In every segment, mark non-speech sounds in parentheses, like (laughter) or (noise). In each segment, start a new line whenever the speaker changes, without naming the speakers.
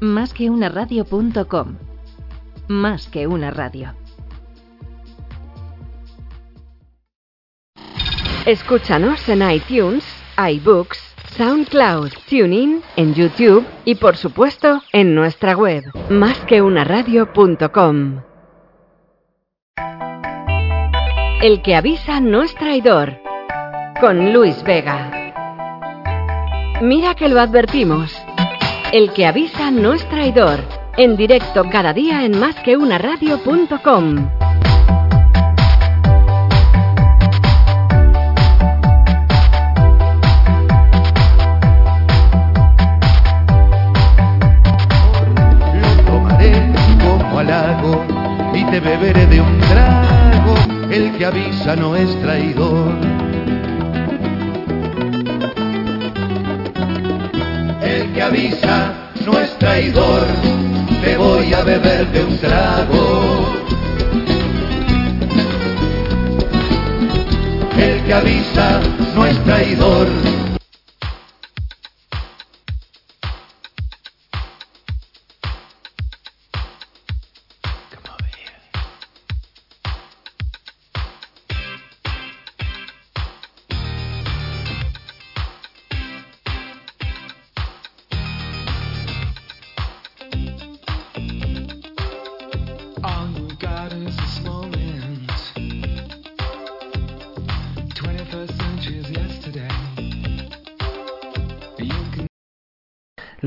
Más que. Más.
Escúchanos en iTunes, iBooks, SoundCloud, TuneIn, en YouTube y por supuesto en nuestra web, másqueunaradio.com. El que avisa no es traidor. Con Luis Vega. Mira que lo advertimos. El que avisa no es traidor. En directo cada día en
tomaré como halago y te beberé de un trago. El que avisa no es traidor. Avisa no es traidor. Te voy a beber de un trago. El que avisa no es traidor.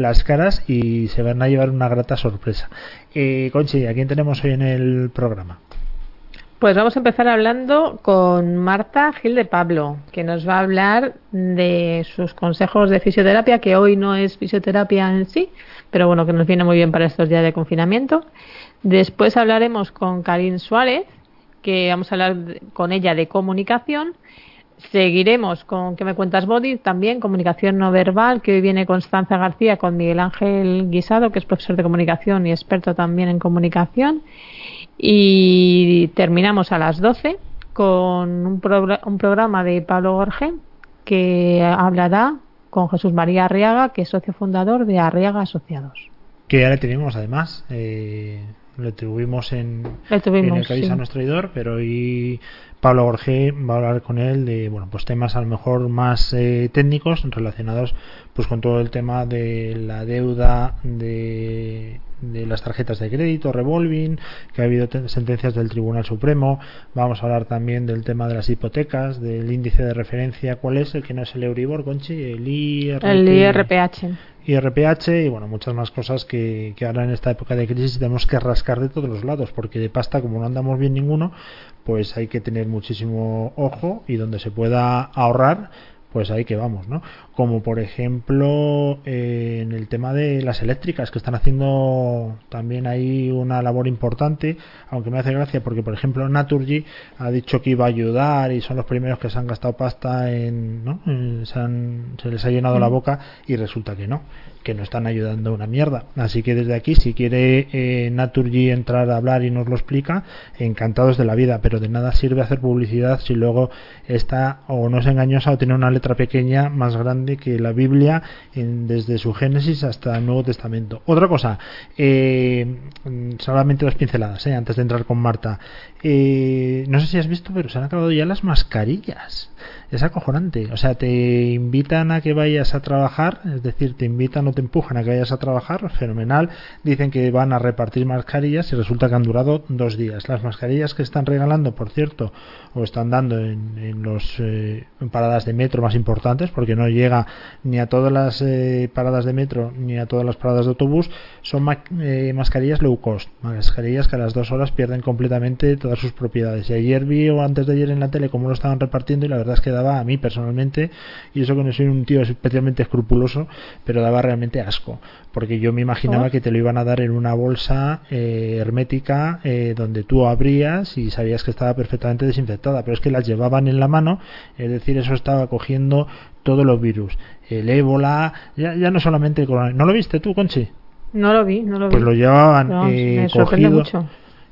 Las caras y se van a llevar una grata sorpresa. Eh, Conchi, ¿a quién tenemos hoy en el programa?
Pues vamos a empezar hablando con Marta Gil de Pablo, que nos va a hablar de sus consejos de fisioterapia, que hoy no es fisioterapia en sí, pero bueno, que nos viene muy bien para estos días de confinamiento. Después hablaremos con Karin Suárez, que vamos a hablar con ella de comunicación. Seguiremos con ¿Qué me cuentas, Body? También comunicación no verbal, que hoy viene Constanza García con Miguel Ángel Guisado, que es profesor de comunicación y experto también en comunicación. Y terminamos a las 12 con un, progr- un programa de Pablo Gorge que hablará con Jesús María Arriaga, que es socio fundador de Arriaga Asociados.
Que le tenemos además. Eh, lo tuvimos en,
Le tuvimos,
en el que avisa
sí.
nuestro traidor, pero hoy Pablo Gorge va a hablar con él de bueno pues temas a lo mejor más eh, técnicos relacionados pues con todo el tema de la deuda de, de las tarjetas de crédito revolving que ha habido te- sentencias del Tribunal Supremo vamos a hablar también del tema de las hipotecas del índice de referencia cuál es el que no es el Euribor Conchi el IRP
El IRPH.
IRPH y bueno, muchas más cosas que, que ahora en esta época de crisis tenemos que rascar de todos los lados, porque de pasta, como no andamos bien ninguno, pues hay que tener muchísimo ojo y donde se pueda ahorrar, pues ahí que vamos, ¿no? Como por ejemplo eh, en el tema de las eléctricas, que están haciendo también ahí una labor importante, aunque me hace gracia porque por ejemplo Naturgy ha dicho que iba a ayudar y son los primeros que se han gastado pasta en, ¿no? Eh, se, han- se les ha llenado la boca y resulta que no, que no están ayudando una mierda. Así que desde aquí, si quiere eh, Naturgy entrar a hablar y nos lo explica, encantados de la vida, pero de nada sirve hacer publicidad si luego está o no es engañosa o tiene una letra pequeña más grande que la Biblia en- desde su Génesis hasta el Nuevo Testamento. Otra cosa, eh, solamente dos pinceladas eh, antes de entrar con Marta. Eh, no sé si has visto, pero se han acabado ya las mascarillas. Es acojonante. O sea, te invitan a que vayas a trabajar, es decir, te invitan o te empujan a que vayas a trabajar, fenomenal. Dicen que van a repartir mascarillas y resulta que han durado dos días. Las mascarillas que están regalando, por cierto, o están dando en, en los eh, paradas de metro más importantes, porque no llega ni a todas las eh, paradas de metro ni a todas las paradas de autobús, son eh, mascarillas low cost, mascarillas que a las dos horas pierden completamente todas sus propiedades. Y ayer vi o antes de ayer en la tele cómo lo estaban repartiendo y la verdad es que daba a mí personalmente, y eso que no soy un tío especialmente escrupuloso, pero daba realmente asco, porque yo me imaginaba que te lo iban a dar en una bolsa eh, hermética eh, donde tú abrías y sabías que estaba perfectamente desinfectada, pero es que las llevaban en la mano, es decir, eso estaba cogiendo todos los virus, el ébola, ya, ya no solamente el coronavirus. ¿No lo viste tú, Conchi?
No lo vi, no lo vi.
Pues lo llevaban
Pero,
eh, cogido,
mucho.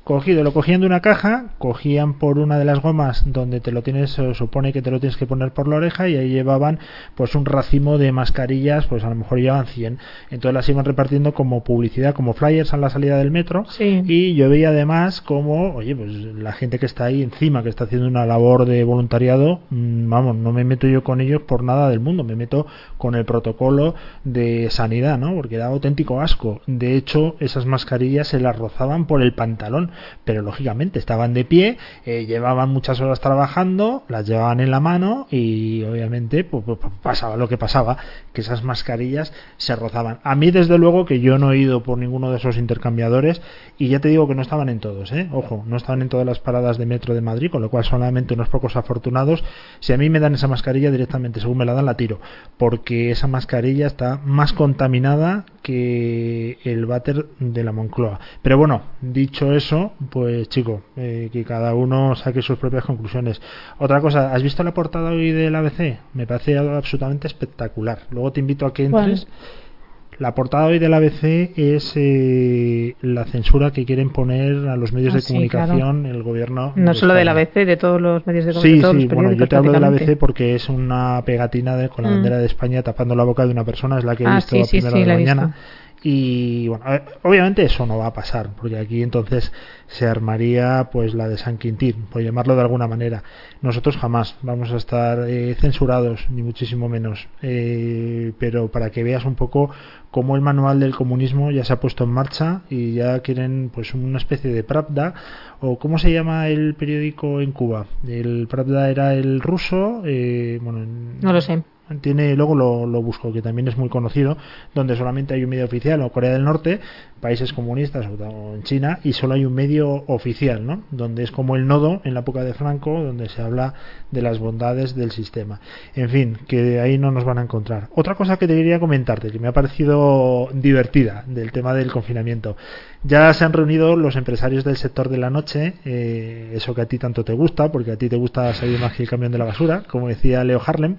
Cogido, lo cogían de una caja, cogían por una de las gomas donde te lo tienes, se supone que te lo tienes que poner por la oreja y ahí llevaban pues un racimo de mascarillas, pues a lo mejor llevaban 100. Entonces las iban repartiendo como publicidad, como flyers a la salida del metro
Sí.
y yo veía además como, oye, pues la gente que está ahí encima, que está haciendo una labor de voluntariado, mm, vamos, no me meto yo con ellos por nada del mundo, me meto con el protocolo de sanidad, ¿no? Porque da auténtico asco. De hecho, esas mascarillas se las rozaban por el pantalón, pero lógicamente estaban de pie, eh, llevaban muchas horas trabajando, las llevaban en la mano y obviamente pues, pues, pues, pasaba lo que pasaba, que esas mascarillas se rozaban. A mí desde luego que yo no he ido por ninguno de esos intercambiadores y ya te digo que no estaban en todos, ¿eh? Ojo, no estaban en todas las paradas de metro de Madrid, con lo cual solamente unos pocos afortunados. Si a mí me dan esa mascarilla directamente, según me la dan, la tiro, porque esa mascarilla está más contaminada que el váter de la Moncloa. Pero bueno, dicho eso, pues chico, eh, que cada uno saque sus propias conclusiones. Otra cosa, ¿has visto la portada hoy del ABC? Me parece absolutamente espectacular. Luego te invito a que entres. La portada hoy del ABC es eh, la censura que quieren poner a los medios
Ah,
de
sí,
comunicación el gobierno.
No
de
solo del. ABC, de todos los medios de
Sí,
comunicación,
sí,
los
bueno, yo te hablo del. ABC porque es una pegatina de, con la
Mm.
bandera de España tapando la boca de una persona, es la que he
Ah,
visto
sí,
a
sí,
primera
sí,
de
la
mañana.
visto.
Y bueno, obviamente eso no va a pasar, porque aquí entonces se armaría pues la de San Quintín, por llamarlo de alguna manera. Nosotros jamás vamos a estar eh, censurados, ni muchísimo menos. Eh, pero para que veas un poco cómo el manual del comunismo ya se ha puesto en marcha y ya quieren pues una especie de Pravda o cómo se llama el periódico en Cuba. El Pravda era el ruso, eh, bueno, en-
No lo sé.
Tiene luego lo, busco que también es muy conocido donde solamente hay un medio oficial o Corea del Norte países comunistas o, en China y solo hay un medio oficial no donde es como el nodo en la época de Franco donde se habla de las bondades del sistema. En fin que ahí no nos van a encontrar. Otra cosa que te quería comentarte que me ha parecido divertida del tema del confinamiento. Ya se han reunido los empresarios del sector de la noche eh, eso que a ti tanto te gusta porque a ti te gusta salir más que el camión de la basura como decía Leo Harlem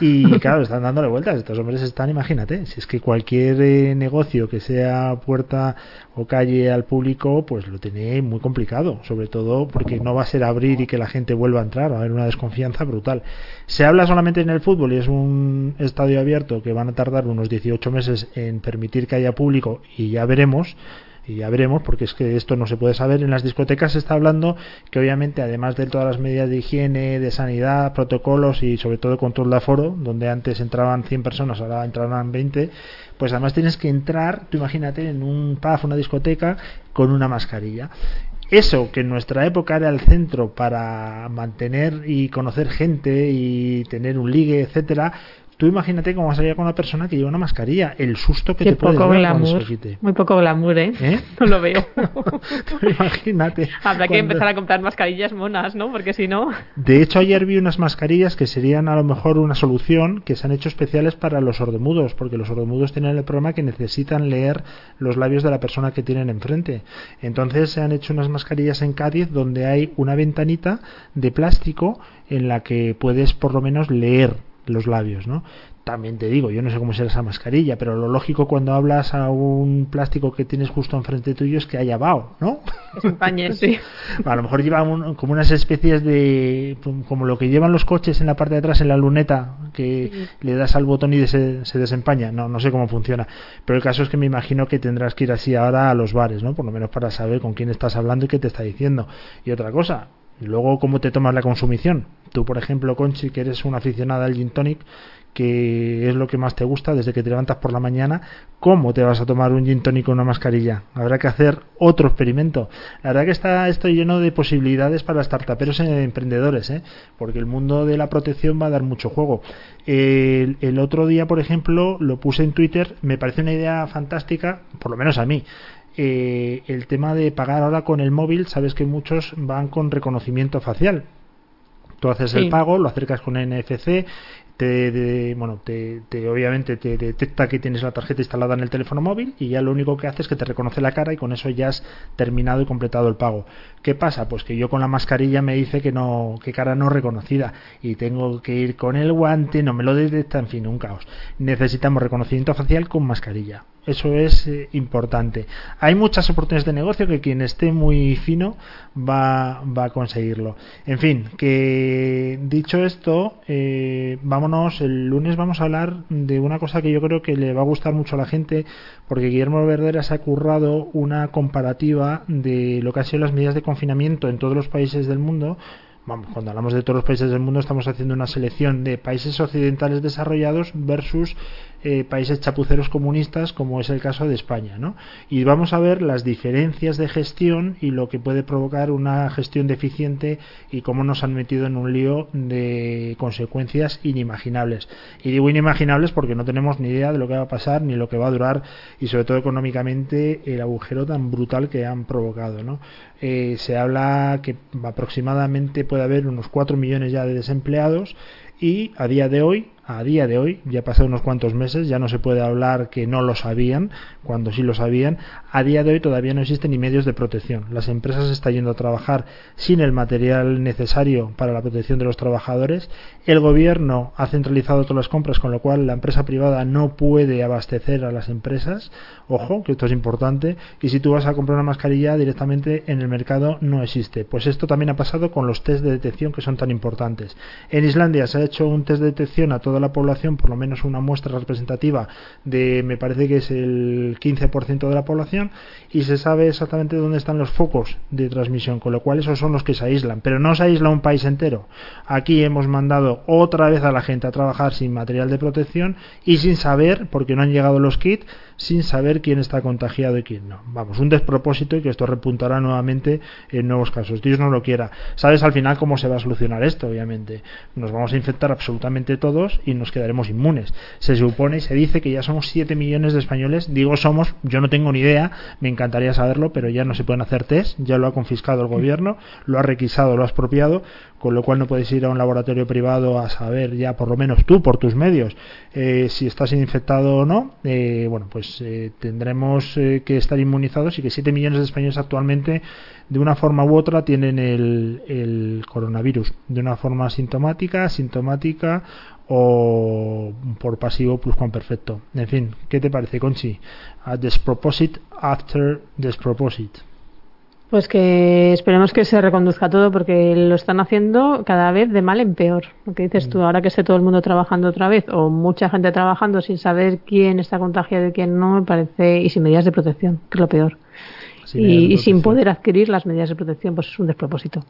y (laughs) claro, están dándole vueltas. Estos hombres están, imagínate, si es que cualquier eh, negocio que sea puerta o calle al público, pues lo tiene muy complicado. Sobre todo porque no va a ser abrir y que la gente vuelva a entrar. Va a haber una desconfianza brutal. Se habla solamente en el fútbol y es un estadio abierto que van a tardar unos 18 meses en permitir que haya público y ya veremos y ya veremos, porque es que esto no se puede saber. En las discotecas se está hablando que obviamente, además de todas las medidas de higiene, de sanidad, protocolos y sobre todo control de aforo, donde antes entraban 100 personas, ahora entrarán 20, pues además tienes que entrar, tú imagínate, en un pub, una discoteca, con una mascarilla. Eso que en nuestra época era el centro para mantener y conocer gente y tener un ligue, etcétera, Tú imagínate cómo vas a ir con una persona que lleva una mascarilla, el susto que
Qué
te puedes
poco
dar cuando se
glamour.
quite.
Muy poco glamour, ¿eh?
¿Eh? (laughs)
No lo veo.
Tú (laughs) imagínate. (laughs)
Habrá que empezar a comprar mascarillas monas, ¿no? Porque si no.
De hecho, ayer vi unas mascarillas que serían a lo mejor una solución que se han hecho especiales para los sordomudos, porque los sordomudos tienen el problema que necesitan leer los labios de la persona que tienen enfrente. Entonces se han hecho unas mascarillas en Cádiz donde hay una ventanita de plástico en la que puedes por lo menos leer los labios, ¿no? También te digo, yo no sé cómo será esa mascarilla, pero lo lógico cuando hablas a un plástico que tienes justo enfrente tuyo es que haya vaho, ¿no?
Empañen, sí. (laughs)
A lo mejor lleva un- como unas especies de. como lo que llevan los coches en la parte de atrás, en la luneta, que le das al botón y se, se desempaña. No, no sé cómo funciona. Pero el caso es que me imagino que tendrás que ir así ahora a los bares, ¿no? Por lo menos para saber con quién estás hablando y qué te está diciendo. Y otra cosa. Luego, ¿cómo te tomas la consumición? Tú, por ejemplo, Conchi, que eres una aficionada al gin tonic, que es lo que más te gusta desde que te levantas por la mañana, ¿cómo te vas a tomar un gin tonic con una mascarilla? Habrá que hacer otro experimento. La verdad que está esto lleno de posibilidades para startuperos e emprendedores, ¿eh? porque el mundo de la protección va a dar mucho juego. El, el otro día, por ejemplo, lo puse en Twitter, me parece una idea fantástica, por lo menos a mí. Eh, el tema de pagar ahora con el móvil, sabes que muchos van con reconocimiento facial. Tú haces el pago, lo acercas con NFC, te, de- bueno, te, te- obviamente te detecta que tienes la tarjeta instalada en el teléfono móvil y ya lo único que hace es que te reconoce la cara y con eso ya has terminado y completado el pago. ¿Qué pasa? Pues que yo con la mascarilla me dice que no, que cara no reconocida y tengo que ir con el guante, no me lo detecta, en fin, un caos. Necesitamos reconocimiento facial con mascarilla. Eso es eh, importante. Hay muchas oportunidades de negocio que quien esté muy fino va, va a conseguirlo. En fin, que dicho esto, eh, vámonos. El lunes vamos a hablar de una cosa que yo creo que le va a gustar mucho a la gente, porque Guillermo Verdera se ha currado una comparativa de lo que han sido las medidas de confinamiento en todos los países del mundo vamos, cuando hablamos de todos los países del mundo estamos haciendo una selección de países occidentales desarrollados versus eh, países chapuceros comunistas como es el caso de España ¿no? y vamos a ver las diferencias de gestión y lo que puede provocar una gestión deficiente y cómo nos han metido en un lío de consecuencias inimaginables y digo inimaginables porque no tenemos ni idea de lo que va a pasar ni lo que va a durar y sobre todo económicamente el agujero tan brutal que han provocado ¿no? Eh, se habla que aproximadamente puede haber unos 4 millones ya de desempleados y a día de hoy a día de hoy, ya pasado unos cuantos meses, ya no se puede hablar que no lo sabían, cuando sí lo sabían, a día de hoy todavía no existen ni medios de protección. Las empresas están yendo a trabajar sin el material necesario para la protección de los trabajadores. El gobierno ha centralizado todas las compras, con lo cual la empresa privada no puede abastecer a las empresas. Ojo, que esto es importante. Y si tú vas a comprar una mascarilla directamente en el mercado no existe. Pues esto también ha pasado con los test de detección que son tan importantes. En Islandia se ha hecho un test de detección a toda la población, por lo menos una muestra representativa de, me parece que es el 15% de la población, y se sabe exactamente dónde están los focos de transmisión, con lo cual esos son los que se aíslan, pero no se aísla un país entero. Aquí hemos mandado otra vez a la gente a trabajar sin material de protección y sin saber, porque no han llegado los kits, sin saber quién está contagiado y quién no. Vamos, un despropósito y que esto repuntará nuevamente en nuevos casos. Dios no lo quiera. ¿Sabes al final cómo se va a solucionar esto? Obviamente. Nos vamos a infectar absolutamente todos y nos quedaremos inmunes. Se supone y se dice que ya somos 7 millones de españoles. Digo somos, yo no tengo ni idea, me encantaría saberlo, pero ya no se pueden hacer test, ya lo ha confiscado el gobierno, lo ha requisado, lo ha expropiado, con lo cual no puedes ir a un laboratorio privado a saber ya por lo menos tú por tus medios eh, si estás infectado o no eh, bueno pues eh, tendremos que estar inmunizados y que 7 millones de españoles actualmente de una forma u otra tienen el, el coronavirus. De una forma asintomática sintomática o por pasivo plus perfecto. En fin ¿qué te parece Conchi? A desproposite after desproposite
pues que esperemos que se reconduzca todo porque lo están haciendo cada vez de mal en peor. Lo que dices tú, mm. ahora que esté todo el mundo trabajando otra vez o mucha gente trabajando sin saber quién está contagiado y quién no, me parece, y sin medidas de protección, que es lo peor. y, sin poder adquirir las medidas de protección, pues es un despropósito.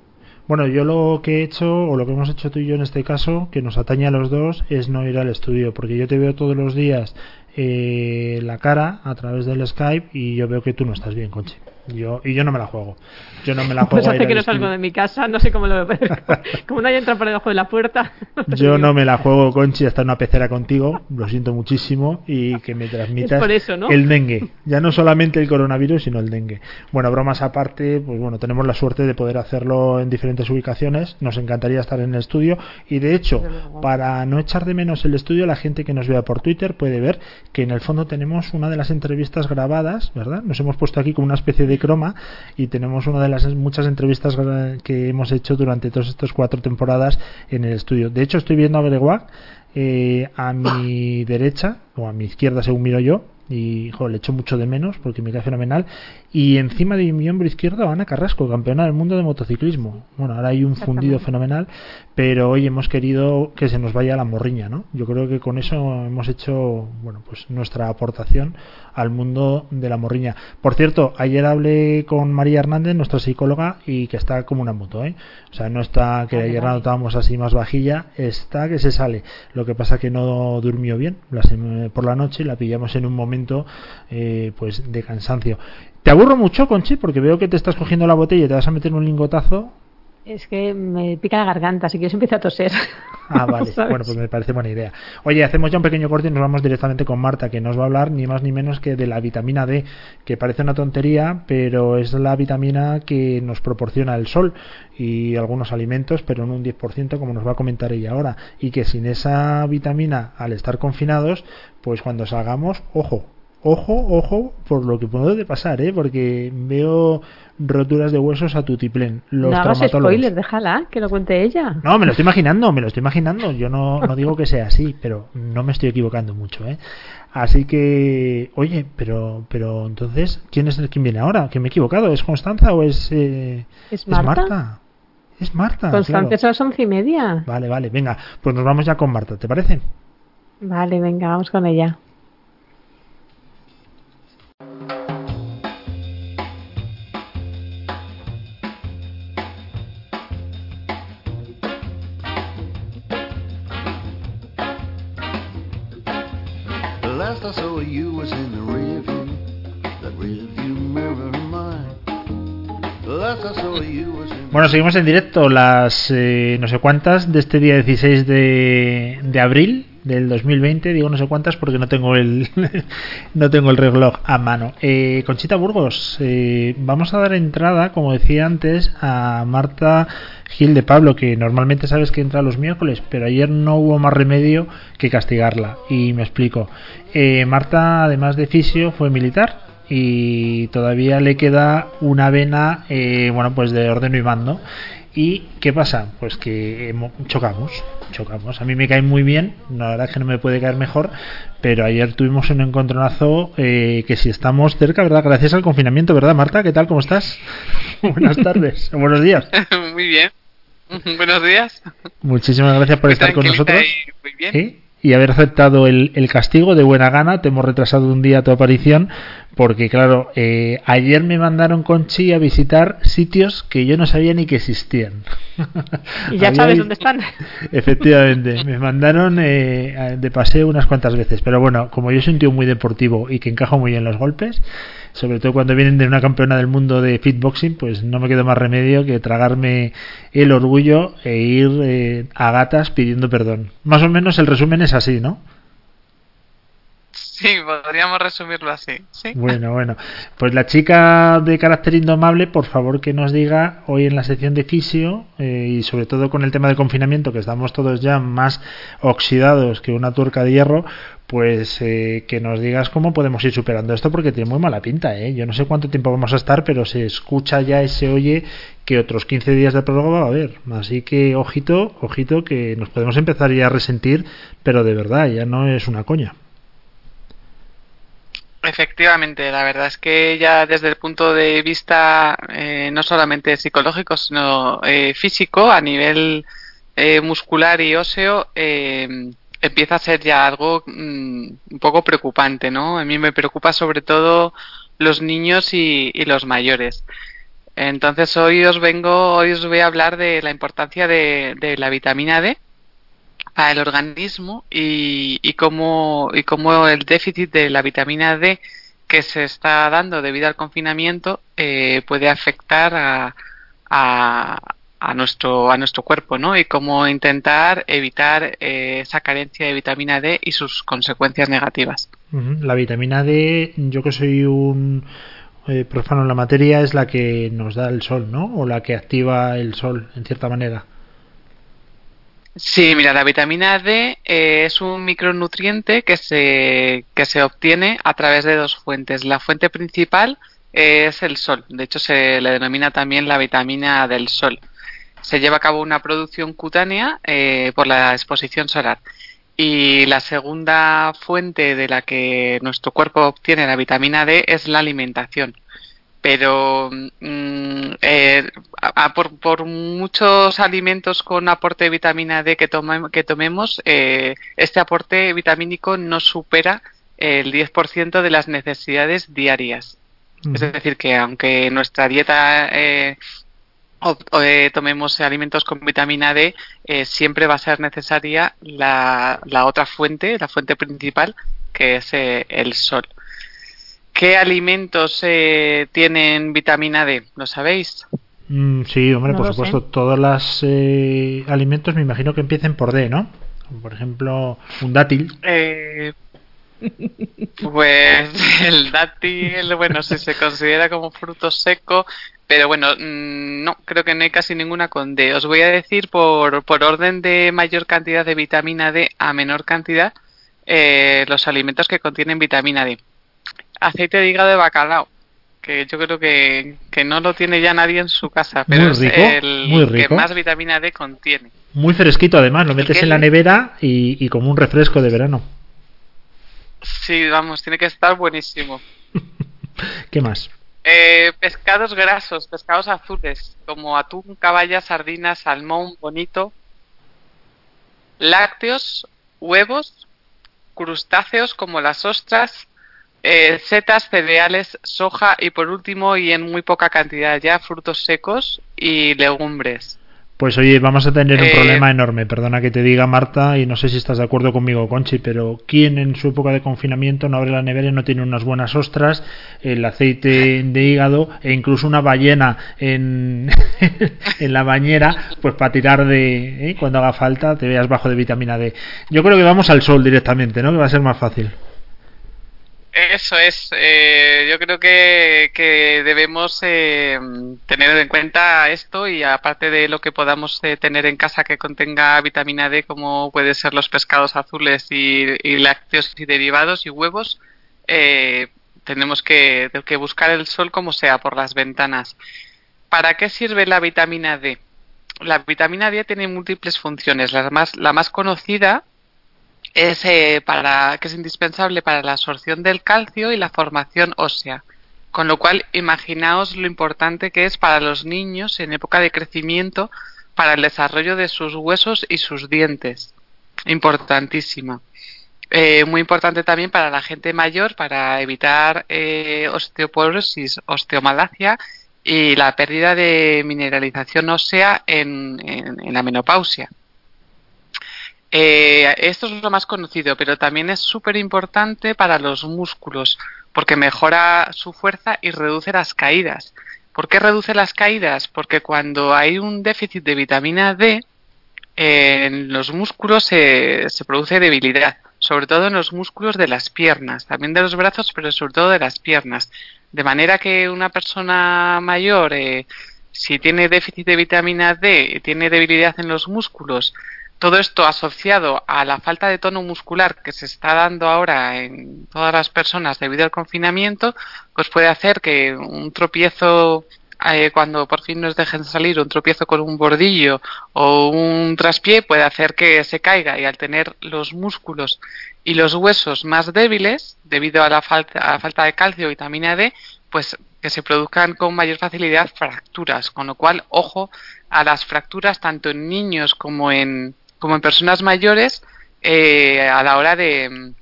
Bueno, yo lo que he hecho, o lo que hemos hecho tú y yo en este caso, que nos atañe a los dos, es no ir al estudio, porque yo te veo todos los días eh, la cara a través del Skype y yo veo que tú no estás bien, Conchi. Yo, y yo no me la juego. Yo no me la (laughs)
pues
juego.
Pues hace que no salgo de mi casa, no sé cómo lo veo. (laughs) Como no hay entra por debajo de la puerta. (laughs)
yo no me la juego, Conchi, hasta una pecera contigo. Lo siento muchísimo. Y que me transmitas el dengue. Ya no solamente el coronavirus, sino el dengue. Bueno, bromas aparte, pues bueno, tenemos la suerte de poder hacerlo en diferentes ubicaciones. Nos encantaría estar en el estudio. Y de hecho, para no echar de menos el estudio, la gente que nos vea por Twitter puede ver que en el fondo tenemos una de las entrevistas grabadas, ¿verdad? Nos hemos puesto aquí como una especie de croma y tenemos una de las muchas entrevistas que hemos hecho durante todas estas cuatro temporadas en el estudio. De hecho, estoy viendo a Gregoire eh, a mi derecha o a mi izquierda según miro yo y le echo mucho de menos porque me cae fenomenal. Y encima de mi hombro izquierdo, Ana Carrasco, campeona del mundo de motociclismo. Bueno, ahora hay un fundido fenomenal, pero hoy hemos querido que se nos vaya la morriña, ¿no? Yo creo que con eso hemos hecho, bueno, pues nuestra aportación al mundo de la morriña. Por cierto, ayer hablé con María Hernández, nuestra psicóloga, y que está como una moto, ¿eh? O sea, no está que ayer la notábamos así más vajilla, está que se sale. Lo que pasa que no durmió bien por la noche, la pillamos en un momento eh, pues de cansancio. ¿Te aburro mucho, Conchi? Porque veo que te estás cogiendo la botella y te vas a meter un lingotazo.
Es que me pica la garganta, así que yo empiezo a toser.
Ah, vale. (laughs) bueno, pues me parece buena idea. Oye, hacemos ya un pequeño corte y nos vamos directamente con Marta, que nos va a hablar ni más ni menos que de la vitamina D, que parece una tontería, pero es la vitamina que nos proporciona el sol y algunos alimentos, pero en un 10%, como nos va a comentar ella ahora. Y que sin esa vitamina, al estar confinados, pues cuando salgamos, ojo, ojo, ojo por lo que puede pasar, ¿eh? Porque veo roturas de huesos a tutiplén. Los
no hagas
traumatólogos.
spoiler, déjala, que lo cuente ella.
No, me lo estoy imaginando, me lo estoy imaginando. Yo no, no digo que sea así, pero no me estoy equivocando mucho, ¿eh? Así que, oye, pero, pero entonces, ¿quién es el quién viene ahora? ¿Que me he equivocado? ¿Es Constanza o es, eh,
¿Es Marta?
Es Marta.
Constante
claro.
son las once y media.
Vale, vale, venga, pues nos vamos ya con Marta, ¿te parece?
Vale, venga, vamos con ella.
Bueno, seguimos en directo las eh, no sé cuántas de este día 16 de, de abril del 2020. Digo no sé cuántas porque no tengo el (laughs) no tengo el reloj a mano. Eh, Conchita Burgos, eh, vamos a dar entrada, como decía antes, a Marta Gil de Pablo, que normalmente sabes que entra los miércoles, pero ayer no hubo más remedio que castigarla. Y me explico. Eh, Marta, además de fisio, fue militar y todavía le queda una vena eh, bueno pues de orden y mando y qué pasa pues que chocamos chocamos a mí me cae muy bien la verdad es que no me puede caer mejor pero ayer tuvimos un encontronazo eh, que si estamos cerca verdad gracias al confinamiento verdad Marta qué tal cómo estás (laughs) buenas tardes buenos días (laughs)
Muy bien. (laughs) Buenos días.
muchísimas gracias por
Muy
estar con nosotros
y Muy bien.
¿Sí? y haber aceptado el, el castigo de buena gana. Te hemos retrasado un día tu aparición porque, claro, eh, ayer me mandaron con Chi a visitar sitios que yo no sabía ni que existían. (laughs)
Y ya sabes dónde están. (laughs)
Efectivamente, me mandaron eh, de paseo unas cuantas veces, pero bueno, como yo soy un tío muy deportivo y que encajo muy bien los golpes, sobre todo cuando vienen de una campeona del mundo de fitboxing, pues no me quedó más remedio que tragarme el orgullo e ir eh, a gatas pidiendo perdón. Más o menos el resumen es así, ¿no? (laughs)
Sí, podríamos resumirlo así. Sí.
Bueno, bueno. Pues la chica de carácter indomable, por favor que nos diga hoy en la sección de fisio eh, y sobre todo con el tema del confinamiento, que estamos todos ya más oxidados que una turca de hierro, pues eh, que nos digas cómo podemos ir superando esto porque tiene muy mala pinta, ¿eh? Yo no sé cuánto tiempo vamos a estar, pero se escucha ya y se oye que otros 15 días de prórroga va a haber. Así que ojito, ojito, que nos podemos empezar ya a resentir, pero de verdad, ya no es una coña.
Efectivamente, la verdad es que ya desde el punto de vista eh, no solamente psicológico, sino eh, físico, a nivel eh, muscular y óseo, eh, empieza a ser ya algo mm, un poco preocupante, ¿no? A mí me preocupa sobre todo los niños y, y los mayores. Entonces hoy os vengo, hoy os voy a hablar de la importancia de, de la vitamina D el organismo y, y cómo el déficit de la vitamina D que se está dando debido al confinamiento eh, puede afectar a, a, a nuestro a nuestro cuerpo, ¿no? Y cómo intentar evitar eh, esa carencia de vitamina D y sus consecuencias negativas.
La vitamina D, yo que soy un eh, profano en la materia, es la que nos da el sol, ¿no? O la que activa el sol, en cierta manera.
Sí, mira, la vitamina D eh, es un micronutriente que se, que se obtiene a través de dos fuentes. La fuente principal es el sol, de hecho se le denomina también la vitamina del sol. Se lleva a cabo una producción cutánea eh, por la exposición solar. Y la segunda fuente de la que nuestro cuerpo obtiene la vitamina D es la alimentación pero mm, eh, a- a- por, por muchos alimentos con aporte de vitamina D que, tome- que tomemos, eh, este aporte vitamínico no supera el 10% de las necesidades diarias. Es decir, que aunque nuestra dieta eh, o, eh, tomemos alimentos con vitamina D, eh, siempre va a ser necesaria la, la otra fuente, la fuente principal, que es eh, el sol. ¿Qué alimentos eh, tienen vitamina D? ¿Lo sabéis?
Mm, sí, hombre,
No
por supuesto. Todos los eh, alimentos me imagino que empiecen por D, ¿no? Como Por ejemplo, un dátil.
Eh, pues (laughs) el dátil, bueno, si se considera como fruto seco, pero bueno, mm, no, creo que no hay casi ninguna con D. Os voy a decir por, por orden de mayor cantidad de vitamina D a menor cantidad eh, los alimentos que contienen vitamina D. aceite de hígado de bacalao, que yo creo que, que no lo tiene ya nadie en su casa, pero
Muy
es
rico,
el
muy
que
rico.
más vitamina D contiene.
Muy fresquito además, lo metes en la nevera y, y como un refresco de verano.
Sí, vamos, tiene que estar buenísimo. (laughs)
¿Qué más?
Eh, pescados grasos, pescados azules, como atún, caballa, sardina, salmón, bonito. Lácteos, huevos, crustáceos como las ostras, eh, setas, cereales, soja y por último y en muy poca cantidad ya frutos secos y legumbres.
Pues oye, vamos a tener un
Eh,
problema enorme, perdona que te diga Marta, y no sé si estás de acuerdo conmigo, Conchi, pero ¿quién en su época de confinamiento no abre la nevera y no tiene unas buenas ostras, el aceite de hígado e incluso una ballena en, (laughs) en la bañera, pues para tirar de, ¿eh? cuando haga falta, te veas bajo de vitamina D? Yo creo que vamos al sol directamente, ¿no? Que va a ser más fácil.
Eso es, eh, yo creo que, debemos eh, tener en cuenta esto y aparte de lo que podamos eh, tener en casa que contenga vitamina D, como puede ser los pescados azules y, y lácteos y derivados y huevos, eh, tenemos que, que buscar el sol como sea por las ventanas. ¿Para qué sirve la vitamina D? La vitamina D tiene múltiples funciones. La más, la más conocida es eh, para que es indispensable para la absorción del calcio y la formación ósea. Con lo cual, imaginaos lo importante que es para los niños en época de crecimiento para el desarrollo de sus huesos y sus dientes. Importantísima. Eh, muy importante también para la gente mayor para evitar eh, osteoporosis, osteomalacia y la pérdida de mineralización ósea en, la menopausia. Eh, esto es lo más conocido, pero también es súper importante para los músculos, porque mejora su fuerza y reduce las caídas. ¿Por qué reduce las caídas? Porque cuando hay un déficit de vitamina D, eh, en los músculos se, se produce debilidad, sobre todo en los músculos de las piernas, también de los brazos, pero sobre todo de las piernas. De manera que una persona mayor, eh, si tiene déficit de vitamina D tiene debilidad en los músculos, todo esto asociado a la falta de tono muscular que se está dando ahora en todas las personas debido al confinamiento, pues puede hacer que un tropiezo eh, cuando por fin nos dejen salir un tropiezo con un bordillo o un traspié puede hacer que se caiga y al tener los músculos y los huesos más débiles debido a la falta, a la falta de calcio y vitamina D, pues que se produzcan con mayor facilidad fracturas, con lo cual ojo a las fracturas tanto en niños como en como en personas mayores eh, a la hora de,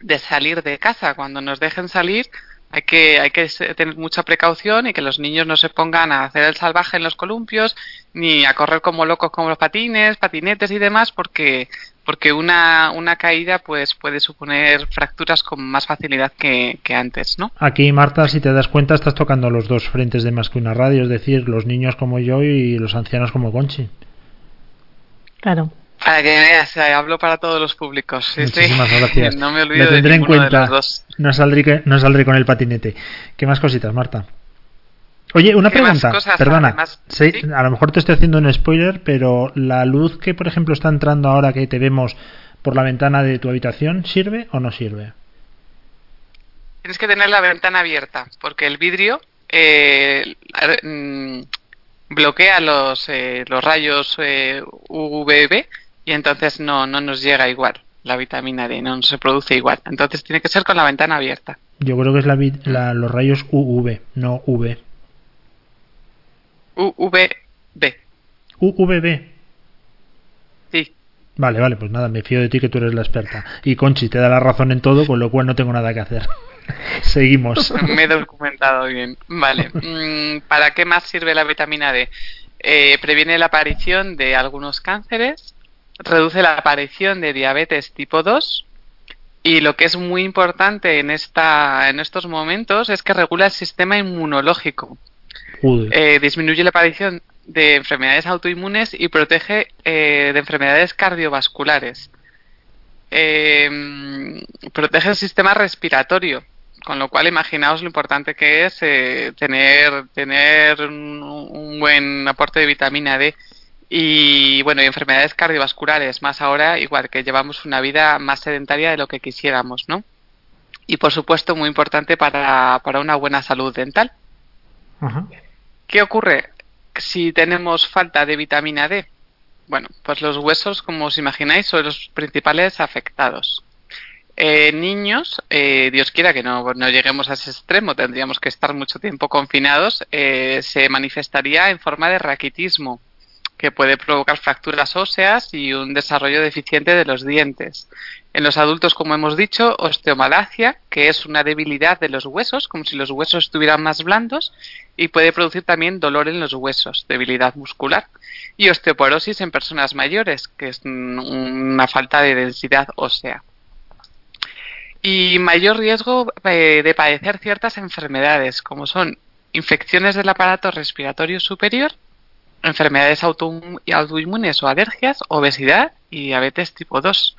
de salir de casa. Cuando nos dejen salir hay que, hay que tener mucha precaución y que los niños no se pongan a hacer el salvaje en los columpios ni a correr como locos con los patines, patinetes y demás porque porque una, una caída pues puede suponer fracturas con más facilidad que, que antes, ¿no?
Aquí, Marta, si te das cuenta, estás tocando los dos frentes de más que una radio, es decir, los niños como yo y los ancianos como Conchi.
Claro.
Para que veas, eh, hablo para todos los públicos. Sí, sí.
Muchísimas gracias. (laughs)
No me olvido
Lo
de
tendré en
ninguno de
cuenta.
los dos.
No saldré, no saldré con el patinete. ¿Qué más cositas, Marta? Oye, una
¿Qué más
pregunta.
cosas,
Perdona.
además?
Sí. A lo mejor te estoy haciendo un spoiler, pero la luz que, por ejemplo, está entrando ahora que te vemos por la ventana de tu habitación, ¿sirve o no sirve?
Tienes que tener la ventana abierta, porque el vidrio eh, mm, bloquea los, eh, los rayos eh, UVB y entonces no, no nos llega igual la vitamina D, no se produce igual. Entonces tiene que ser con la ventana abierta.
Yo creo que es la, la- los rayos UV, no V.
UVB,
UVB.
sí.
Vale, vale, pues nada, me fío de ti que tú eres la experta. Y Conchi te da la razón en todo, con lo cual no tengo nada que hacer. (laughs) Seguimos. (laughs)
Me he documentado bien. Vale. (laughs) Mm, ¿Para qué más sirve la vitamina D? Eh, previene la aparición de algunos cánceres, reduce la aparición de diabetes tipo 2 y lo que es muy importante en, esta, en estos momentos es que regula el sistema inmunológico. Eh, disminuye la aparición de enfermedades autoinmunes y protege eh, de enfermedades cardiovasculares. Eh, protege el sistema respiratorio, con lo cual imaginaos lo importante que es eh, tener, tener un, un buen aporte de vitamina D y bueno, y enfermedades cardiovasculares, más ahora igual que llevamos una vida más sedentaria de lo que quisiéramos, ¿no? y por supuesto muy importante para, para una buena salud dental. ¿Qué ocurre si tenemos falta de vitamina D? Bueno, pues los huesos, como os imagináis, son los principales afectados. Eh, niños, eh, Dios quiera que no, no, lleguemos a ese extremo, tendríamos que estar mucho tiempo confinados, eh, se manifestaría en forma de raquitismo, que puede provocar fracturas óseas y un desarrollo deficiente de los dientes. En los adultos, como hemos dicho, osteomalacia, que es una debilidad de los huesos, como si los huesos estuvieran más blandos, y puede producir también dolor en los huesos, debilidad muscular. Y osteoporosis en personas mayores, que es una falta de densidad ósea y mayor riesgo eh, de padecer ciertas enfermedades, como son infecciones del aparato respiratorio superior, enfermedades autoinmunes o alergias, obesidad y diabetes tipo 2.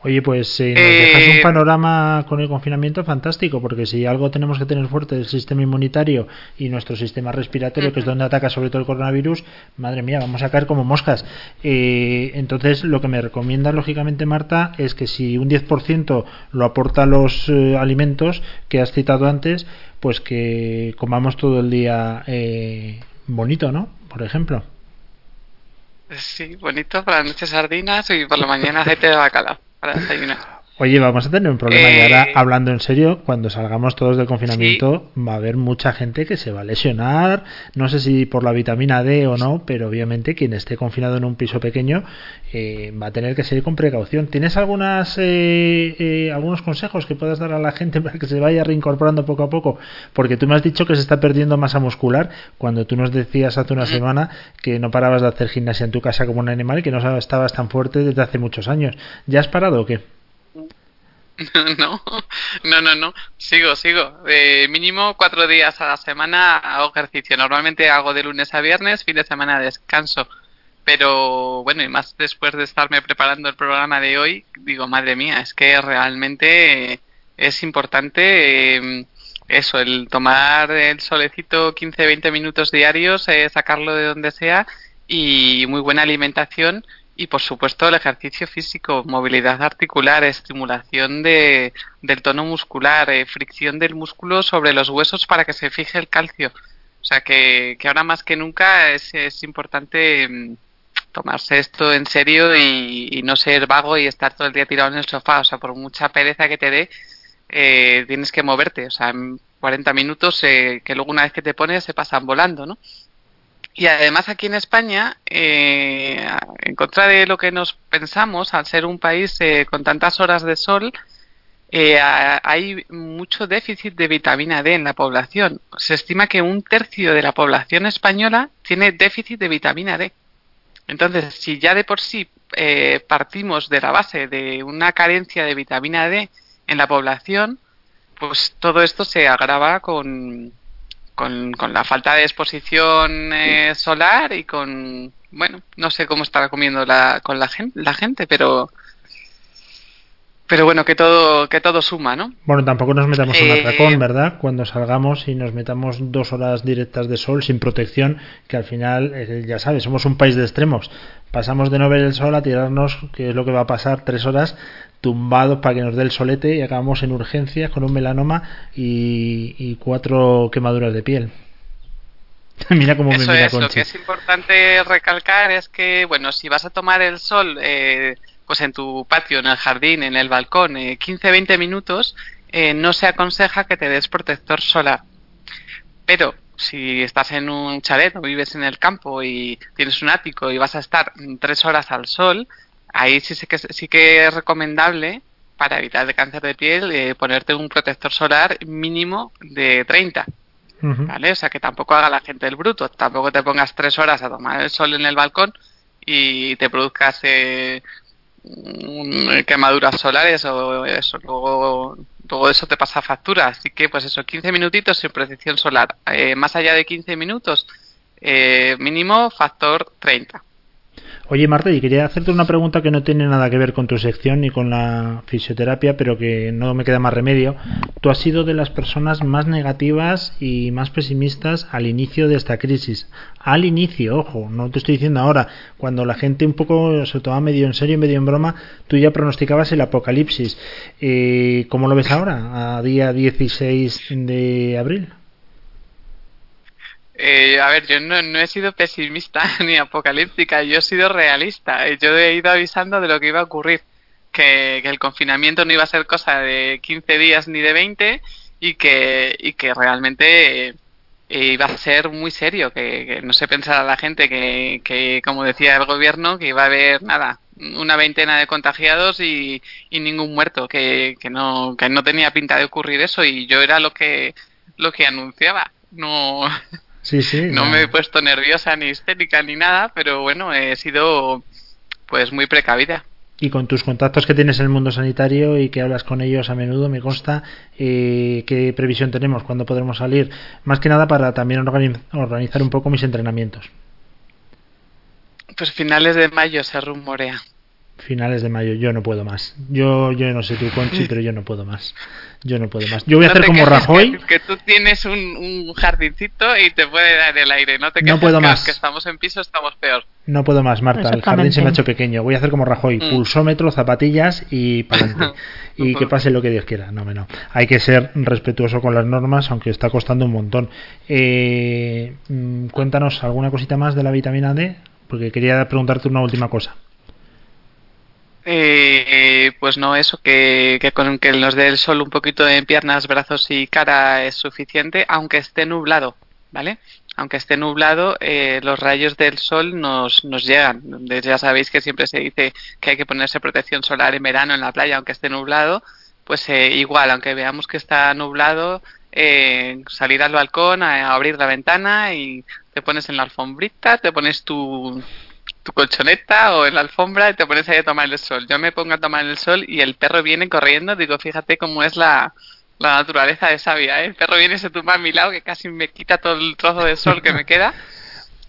Oye, pues eh, nos dejas un panorama con el confinamiento fantástico, porque si algo tenemos que tener fuerte el sistema inmunitario y nuestro sistema respiratorio, que es donde ataca sobre todo el coronavirus, madre mía, vamos a caer como moscas. Eh, entonces, lo que me recomienda, lógicamente, Marta, es que si un 10% lo aporta los eh, alimentos que has citado antes, pues que comamos todo el día eh, bonito, ¿no? Por ejemplo.
Sí, bonito, por la noche sardinas y por la mañana aceite de bacalao para desayunar.
Oye, vamos a tener un problema y ahora, hablando en serio, cuando salgamos todos del confinamiento, sí. va a haber mucha gente que se va a lesionar, no sé si por la vitamina D o no, pero obviamente quien esté confinado en un piso pequeño eh, va a tener que seguir con precaución. ¿Tienes algunas eh, eh, algunos consejos que puedas dar a la gente (laughs) para que se vaya reincorporando poco a poco? Porque tú me has dicho que se está perdiendo masa muscular, cuando tú nos decías hace una semana que no parabas de hacer gimnasia en tu casa como un animal y que no estabas tan fuerte desde hace muchos años. ¿Ya has parado o qué? (laughs)
No, no, no, no. Sigo, sigo. Eh, mínimo cuatro días a la semana hago ejercicio. Normalmente hago de lunes a viernes, fin de semana descanso. Pero bueno, y más después de estarme preparando el programa de hoy, digo, madre mía, es que realmente es importante eh, eso, el tomar el solecito 15-20 minutos diarios, eh, sacarlo de donde sea y muy buena alimentación y por supuesto el ejercicio físico, movilidad articular, estimulación de, del tono muscular, eh, fricción del músculo sobre los huesos para que se fije el calcio. O sea que, que ahora más que nunca es, es importante mm, tomarse esto en serio y, y, no ser vago y estar todo el día tirado en el sofá. O sea, por mucha pereza que te dé, eh, tienes que moverte. O sea, en 40 minutos eh, que luego una vez que te pones se pasan volando, ¿no? Y además aquí en España, eh, en contra de lo que nos pensamos, al ser un país eh, con tantas horas de sol, eh, hay mucho déficit de vitamina D en la población. Se estima que un tercio de la población española tiene déficit de vitamina D. Entonces, si ya de por sí eh, partimos de la base de una carencia de vitamina D en la población, pues todo esto se agrava con, con, con, la falta de exposición eh, solar y con bueno no sé cómo estará comiendo la, con la gente la gente pero pero bueno que todo que todo suma no
bueno tampoco nos metamos eh, un atracón verdad cuando salgamos y nos metamos dos horas directas de sol sin protección que al final eh, ya sabes somos un país de extremos. Pasamos de no ver el sol a tirarnos que es lo que va a pasar tres horas tumbados para que nos dé el solete y acabamos en urgencias con un melanoma y, y cuatro quemaduras de piel. (laughs) mira cómo
Eso
me mira
es, Lo que es importante recalcar es que, bueno, si vas a tomar el sol, eh, pues en tu patio, en el jardín, en el balcón, eh, 15-20 minutos, eh, no se aconseja que te des protector solar. Pero si estás en un chalet o vives en el campo y tienes un ático y vas a estar tres horas al sol, ahí sí, sí, que, sí que es recomendable para evitar el cáncer de piel eh, ponerte un protector solar mínimo de 30. Uh -huh. ¿Vale? O sea que tampoco haga la gente el bruto, tampoco te pongas tres horas a tomar el sol en el balcón y te produzcas eh, quemaduras solares o eso, luego todo eso te pasa factura. Así que, pues eso, 15 minutitos sin protección solar. Eh, más allá de 15 minutos, eh, mínimo factor 30.
Oye, Marta, y quería hacerte una pregunta que no tiene nada que ver con tu sección ni con la fisioterapia, pero que no me queda más remedio. Tú has sido de las personas más negativas y más pesimistas al inicio de esta crisis. Al inicio, ojo, no te estoy diciendo ahora, cuando la gente un poco se tomaba medio en serio y medio en broma, tú ya pronosticabas el apocalipsis. Eh, ¿Cómo lo ves ahora, a día 16 de abril?
Eh, a ver, yo no, no, he sido pesimista (laughs) ni apocalíptica, yo he sido realista. Eh, yo he ido avisando de lo que iba a ocurrir, que, el confinamiento no iba a ser cosa de 15 días ni de 20 y que, realmente eh, iba a ser muy serio, que, no se pensara la gente que, como decía el gobierno, que iba a haber nada, una veintena de contagiados y, ningún muerto, que, que, no, que no tenía pinta de ocurrir eso y yo era lo que anunciaba. No, (laughs)
Sí, sí,
no me he puesto nerviosa ni histérica ni nada, pero bueno, he sido pues muy precavida.
Y con tus contactos que tienes en el mundo sanitario y que hablas con ellos a menudo, me consta, eh, ¿qué previsión tenemos? ¿Cuándo podremos salir? Más que nada para también organizar un poco mis entrenamientos.
Pues finales de mayo se rumorea.
Finales de mayo, yo no puedo más. Yo, yo no sé tú, Conchi, (laughs) pero yo no puedo más. Yo no puedo más. Yo voy a
no
hacer como Rajoy.
Que, que, tú tienes un, un, jardincito y te puede dar el aire. No te
no puedo más.
que estamos en piso, estamos peor.
No puedo más, Marta. El jardín se me ha hecho pequeño. Voy a hacer como Rajoy. Mm. Pulsómetro, zapatillas y para adelante. (laughs) y que pase lo que Dios quiera. No, no. Hay que ser respetuoso con las normas, aunque está costando un montón. Eh, cuéntanos alguna cosita más de la vitamina D, porque quería preguntarte una última cosa.
Eh, pues no, eso, que, que, con que nos dé el sol un poquito en piernas, brazos y cara es suficiente, aunque esté nublado, ¿vale? Aunque esté nublado, eh, los rayos del sol nos, nos llegan. Ya sabéis que siempre se dice que hay que ponerse protección solar en verano en la playa, aunque esté nublado, pues eh, igual, aunque veamos que está nublado, eh, salir al balcón, a, a abrir la ventana y te pones en la alfombrita, te pones tu, tu colchoneta o en la alfombra y te pones ahí a tomar el sol. Yo me pongo a tomar el sol y el perro viene corriendo, digo, fíjate cómo es la, la naturaleza de sabia, ¿eh? El perro viene y se tumba a mi lado, que casi me quita todo el trozo de sol que me queda.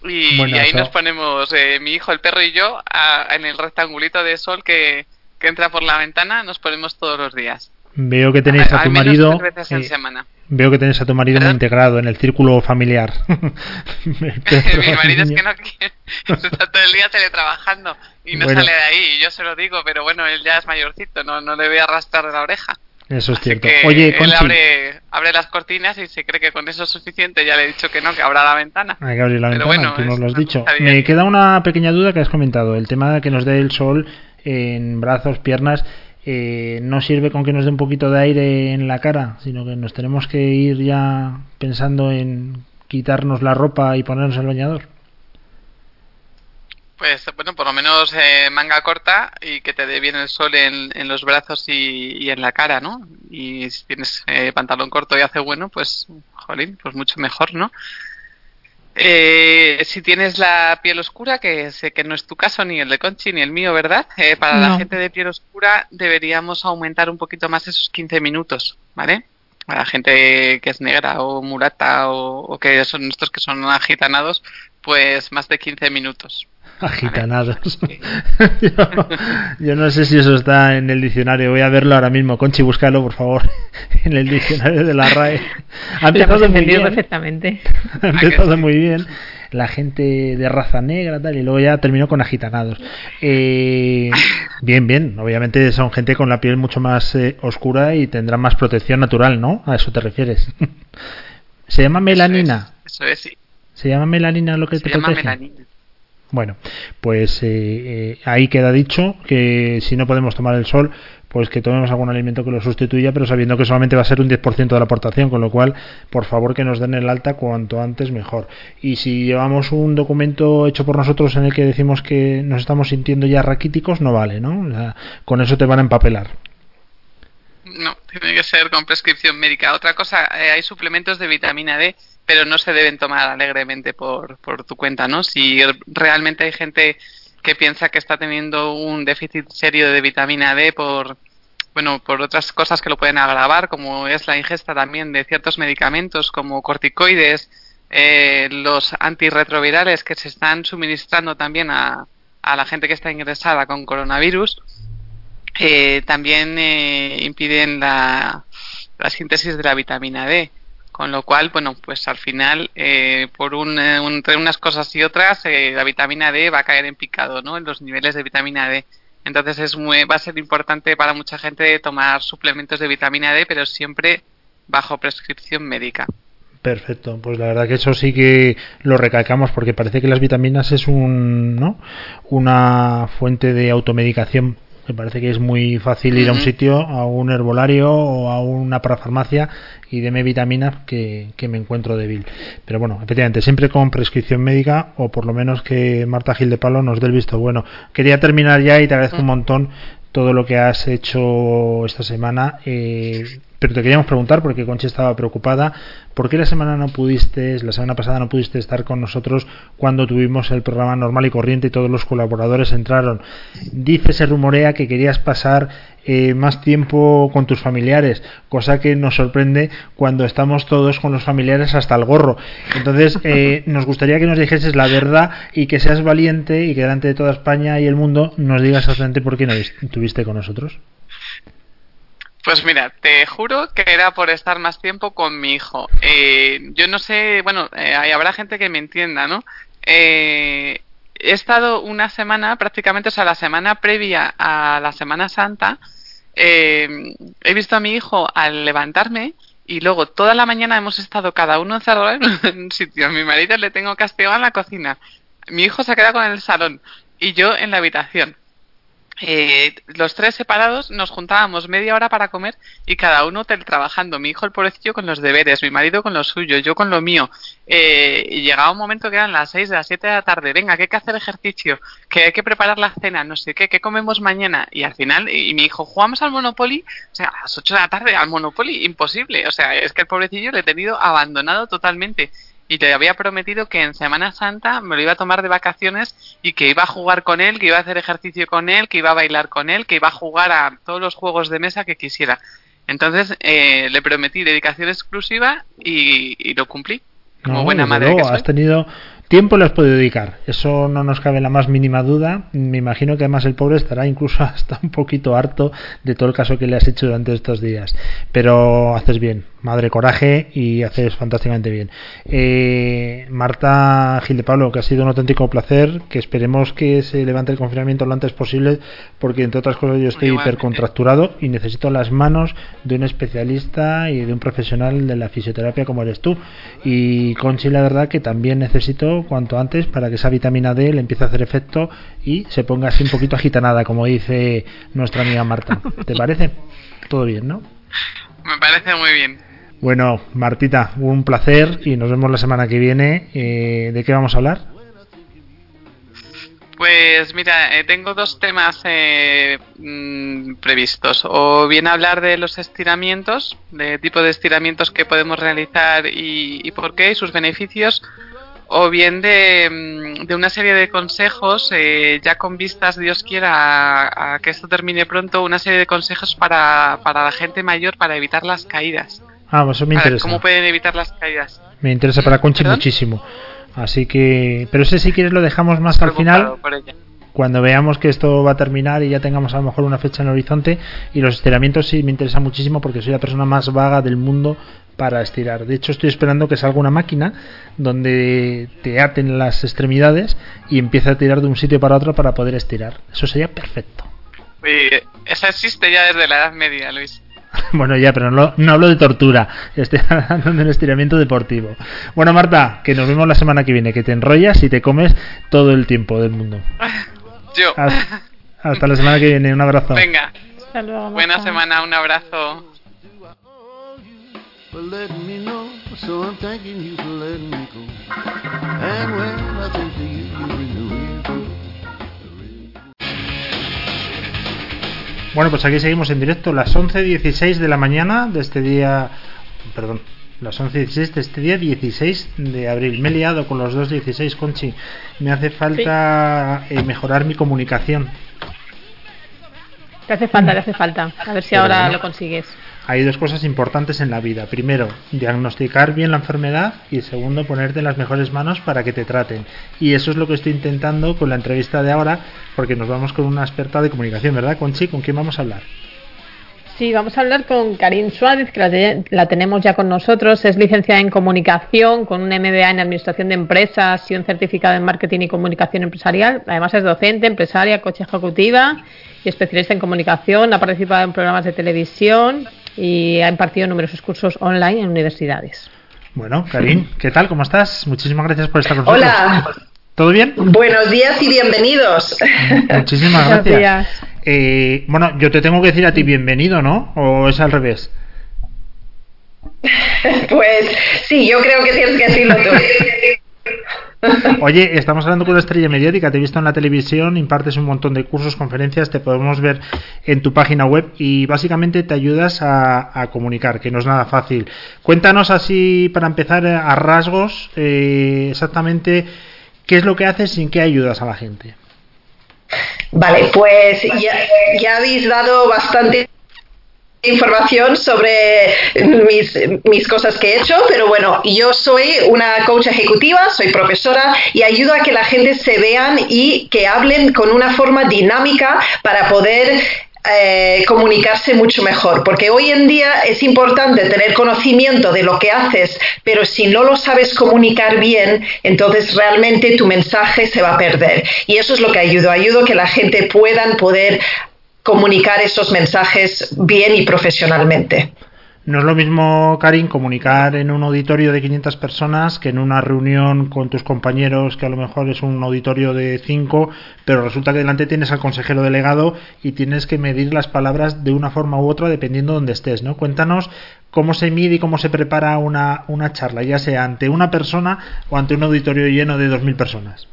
Y, bueno, y ahí nos ponemos, eh, mi hijo, el perro y yo, a, en el rectangulito de sol que, que entra por la ventana, nos ponemos todos los días.
Veo que tenéis a, a tu marido.
Veces en semana.
Veo que tenéis a tu marido muy integrado en el círculo familiar. (laughs) (laughs)
Mi marido es que no (laughs) quiere. Está todo el día teletrabajando y no bueno. sale de ahí. Y yo se lo digo, pero bueno, él ya es mayorcito, no, no le voy a arrastrar de la oreja.
Eso es
Así
cierto.
Que
Oye,
él
Conchi,
abre, abre las cortinas y se cree que con eso es suficiente. Ya le he dicho que no, que abra la ventana.
Hay que abrir la
Pero
ventana,
bueno,
tú nos lo has dicho. Me queda una pequeña duda que has comentado. El tema de que nos dé el sol en brazos, piernas. Eh, no sirve con que nos dé un poquito de aire en la cara, sino que nos tenemos que ir ya pensando en quitarnos la ropa y ponernos el bañador.
Pues bueno, por lo menos eh, manga corta y que te dé bien el sol en, los brazos y, y, en la cara, ¿no? Y si tienes eh, pantalón corto y hace bueno, pues, jolín, pues mucho mejor, ¿no? Eh, si tienes la piel oscura, que sé que no es tu caso, ni el de Conchi, ni el mío, ¿verdad? Eh, para
No.
la gente de piel oscura deberíamos aumentar un poquito más esos 15 minutos, ¿vale? A la gente que es negra o murata o, o que son estos que son agitanados, pues más de 15 minutos.
Agitanados. yo, (laughs) (laughs) yo no sé si eso está en el diccionario. Voy a verlo ahora mismo. Conchi, búscalo, por favor. (laughs) En el diccionario de la RAE. Ha empezado muy bien.
perfectamente.
Ha empezado muy bien. La gente de raza negra, tal, y luego ya terminó con agitanados. Eh, bien, bien. Obviamente son gente con la piel mucho más eh, oscura y tendrán más protección natural, ¿no? A eso te refieres. Se llama melanina.
Eso es, eso es sí.
¿Se llama melanina lo que
Se
te
llama
protege?
melanina.
Bueno, pues eh, eh, ahí queda dicho que si no podemos tomar el sol, pues que tomemos algún alimento que lo sustituya, pero sabiendo que solamente va a ser un 10% de la aportación, con lo cual, por favor, que nos den el alta cuanto antes mejor. Y si llevamos un documento hecho por nosotros en el que decimos que nos estamos sintiendo ya raquíticos, no vale, ¿no? Con eso te van a empapelar.
No, tiene que ser con prescripción médica. Otra cosa, eh, hay suplementos de vitamina D, pero no se deben tomar alegremente por, por tu cuenta, ¿no? Si realmente hay gente que piensa que está teniendo un déficit serio de vitamina D por bueno por otras cosas que lo pueden agravar como es la ingesta también de ciertos medicamentos como corticoides eh, los antirretrovirales que se están suministrando también a, a la gente que está ingresada con coronavirus, eh, también eh, impiden la, la síntesis de la vitamina D. Con lo cual, bueno, pues al final, eh, por un, eh, un- entre unas cosas y otras, eh, la vitamina D va a caer en picado, ¿no? En los niveles de vitamina D. Entonces es muy, va a ser importante para mucha gente tomar suplementos de vitamina D, pero siempre bajo prescripción médica.
Perfecto, pues la verdad que eso sí que lo recalcamos porque parece que las vitaminas es un, ¿no? una fuente de automedicación. Me parece que es muy fácil ir a un sitio, a un herbolario o a una parafarmacia y deme vitaminas que, que me encuentro débil. Pero bueno, efectivamente, siempre con prescripción médica o por lo menos que Marta Gil de Palo nos dé el visto bueno. Quería terminar ya y te agradezco un montón todo lo que has hecho esta semana. eh, pero te queríamos preguntar, porque Conchi estaba preocupada, ¿por qué la semana no pudiste, la semana pasada no pudiste estar con nosotros cuando tuvimos el programa normal y corriente y todos los colaboradores entraron? Dice, se rumorea que querías pasar eh, más tiempo con tus familiares, cosa que nos sorprende cuando estamos todos con los familiares hasta el gorro. Entonces, eh, (laughs) nos gustaría que nos dijeses la verdad y que seas valiente y que delante de toda España y el mundo nos digas exactamente por qué no estuviste con nosotros.
Pues mira, te juro que era por estar más tiempo con mi hijo. Eh, yo no sé, bueno, eh, habrá gente que me entienda, ¿no? Eh, he estado una semana, prácticamente, o sea, la semana previa a la Semana Santa, eh, he visto a mi hijo al levantarme y luego toda la mañana hemos estado cada uno encerrado en (laughs) un sitio. A mi marido le tengo castigado en la cocina. Mi hijo se ha quedado con el salón y yo en la habitación. Eh, los tres separados nos juntábamos media hora para comer y cada uno trabajando. Mi hijo, el pobrecillo, con los deberes, mi marido con lo suyo, yo con lo mío. Eh, y llegaba un momento que eran las seis, las siete de la tarde. Venga, que hay que hacer ejercicio, que hay que preparar la cena, no sé qué, que comemos mañana. Y al final, y, y mi hijo, jugamos al Monopoly, o sea, a las ocho de la tarde al Monopoly, imposible. O sea, es que el pobrecillo le he tenido abandonado totalmente y le había prometido que en Semana Santa me lo iba a tomar de vacaciones y que iba a jugar con él, que iba a hacer ejercicio con él, que iba a bailar con él, que iba a jugar a todos los juegos de mesa que quisiera. Entonces eh, le prometí dedicación exclusiva y, y lo cumplí. Como
No,
buena madre
luego,
que soy.
has tenido tiempo lo has podido dedicar. Eso no nos cabe la más mínima duda. Me imagino que además el pobre estará incluso (laughs) hasta un poquito harto de todo el caso que le has hecho durante estos días. Pero haces bien, madre coraje y haces fantásticamente bien. Eh, Marta Gil de Pablo, que ha sido un auténtico placer, que esperemos que se levante el confinamiento lo antes posible, porque entre otras cosas yo estoy hipercontracturado y necesito las manos de un especialista y de un profesional de la fisioterapia como eres tú. Y Conchi, la verdad que también necesito cuanto antes para que esa vitamina D le empiece a hacer efecto y se ponga así un poquito agitanada, como dice nuestra amiga Marta. ¿Te parece? Todo bien, ¿no?
Me parece muy bien.
Bueno, Martita, un placer y nos vemos la semana que viene. Eh, ¿De qué vamos a hablar?
Pues mira, eh, tengo dos temas eh, mm, previstos. O bien hablar de los estiramientos, de tipo de estiramientos que podemos realizar y, y por qué, y sus beneficios. O bien de, mm, una serie de consejos, eh, ya con vistas, Dios quiera, a, a que esto termine pronto, una serie de consejos para, para la gente mayor para evitar las caídas.
Ah, eso me interesa.
¿Cómo pueden evitar las caídas?
Me interesa para Conchi
¿Perdón?
muchísimo. Así que, pero ese si quieres lo dejamos más al final, cuando veamos que esto va a terminar y ya tengamos a lo mejor una fecha en el horizonte. Y los estiramientos sí me interesa muchísimo porque soy la persona más vaga del mundo para estirar. De hecho, estoy esperando que salga una máquina donde te aten las extremidades y empiece a tirar de un sitio para otro para poder estirar. Eso sería perfecto.
Oye, esa existe ya desde la Edad Media, Luis. (laughs)
Bueno, ya, pero no, no hablo de tortura. Estoy (laughs) hablando de un estiramiento deportivo. Bueno, Marta, que nos vemos la semana que viene, que te enrollas y te comes todo el tiempo del mundo. (laughs)
Yo.
Hasta, hasta la semana que viene. Un abrazo.
Venga,
Hasta luego,
buena semana, un abrazo.
for letting me know. So I'm thanking you for letting me go. And when I think
Bueno, pues aquí seguimos en directo, las 11.16 de la mañana de este día. Perdón, las 11.16 de este día 16 de abril. Me he liado con los 2.16, Conchi. Me hace falta eh, mejorar mi comunicación.
Te hace falta, te hace falta. A ver si
Pero
ahora
bueno.
lo consigues.
Hay dos cosas importantes en la vida. Primero, diagnosticar bien la enfermedad y segundo, ponerte en las mejores manos para que te traten. Y eso es lo que estoy intentando con la entrevista de ahora, porque nos vamos con una experta de comunicación, ¿verdad, Conchi? ¿Con quién vamos a hablar?
Sí, vamos a hablar con Karin Suárez, que la, te- la tenemos ya con nosotros. Es licenciada en comunicación, con un MBA en administración de empresas y un certificado en marketing y comunicación empresarial. Además es docente, empresaria, coach ejecutiva y especialista en comunicación. Ha participado en programas de televisión y ha impartido numerosos cursos online en universidades.
Bueno, Karin, ¿qué tal? ¿Cómo estás? Muchísimas gracias por estar con nosotros.
Hola,
¿Todo bien?
buenos días y bienvenidos.
Muchísimas gracias. Eh, bueno, yo te tengo que decir a ti bienvenido, ¿no? ¿O es al revés? (laughs)
Pues sí, yo creo que tienes que decirlo tú. (laughs)
Oye, estamos hablando con una estrella mediática, te he visto en la televisión, impartes un montón de cursos, conferencias, te podemos ver en tu página web y básicamente te ayudas a, a comunicar, que no es nada fácil. Cuéntanos así, para empezar, eh, a rasgos, eh, exactamente qué es lo que haces y en qué ayudas a la gente.
Vale, pues ya, ya habéis dado bastante información sobre mis, mis cosas que he hecho, pero bueno, yo soy una coach ejecutiva, soy profesora y ayudo a que la gente se vean y que hablen con una forma dinámica para poder eh, comunicarse mucho mejor, porque hoy en día es importante tener conocimiento de lo que haces, pero si no lo sabes comunicar bien, entonces realmente tu mensaje se va a perder. Y eso es lo que ayudo, ayudo a que la gente puedan poder comunicar esos mensajes bien y profesionalmente.
No es lo mismo, Karin, comunicar en un auditorio de 500 personas que en una reunión con tus compañeros, que a lo mejor es un auditorio de 5, pero resulta que delante tienes al consejero delegado y tienes que medir las palabras de una forma u otra dependiendo de donde estés, ¿no? Cuéntanos cómo se mide y cómo se prepara una, una charla, ya sea ante una persona o ante un auditorio lleno de 2.000 personas.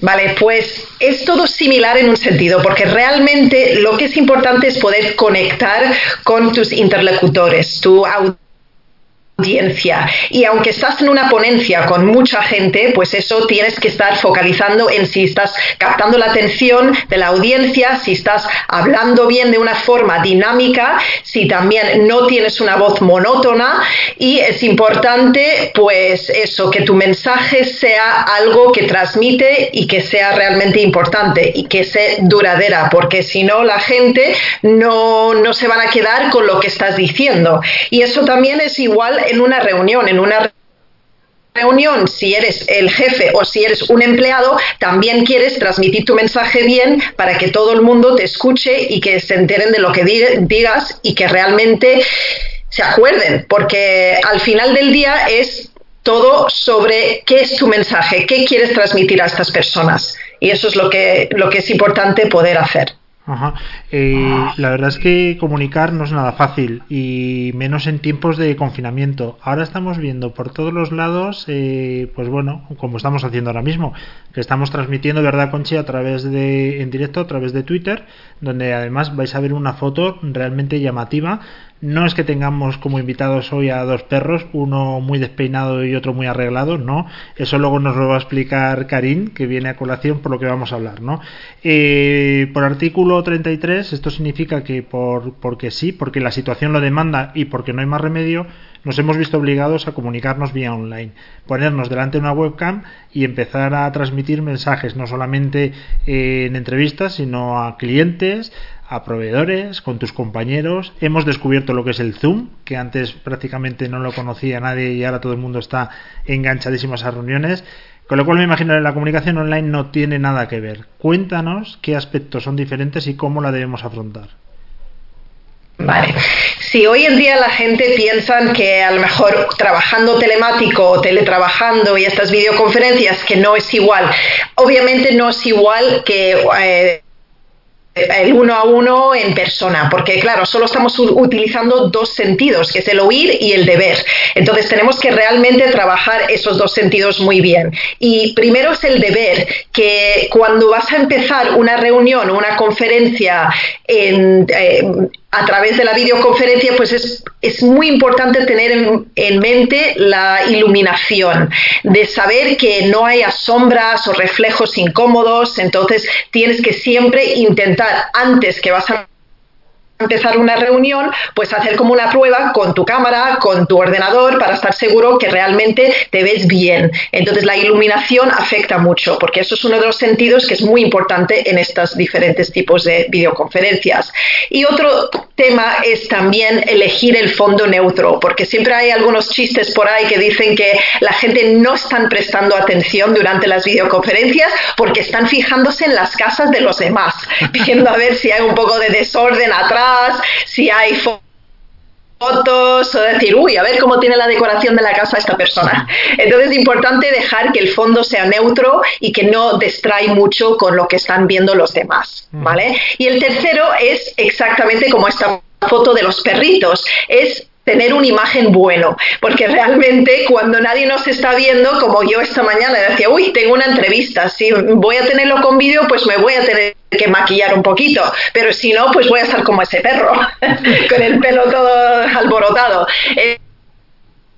Vale, pues es todo similar en un sentido, porque realmente lo que es importante es poder conectar con tus interlocutores, tu audiencia. Y aunque estás en una ponencia con mucha gente, pues eso tienes que estar focalizando en si estás captando la atención de la audiencia, si estás hablando bien de una forma dinámica, si también no tienes una voz monótona y es importante pues eso, que tu mensaje sea algo que transmite y que sea realmente importante y que sea duradera, porque si no la gente no, no se van a quedar con lo que estás diciendo. Y eso también es igual en una reunión, en una reunión, si eres el jefe o si eres un empleado, también quieres transmitir tu mensaje bien para que todo el mundo te escuche y que se enteren de lo que digas y que realmente se acuerden, porque al final del día es todo sobre qué es tu mensaje, qué quieres transmitir a estas personas. Y eso es lo que, lo que es importante poder hacer.
Ajá. Eh, la verdad es que comunicar no es nada fácil y menos en tiempos de confinamiento. Ahora estamos viendo por todos los lados, eh, pues bueno, como estamos haciendo ahora mismo, que estamos transmitiendo, ¿verdad, Conchi? A través de, en directo, a través de Twitter, donde además vais a ver una foto realmente llamativa. No es que tengamos como invitados hoy a dos perros, uno muy despeinado y otro muy arreglado, no. Eso luego nos lo va a explicar Karim, que viene a colación por lo que vamos a hablar, ¿no? Eh, por artículo 33, esto significa que por, porque sí, porque la situación lo demanda y porque no hay más remedio, nos hemos visto obligados a comunicarnos vía online, ponernos delante de una webcam y empezar a transmitir mensajes, no solamente eh, en entrevistas, sino a clientes, a proveedores, con tus compañeros. Hemos descubierto lo que es el Zoom, que antes prácticamente no lo conocía nadie y ahora todo el mundo está enganchadísimo a esas reuniones. Con lo cual me imagino que la comunicación online no tiene nada que ver. Cuéntanos qué aspectos son diferentes y cómo la debemos afrontar.
Vale. Si hoy en día la gente piensa que a lo mejor trabajando telemático o teletrabajando y estas videoconferencias que no es igual, obviamente no es igual que eh, el uno a uno en persona, porque claro, solo estamos utilizando dos sentidos, que es el oír y el de ver. Entonces tenemos que realmente trabajar esos dos sentidos muy bien. Y primero es el de ver, que cuando vas a empezar una reunión o una conferencia en, eh, a través de la videoconferencia, pues es, es muy importante tener en, en, mente la iluminación, de saber que no haya sombras o reflejos incómodos, entonces tienes que siempre intentar, antes que vas a empezar una reunión, pues hacer como una prueba con tu cámara, con tu ordenador, para estar seguro que realmente te ves bien. Entonces la iluminación afecta mucho, porque eso es uno de los sentidos que es muy importante en estos diferentes tipos de videoconferencias. Y otro tema es también elegir el fondo neutro, porque siempre hay algunos chistes por ahí que dicen que la gente no están prestando atención durante las videoconferencias porque están fijándose en las casas de los demás, (laughs) viendo a ver si hay un poco de desorden atrás si hay fotos o decir, uy, a ver cómo tiene la decoración de la casa esta persona. Entonces es importante dejar que el fondo sea neutro y que no distrae mucho con lo que están viendo los demás, ¿vale? Y el tercero es exactamente como esta foto de los perritos, es tener una imagen bueno, porque realmente cuando nadie nos está viendo, como yo esta mañana decía, uy, tengo una entrevista, si voy a tenerlo con vídeo, pues me voy a tener que maquillar un poquito, pero si no, pues voy a estar como ese perro, (laughs) con el pelo todo alborotado. Eh,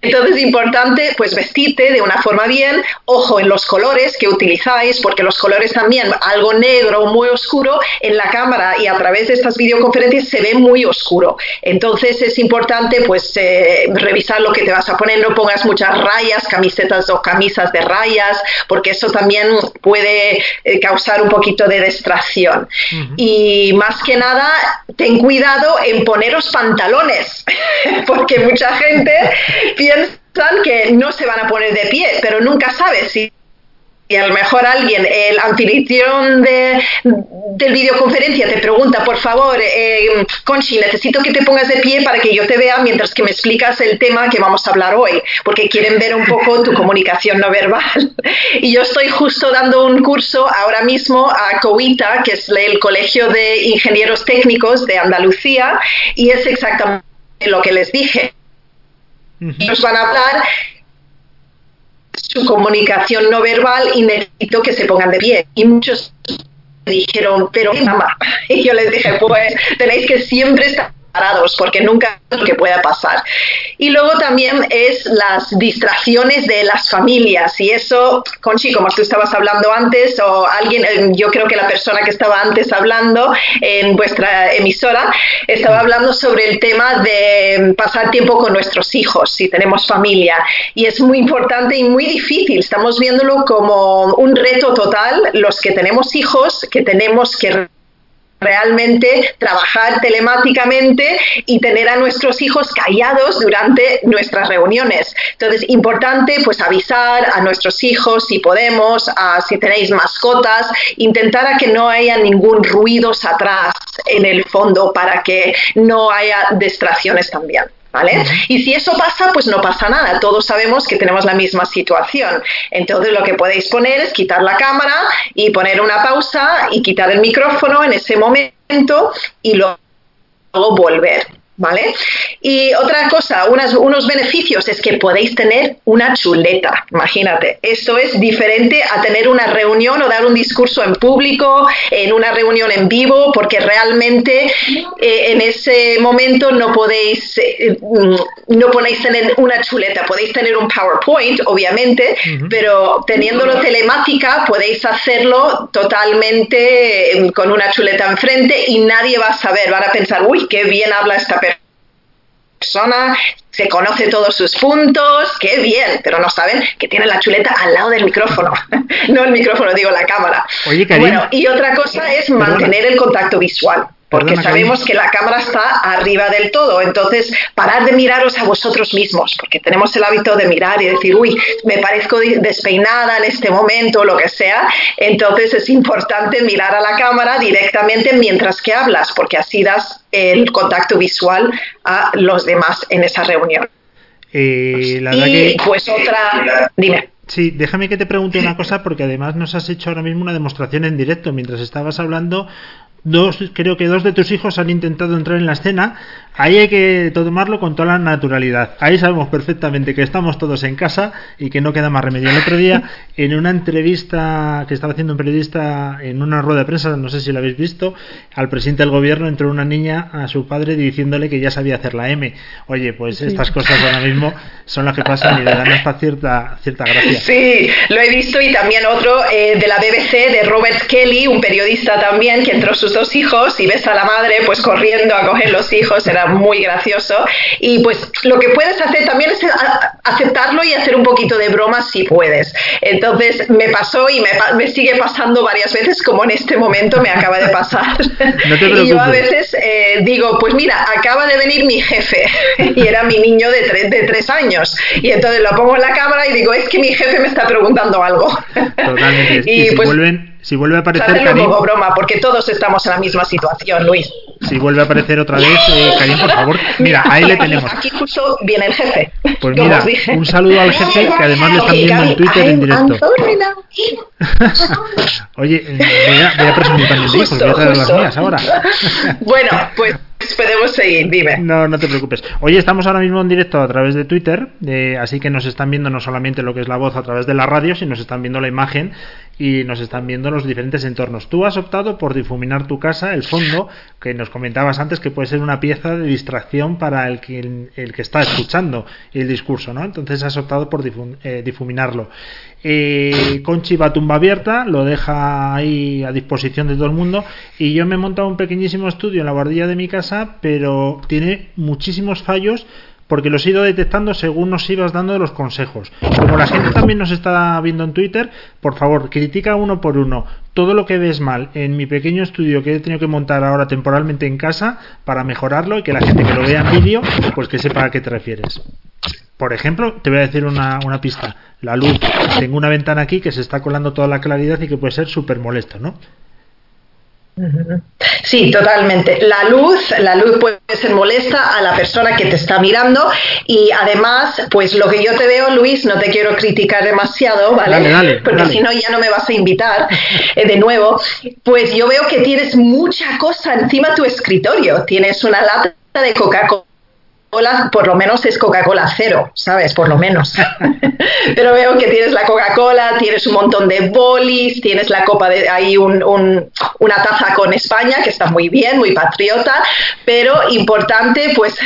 entonces es importante pues vestirte de una forma bien, ojo en los colores que utilizáis, porque los colores también, algo negro, muy oscuro, en la cámara y a través de estas videoconferencias se ve muy oscuro. Entonces es importante pues eh, revisar lo que te vas a poner, no pongas muchas rayas, camisetas o camisas de rayas, porque eso también puede eh, causar un poquito de distracción. Y más que nada, ten cuidado en poneros pantalones, (laughs) porque mucha gente piensan que no se van a poner de pie, pero nunca sabes si y a lo mejor alguien, el anfitrión de, del videoconferencia te pregunta, por favor, eh, Conchi, necesito que te pongas de pie para que yo te vea mientras que me explicas el tema que vamos a hablar hoy, porque quieren ver un poco tu comunicación no verbal. (laughs) Y yo estoy justo dando un curso ahora mismo a COITA, que es el Colegio de Ingenieros Técnicos de Andalucía, y es exactamente lo que les dije nos van a hablar su comunicación no verbal y necesito que se pongan de pie. Y muchos dijeron, pero mamá. (laughs) Y yo les dije, pues tenéis que siempre estar porque nunca lo que pueda pasar. Y luego también es las distracciones de las familias y eso, Conchi, como tú estabas hablando antes o alguien, eh, yo creo que la persona que estaba antes hablando en vuestra emisora estaba hablando sobre el tema de pasar tiempo con nuestros hijos si tenemos familia y es muy importante y muy difícil. Estamos viéndolo como un reto total los que tenemos hijos que tenemos que realmente trabajar telemáticamente y tener a nuestros hijos callados durante nuestras reuniones. Entonces, importante pues avisar a nuestros hijos si podemos, a, si tenéis mascotas, intentar a que no haya ningún ruido atrás en el fondo para que no haya distracciones también. ¿Vale? Y si eso pasa, pues no pasa nada. Todos sabemos que tenemos la misma situación. Entonces lo que podéis poner es quitar la cámara y poner una pausa y quitar el micrófono en ese momento y luego volver. ¿Vale? Y otra cosa, unos beneficios es que podéis tener una chuleta, imagínate. Esto es diferente a tener una reunión o dar un discurso en público, en una reunión en vivo, porque realmente eh, en ese momento no podéis, eh, no podéis tener una chuleta. Podéis tener un PowerPoint, obviamente, pero teniéndolo telemática podéis hacerlo totalmente eh, con una chuleta enfrente y nadie va a saber, van a pensar, uy, qué bien habla esta persona persona, se conoce todos sus puntos, qué bien, pero no saben que tiene la chuleta al lado del micrófono, (laughs) no el micrófono, digo la cámara. bueno, y otra cosa es mantener el contacto visual porque sabemos que la cámara está arriba del todo. Entonces, parar de miraros a vosotros mismos, porque tenemos el hábito de mirar y decir, uy, me parezco despeinada en este momento, o lo que sea. Entonces, es importante mirar a la cámara directamente mientras que hablas, porque así das el contacto visual a los demás en esa reunión.
Eh,
y pues otra, dime.
Sí, déjame que te pregunte una cosa porque además nos has hecho ahora mismo una demostración en directo. Mientras estabas hablando, dos, creo que dos de tus hijos han intentado entrar en la escena, ahí hay que tomarlo con toda la naturalidad. Ahí sabemos perfectamente que estamos todos en casa y que no queda más remedio. El otro día, (laughs) en una entrevista que estaba haciendo un periodista en una rueda de prensa, no sé si lo habéis visto, al presidente del gobierno entró una niña a su padre diciéndole que ya sabía hacer la M. Oye, pues estas cosas ahora mismo son las que pasan y le dan hasta cierta, cierta gracia.
Sí, lo he visto y también otro eh, de la BBC, de Robert Kelly, un periodista también, que entró su sus dos hijos y ves a la madre pues corriendo a coger los hijos, era muy gracioso. Y pues lo que puedes hacer también es aceptarlo y hacer un poquito de broma si puedes. Entonces me pasó y me, me sigue pasando varias veces como en este momento me acaba de pasar. (laughs) (laughs) y yo a veces eh, digo, pues mira, acaba de venir mi jefe (laughs) y era mi niño de, de tres años. Y entonces lo pongo en la cámara y digo, es que mi jefe me está preguntando algo.
Totalmente. y, pues, vuelven, si vuelve a aparecer
Karim... poco broma, porque todos estamos en la misma situación, Luis.
Si vuelve a aparecer otra vez, eh, Karim, por favor. (laughs) Mira, ahí le tenemos.
Aquí justo viene el jefe.
Pues mira, un saludo al jefe, que además le están viendo en Twitter en directo. (laughs) Oye, voy a, voy a presumir también de hijos, voy a traer las mías ahora.
bueno, pues podemos seguir, dime.
No, no te preocupes. Oye, estamos ahora mismo en directo a través de Twitter, eh, así que nos están viendo no solamente lo que es la voz a través de la radio, sino nos están viendo la imagen y nos están viendo los diferentes entornos. Tú has optado por difuminar tu casa, el fondo, que nos comentabas antes que puede ser una pieza de distracción para el que, el que está escuchando el discurso, ¿no? Entonces has optado por eh, difuminarlo. Eh, Conchi va tumba abierta, lo deja ahí a disposición de todo el mundo y yo me he montado un pequeñísimo estudio en la guardilla de mi casa, pero tiene muchísimos fallos porque los he ido detectando según nos ibas dando los consejos. Como la gente también nos está viendo en Twitter, por favor, critica uno por uno todo lo que ves mal en mi pequeño estudio que he tenido que montar ahora temporalmente en casa para mejorarlo y que la gente que lo vea en vídeo, pues que sepa a qué te refieres. Por ejemplo, te voy a decir una, pista. La luz. Tengo una ventana aquí que se está colando toda la claridad y que puede ser súper molesto, ¿no?
Sí, totalmente. La luz, la luz puede ser molesta a la persona que te está mirando y además, pues lo que yo te veo, Luis, no te quiero criticar demasiado, ¿vale? Porque si no ya no me vas a invitar eh, de nuevo. Pues yo veo que tienes mucha cosa encima de tu escritorio. Tienes una lata de Coca-Cola por lo menos es Coca-Cola cero, ¿sabes? Por lo menos. (laughs) Pero veo que tienes la Coca-Cola, tienes un montón de bolis, tienes la copa de ahí un, una taza con España, que está muy bien, muy patriota, pero importante pues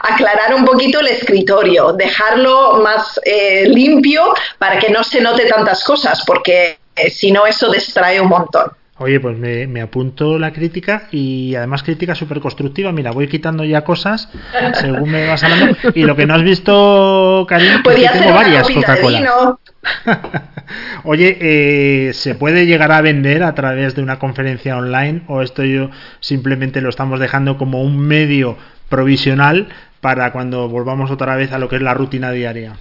aclarar un poquito el escritorio, dejarlo más eh, limpio para que no se note tantas cosas, porque eh, si no eso distrae un montón.
Oye, pues me, apunto la crítica y además crítica súper constructiva. Mira, voy quitando ya cosas según me vas hablando. Y lo que no has visto, Karim, es que tengo varias Coca-Cola. (laughs) Oye, eh, ¿se puede llegar a vender a través de una conferencia online o esto yo simplemente lo estamos dejando como un medio provisional para cuando volvamos otra vez a lo que es la rutina diaria?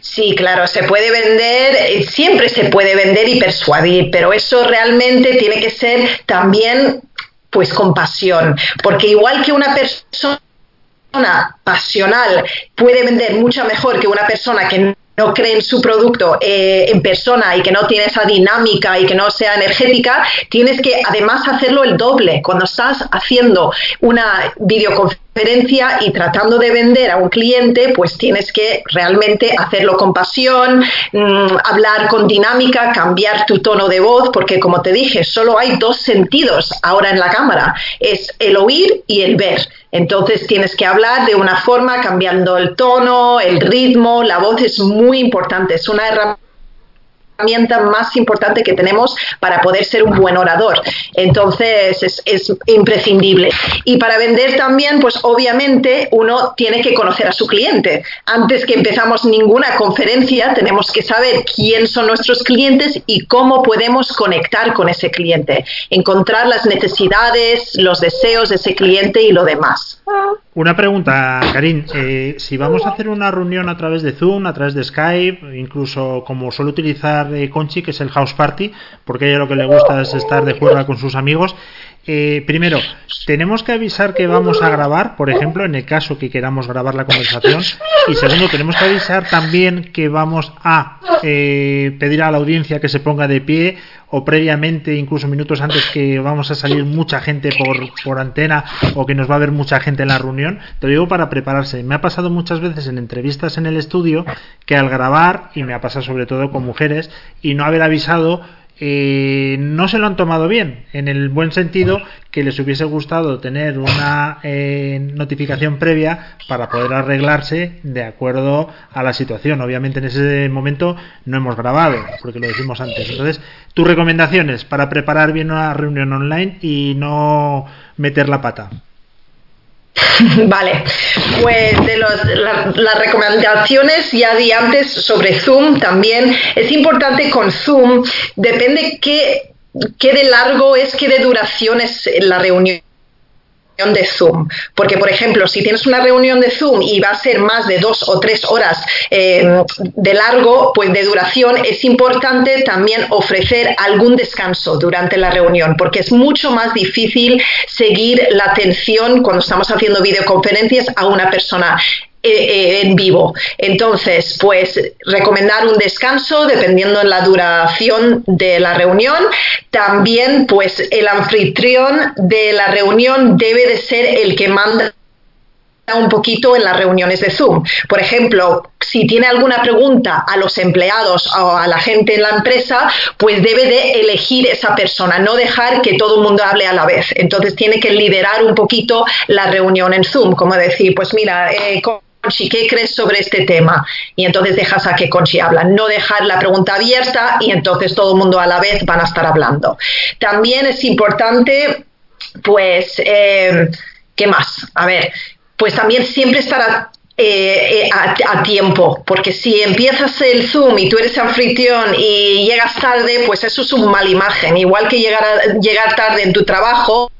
Sí, claro, se puede vender, eh, siempre se puede vender y persuadir, pero eso realmente tiene que ser también pues con pasión, porque igual que una persona pasional puede vender mucho mejor que una persona que no cree en su producto eh, en persona y que no tiene esa dinámica y que no sea energética, tienes que además hacerlo el doble. Cuando estás haciendo una videoconferencia y tratando de vender a un cliente, pues tienes que realmente hacerlo con pasión, mm, hablar con dinámica, cambiar tu tono de voz, porque como te dije, solo hay dos sentidos ahora en la cámara, es el oír y el ver. Entonces tienes que hablar de una forma cambiando el tono, el ritmo, la voz es muy importante, es una herramienta herramienta más importante que tenemos para poder ser un buen orador. Entonces es, es, imprescindible. Y para vender también, pues obviamente uno tiene que conocer a su cliente. Antes que empezamos ninguna conferencia, tenemos que saber quién son nuestros clientes y cómo podemos conectar con ese cliente. Encontrar las necesidades, los deseos de ese cliente y lo demás.
Una pregunta, Karim. Eh, si vamos a hacer una reunión a través de Zoom, a través de Skype, incluso como suelo utilizar eh, Conchi, que es el House Party, porque a ella lo que le gusta es estar de juerga con sus amigos, eh, primero, tenemos que avisar que vamos a grabar, por ejemplo, en el caso que queramos grabar la conversación. Y segundo, tenemos que avisar también que vamos a eh, pedir a la audiencia que se ponga de pie o previamente, incluso minutos antes, que vamos a salir mucha gente por, por antena o que nos va a ver mucha gente en la reunión. Te lo digo para prepararse. Me ha pasado muchas veces en entrevistas en el estudio que al grabar, y me ha pasado sobre todo con mujeres, y no haber avisado eh, no se lo han tomado bien, en el buen sentido que les hubiese gustado tener una eh, notificación previa para poder arreglarse de acuerdo a la situación. Obviamente en ese momento no hemos grabado, porque lo decimos antes. Entonces, tus recomendaciones para preparar bien una reunión online y no meter la pata. (laughs)
Vale, pues de los, las recomendaciones ya di antes sobre Zoom también. Es importante con Zoom, depende qué, qué de largo es, qué de duración es la reunión de Zoom. Porque, por ejemplo, si tienes una reunión de Zoom y va a ser más de dos o tres horas eh, de largo, pues de duración, es importante también ofrecer algún descanso durante la reunión, porque es mucho más difícil seguir la atención cuando estamos haciendo videoconferencias a una persona eh, en vivo. Entonces, pues recomendar un descanso dependiendo de la duración de la reunión. También, pues el anfitrión de la reunión debe de ser el que manda un poquito en las reuniones de Zoom. Por ejemplo, si tiene alguna pregunta a los empleados o a la gente en la empresa, pues debe de elegir esa persona, no dejar que todo el mundo hable a la vez. Entonces tiene que liderar un poquito la reunión en Zoom, como decir, pues mira, eh, Conchi, ¿qué crees sobre este tema? Y entonces dejas a que Conchi habla. No dejar la pregunta abierta y entonces todo el mundo a la vez van a estar hablando. También es importante, pues, eh, ¿qué más? A ver, pues también siempre estar a, eh, a, tiempo, porque si empiezas el Zoom y tú eres anfitrión y llegas tarde, pues eso es un mal imagen. Igual que llegar, a, llegar tarde en tu trabajo,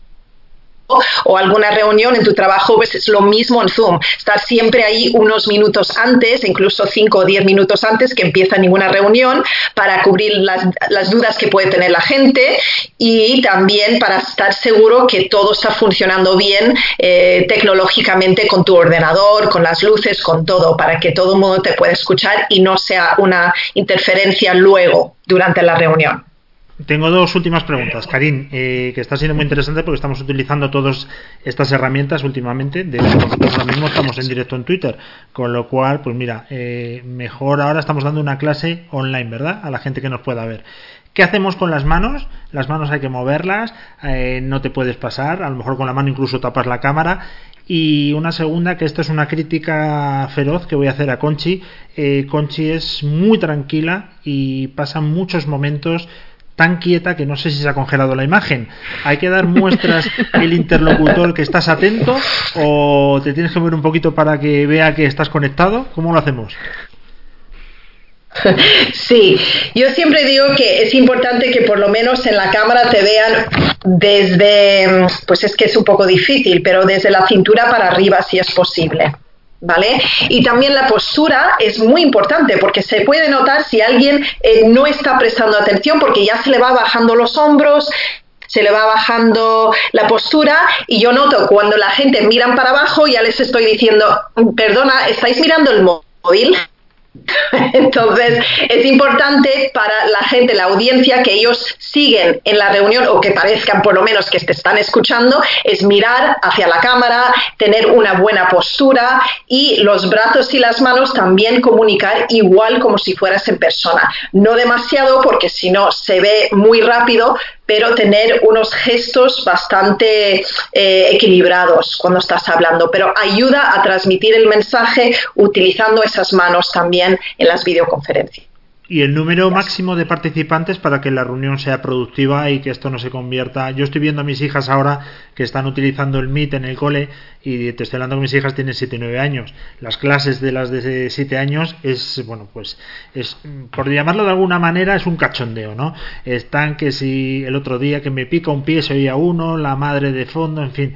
o alguna reunión en tu trabajo, pues es lo mismo en Zoom. Estar siempre ahí unos minutos antes, incluso 5 o 10 minutos antes que empieza ninguna reunión, para cubrir las, dudas que puede tener la gente y también para estar seguro que todo está funcionando bien eh, tecnológicamente con tu ordenador, con las luces, con todo, para que todo el mundo te pueda escuchar y no sea una interferencia luego durante la reunión.
Tengo dos últimas preguntas, Karim, eh, que está siendo muy interesante porque estamos utilizando todas estas herramientas últimamente. De hecho, nosotros ahora mismo estamos en directo en Twitter, con lo cual, pues mira, eh, mejor ahora estamos dando una clase online, ¿verdad? A la gente que nos pueda ver. ¿Qué hacemos con las manos? Las manos hay que moverlas, eh, no te puedes pasar, a lo mejor con la mano incluso tapas la cámara. Y una segunda, que esto es una crítica feroz que voy a hacer a Conchi. Eh, Conchi es muy tranquila y pasa muchos momentos tan quieta que no sé si se ha congelado la imagen. Hay que dar muestras el interlocutor que estás atento o te tienes que mover un poquito para que vea que estás conectado. ¿Cómo lo hacemos? (laughs)
Sí, yo siempre digo que es importante que por lo menos en la cámara te vean desde, pues es que es un poco difícil, pero desde la cintura para arriba si es posible. ¿Vale? Y también la postura es muy importante porque se puede notar si alguien eh, no está prestando atención porque ya se le va bajando los hombros, se le va bajando la postura y yo noto cuando la gente miran para abajo ya les estoy diciendo, perdona, ¿estáis mirando el móvil? (laughs) Entonces, es importante para la gente, la audiencia, que ellos siguen en la reunión o que parezcan por lo menos que te están escuchando, es mirar hacia la cámara, tener una buena postura y los brazos y las manos también comunicar igual como si fueras en persona. No demasiado porque si no se ve muy rápido, pero tener unos gestos bastante eh, equilibrados cuando estás hablando, pero ayuda a transmitir el mensaje utilizando esas manos también en las videoconferencias.
Y el número máximo de participantes para que la reunión sea productiva y que esto no se convierta. Yo estoy viendo a mis hijas ahora que están utilizando el Meet en el cole y te estoy hablando que mis hijas tienen 7 y 9 años. Las clases de las de 7 años es, bueno, pues es, por llamarlo de alguna manera, es un cachondeo, ¿no? Están que si el otro día que me pica un pie se oía uno, la madre de fondo, en fin.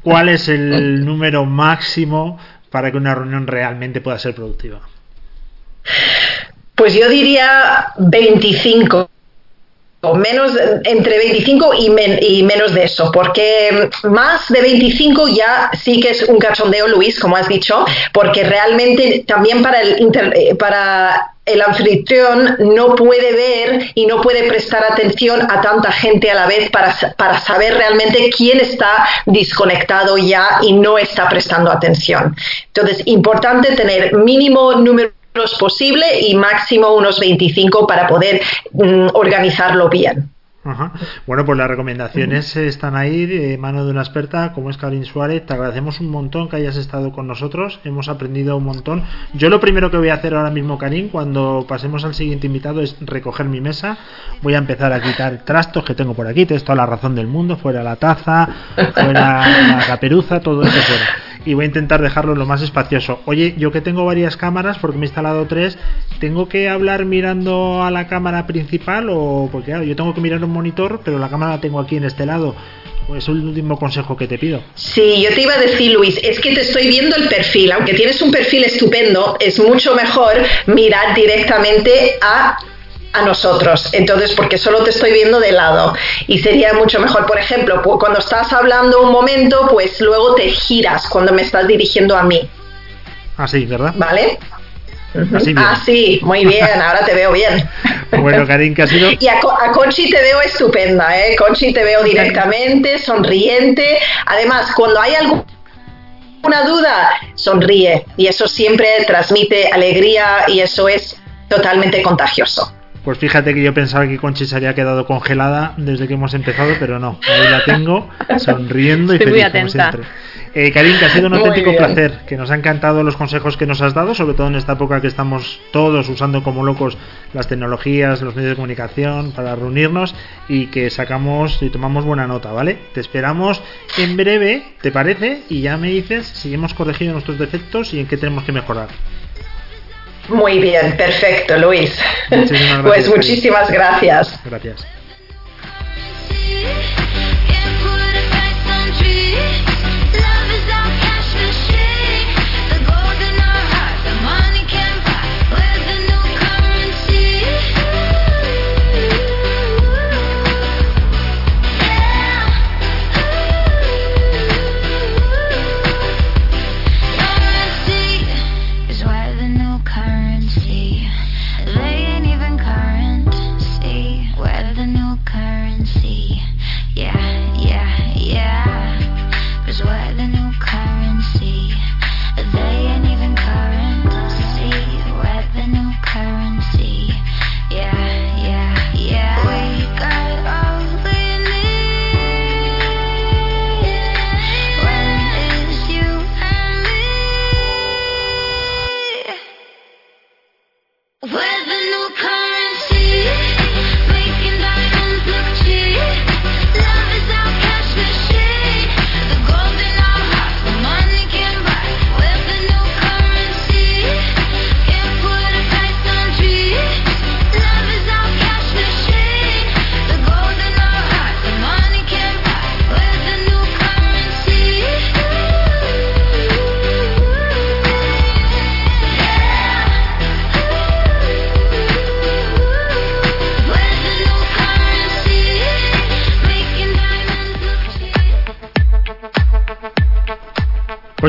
¿Cuál es el (laughs) número máximo para que una reunión realmente pueda ser productiva?
Pues yo diría 25 menos entre 25 y, men, y, menos de eso, porque más de 25 ya sí que es un cachondeo, Luis, como has dicho, porque realmente también para el, inter, para el anfitrión no puede ver y no puede prestar atención a tanta gente a la vez para, para saber realmente quién está desconectado ya y no está prestando atención. Entonces, importante tener mínimo número posible y máximo unos 25 para poder mm, organizarlo bien.
Bueno, pues las recomendaciones están ahí de mano de una experta como es Karin Suárez. Te agradecemos un montón que hayas estado con nosotros. Hemos aprendido un montón. Yo lo primero que voy a hacer ahora mismo, Karin, cuando pasemos al siguiente invitado es recoger mi mesa. Voy a empezar a quitar trastos que tengo por aquí. Tienes toda la razón del mundo. Fuera la taza, fuera la caperuza, todo eso fuera y voy a intentar dejarlo lo más espacioso. Oye, yo que tengo varias cámaras, porque me he instalado tres, ¿tengo que hablar mirando a la cámara principal o porque claro, yo tengo que mirar un monitor, pero la cámara la tengo aquí en este lado? Pues es el último consejo que te pido.
Sí, yo te iba a decir, Luis, es que te estoy viendo el perfil. Aunque tienes un perfil estupendo, es mucho mejor mirar directamente a a nosotros. Entonces, porque solo te estoy viendo de lado. Y sería mucho mejor, por ejemplo, cuando estás hablando un momento, pues luego te giras cuando me estás dirigiendo a mí.
Así, ¿verdad?
¿Vale? Así ah, sí, muy bien, (laughs) ahora te veo bien.
Bueno, Karin, que ha sido...
Y a, Conchi te veo estupenda, ¿eh? Conchi te veo directamente, sonriente. Además, cuando hay algún una duda, sonríe y eso siempre transmite alegría y eso es totalmente contagioso.
Pues fíjate que yo pensaba que Conchi se había quedado congelada desde que hemos empezado, pero no. Ahí la tengo, (laughs) sonriendo y feliz como siempre. Eh, Karin, que ha sido un auténtico placer, que nos ha encantado los consejos que nos has dado, sobre todo en esta época que estamos todos usando como locos las tecnologías, los medios de comunicación para reunirnos y que sacamos y tomamos buena nota, ¿vale? Te esperamos en breve, ¿te parece? Y ya me dices si hemos corregido nuestros defectos y en qué tenemos que mejorar.
Muy bien, perfecto, Luis. (laughs) pues muchísimas gracias.
Gracias.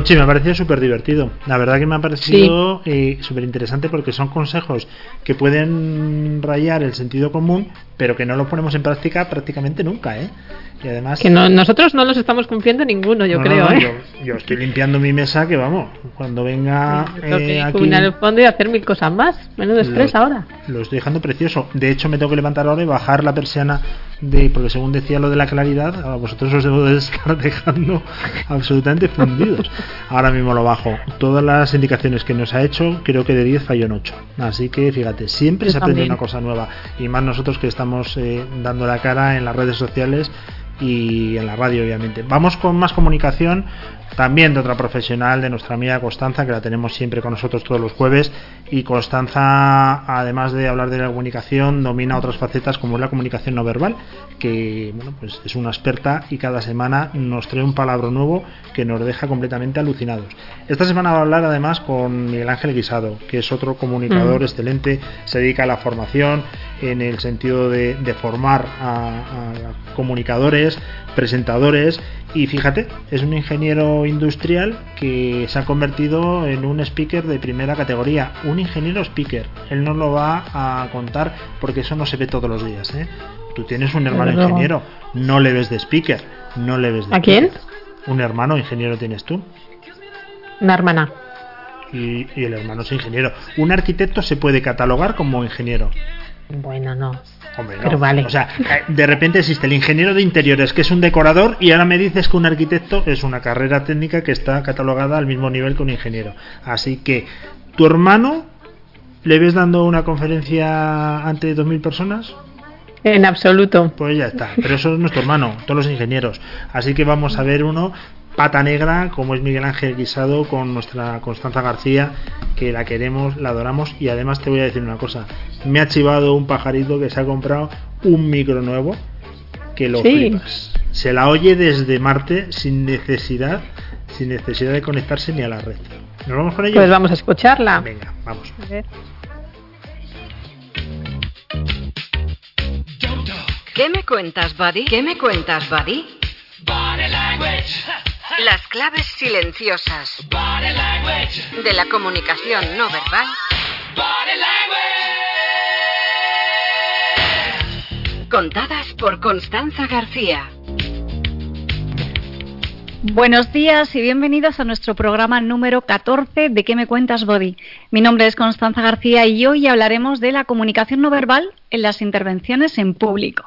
Sí, me ha parecido súper divertido. La verdad que me ha parecido eh, súper interesante porque son consejos que pueden rayar el sentido común, pero que no lo ponemos en práctica prácticamente nunca, ¿eh? Y además...
Que nosotros no los estamos cumpliendo ninguno, yo creo, ¿eh?
Yo, estoy limpiando mi mesa que, vamos, cuando venga
eh, aquí... el fondo y hacer mil cosas más. Menos estrés ahora.
Lo estoy dejando precioso. De hecho, me tengo que levantar ahora y bajar la persiana de porque según decía lo de la claridad, a vosotros os debo de estar (laughs) dejando absolutamente fundidos. Ahora mismo lo bajo. Todas las indicaciones que nos ha hecho, creo que de 10 falló en 8. Así que fíjate, siempre se aprende una cosa nueva. Y más nosotros que estamos eh, dando la cara en las redes sociales y en la radio, obviamente. Vamos con más comunicación también de otra profesional, de nuestra amiga Constanza, que la tenemos siempre con nosotros todos los jueves. Y Constanza, además de hablar de la comunicación, domina otras facetas como es la comunicación no verbal, que bueno, pues es una experta y cada semana nos trae un palabra nuevo que nos deja completamente alucinados. Esta semana va a hablar además con Miguel Ángel Guisado, que es otro comunicador excelente, se dedica a la formación en el sentido de, formar a comunicadores, presentadores y fíjate, es un ingeniero industrial que se ha convertido en un speaker de primera categoría, un ingeniero speaker. Él no lo va a contar porque eso no se ve todos los días. ¿eh? Tú tienes un hermano ingeniero, no le ves de speaker, no le ves de
¿A quién?
Un hermano ingeniero tienes tú.
Una hermana.
y, y el hermano es ingeniero. Un arquitecto se puede catalogar como ingeniero.
Bueno, no.
Hombre, no.
Pero vale.
O sea, eh, de repente existe el ingeniero de interiores, que es un decorador, y ahora me dices que un arquitecto es una carrera técnica que está catalogada al mismo nivel que un ingeniero. Así que, ¿tu hermano le ves dando una conferencia ante 2.000 personas?
En absoluto.
Pues ya está. Pero eso es nuestro hermano, todos los ingenieros. Así que vamos a ver uno pata negra, como es Miguel Ángel Guisado, con nuestra Constanza García, que la queremos, la adoramos. Y además te voy a decir una cosa: me ha chivado un pajarito que se ha comprado un micro nuevo, que lo
Sí.
flipas. Se la oye desde Marte sin necesidad, sin necesidad de conectarse ni a la red. ¿Nos vamos con ello?
Pues vamos a escucharla.
Venga, vamos.
A ver.
¿Qué me cuentas, Buddy? ¿Qué me cuentas, Buddy? Las claves silenciosas de la comunicación no verbal contadas por Constanza García.
Buenos días y bienvenidos a nuestro programa número 14 de ¿Qué me cuentas, Body? Mi nombre es Constanza García y hoy hablaremos de la comunicación no verbal en las intervenciones en público.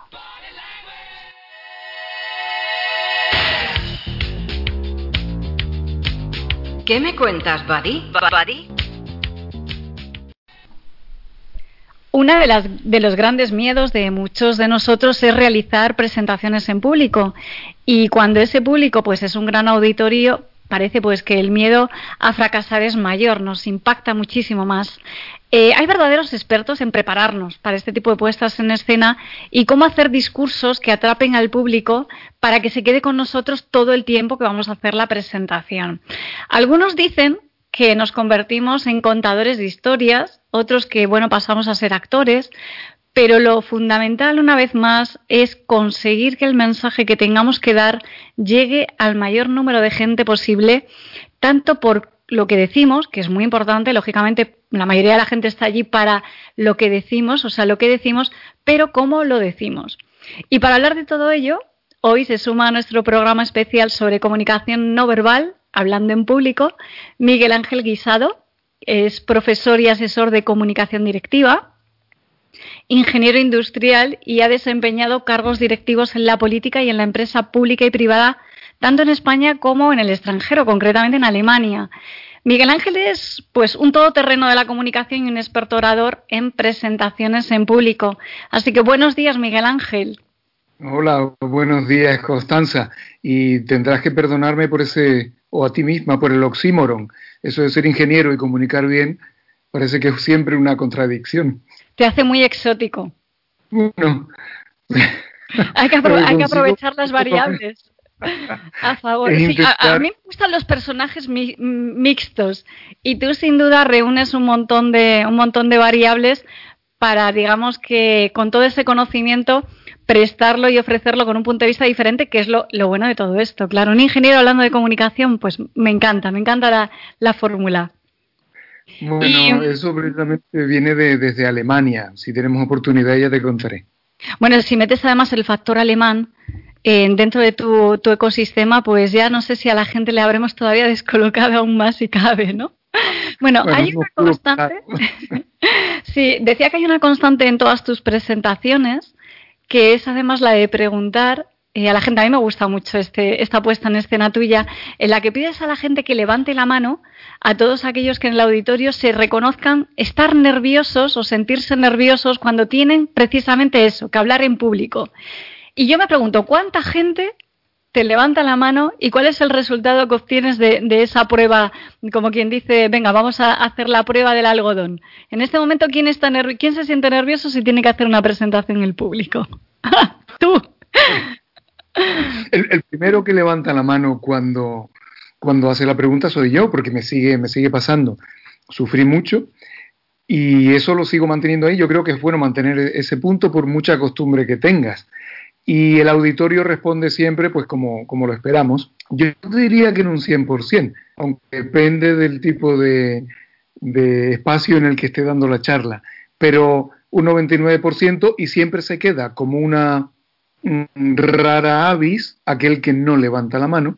¿Qué me cuentas, Buddy? Buddy?
Una de, las, de los grandes miedos de muchos de nosotros es realizar presentaciones en público y cuando ese público pues es un gran auditorio parece pues que el miedo a fracasar es mayor, nos impacta muchísimo más. Eh, hay verdaderos expertos en prepararnos para este tipo de puestas en escena y cómo hacer discursos que atrapen al público para que se quede con nosotros todo el tiempo que vamos a hacer la presentación. Algunos dicen que nos convertimos en contadores de historias, otros que, bueno, pasamos a ser actores, pero lo fundamental, una vez más, es conseguir que el mensaje que tengamos que dar llegue al mayor número de gente posible, tanto por lo que decimos, que es muy importante, lógicamente la mayoría de la gente está allí para lo que decimos, o sea, lo que decimos, pero cómo lo decimos. Y para hablar de todo ello, hoy se suma a nuestro programa especial sobre comunicación no verbal, hablando en público, Miguel Ángel Guisado, es profesor y asesor de comunicación directiva, ingeniero industrial y ha desempeñado cargos directivos en la política y en la empresa pública y privada, tanto en España como en el extranjero, concretamente en Alemania. Miguel Ángel es pues un todoterreno de la comunicación y un experto orador en presentaciones en público. Así que buenos días, Miguel Ángel.
Hola, buenos días, Constanza. Y tendrás que perdonarme por ese, o a ti misma, por el oxímoron. Eso de ser ingeniero y comunicar bien, parece que es siempre una contradicción.
Te hace muy exótico.
Bueno, (laughs)
Hay que, apro- hay que aprovechar las (laughs) variables. (laughs) A favor. Sí, a, mí me gustan los personajes mi- mixtos y tú sin duda reúnes un montón de un montón de variables para, digamos que con todo ese conocimiento prestarlo y ofrecerlo con un punto de vista diferente, que es lo, lo bueno de todo esto. Claro, un ingeniero hablando de comunicación, pues me encanta, me encanta la, la fórmula.
bueno, eso precisamente viene de, desde Alemania. Si tenemos oportunidad ya te contaré.
Bueno, si metes además el factor alemán eh, dentro de tu, tu ecosistema, pues ya no sé si a la gente le habremos todavía (laughs) descolocado aún más si cabe, ¿no? Bueno,
Bueno,
hay una constante. (laughs) sí, decía que hay una constante en todas tus presentaciones, que es además la de preguntar eh, a la gente. A mí me gusta mucho este, esta puesta en escena tuya, en la que pides a la gente que levante la mano a todos aquellos que en el auditorio se reconozcan estar nerviosos o sentirse nerviosos cuando tienen precisamente eso, que hablar en público. Y yo me pregunto, ¿cuánta gente te levanta la mano y cuál es el resultado que obtienes de, esa prueba, como quien dice, venga, vamos a hacer la prueba del algodón. En este momento, ¿quién, está ¿quién se siente nervioso si tiene que hacer una presentación en el público? (laughs) Tú.
El, el primero que levanta la mano cuando, cuando hace la pregunta soy yo, porque me sigue, me sigue pasando. Sufrí mucho y eso lo sigo manteniendo ahí. Yo creo que es bueno mantener ese punto por mucha costumbre que tengas. Y el auditorio responde siempre, pues como, como lo esperamos. Yo diría que en un 100%, aunque depende del tipo de, de espacio en el que esté dando la charla. Pero un 99% y siempre se queda como una mm, rara avis aquel que no levanta la mano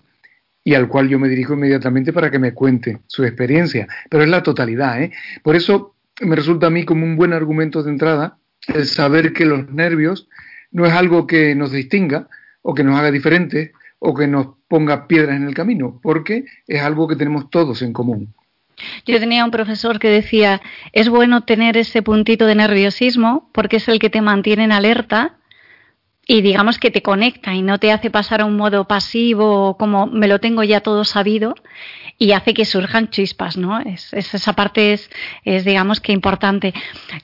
y al cual yo me dirijo inmediatamente para que me cuente su experiencia. Pero es la totalidad, ¿eh? Por eso me resulta a mí como un buen argumento de entrada el saber que los nervios no es algo que nos distinga o que nos haga diferentes o que nos ponga piedras en el camino, porque es algo que tenemos todos en común.
Yo tenía un profesor que decía, es bueno tener ese puntito de nerviosismo porque es el que te mantiene en alerta y digamos que te conecta y no te hace pasar a un modo pasivo como me lo tengo ya todo sabido y hace que surjan chispas, ¿no? Es, esa parte es, es, digamos que importante.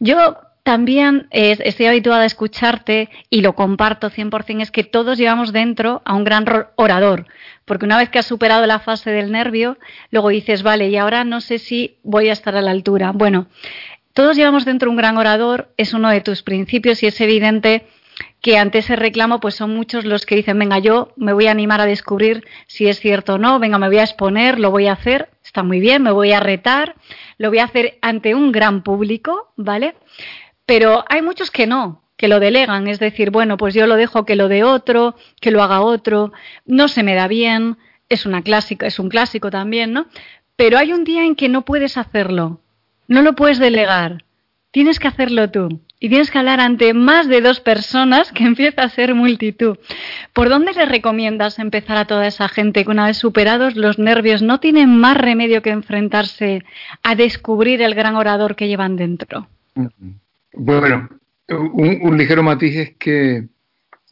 Yo también estoy habituada a escucharte y lo comparto 100%, es que todos llevamos dentro a un gran orador, porque una vez que has superado la fase del nervio, luego dices, vale, y ahora no sé si voy a estar a la altura. Bueno, todos llevamos dentro un gran orador, es uno de tus principios y es evidente que ante ese reclamo pues son muchos los que dicen, venga, yo me voy a animar a descubrir si es cierto o no, venga, me voy a exponer, lo voy a hacer, está muy bien, me voy a retar, lo voy a hacer ante un gran público, ¿vale? Pero hay muchos que no, que lo delegan, es decir, bueno, pues yo lo dejo que lo de otro, que lo haga otro, no se me da bien, es una clásica, es un clásico también, ¿no? Pero hay un día en que no puedes hacerlo, no lo puedes delegar, tienes que hacerlo tú y tienes que hablar ante más de dos personas que (laughs) empieza a ser multitud. ¿Por dónde le recomiendas empezar a toda esa gente que una vez superados los nervios no tienen más remedio que enfrentarse a descubrir el gran orador que llevan dentro?
Bueno, un, ligero matiz es que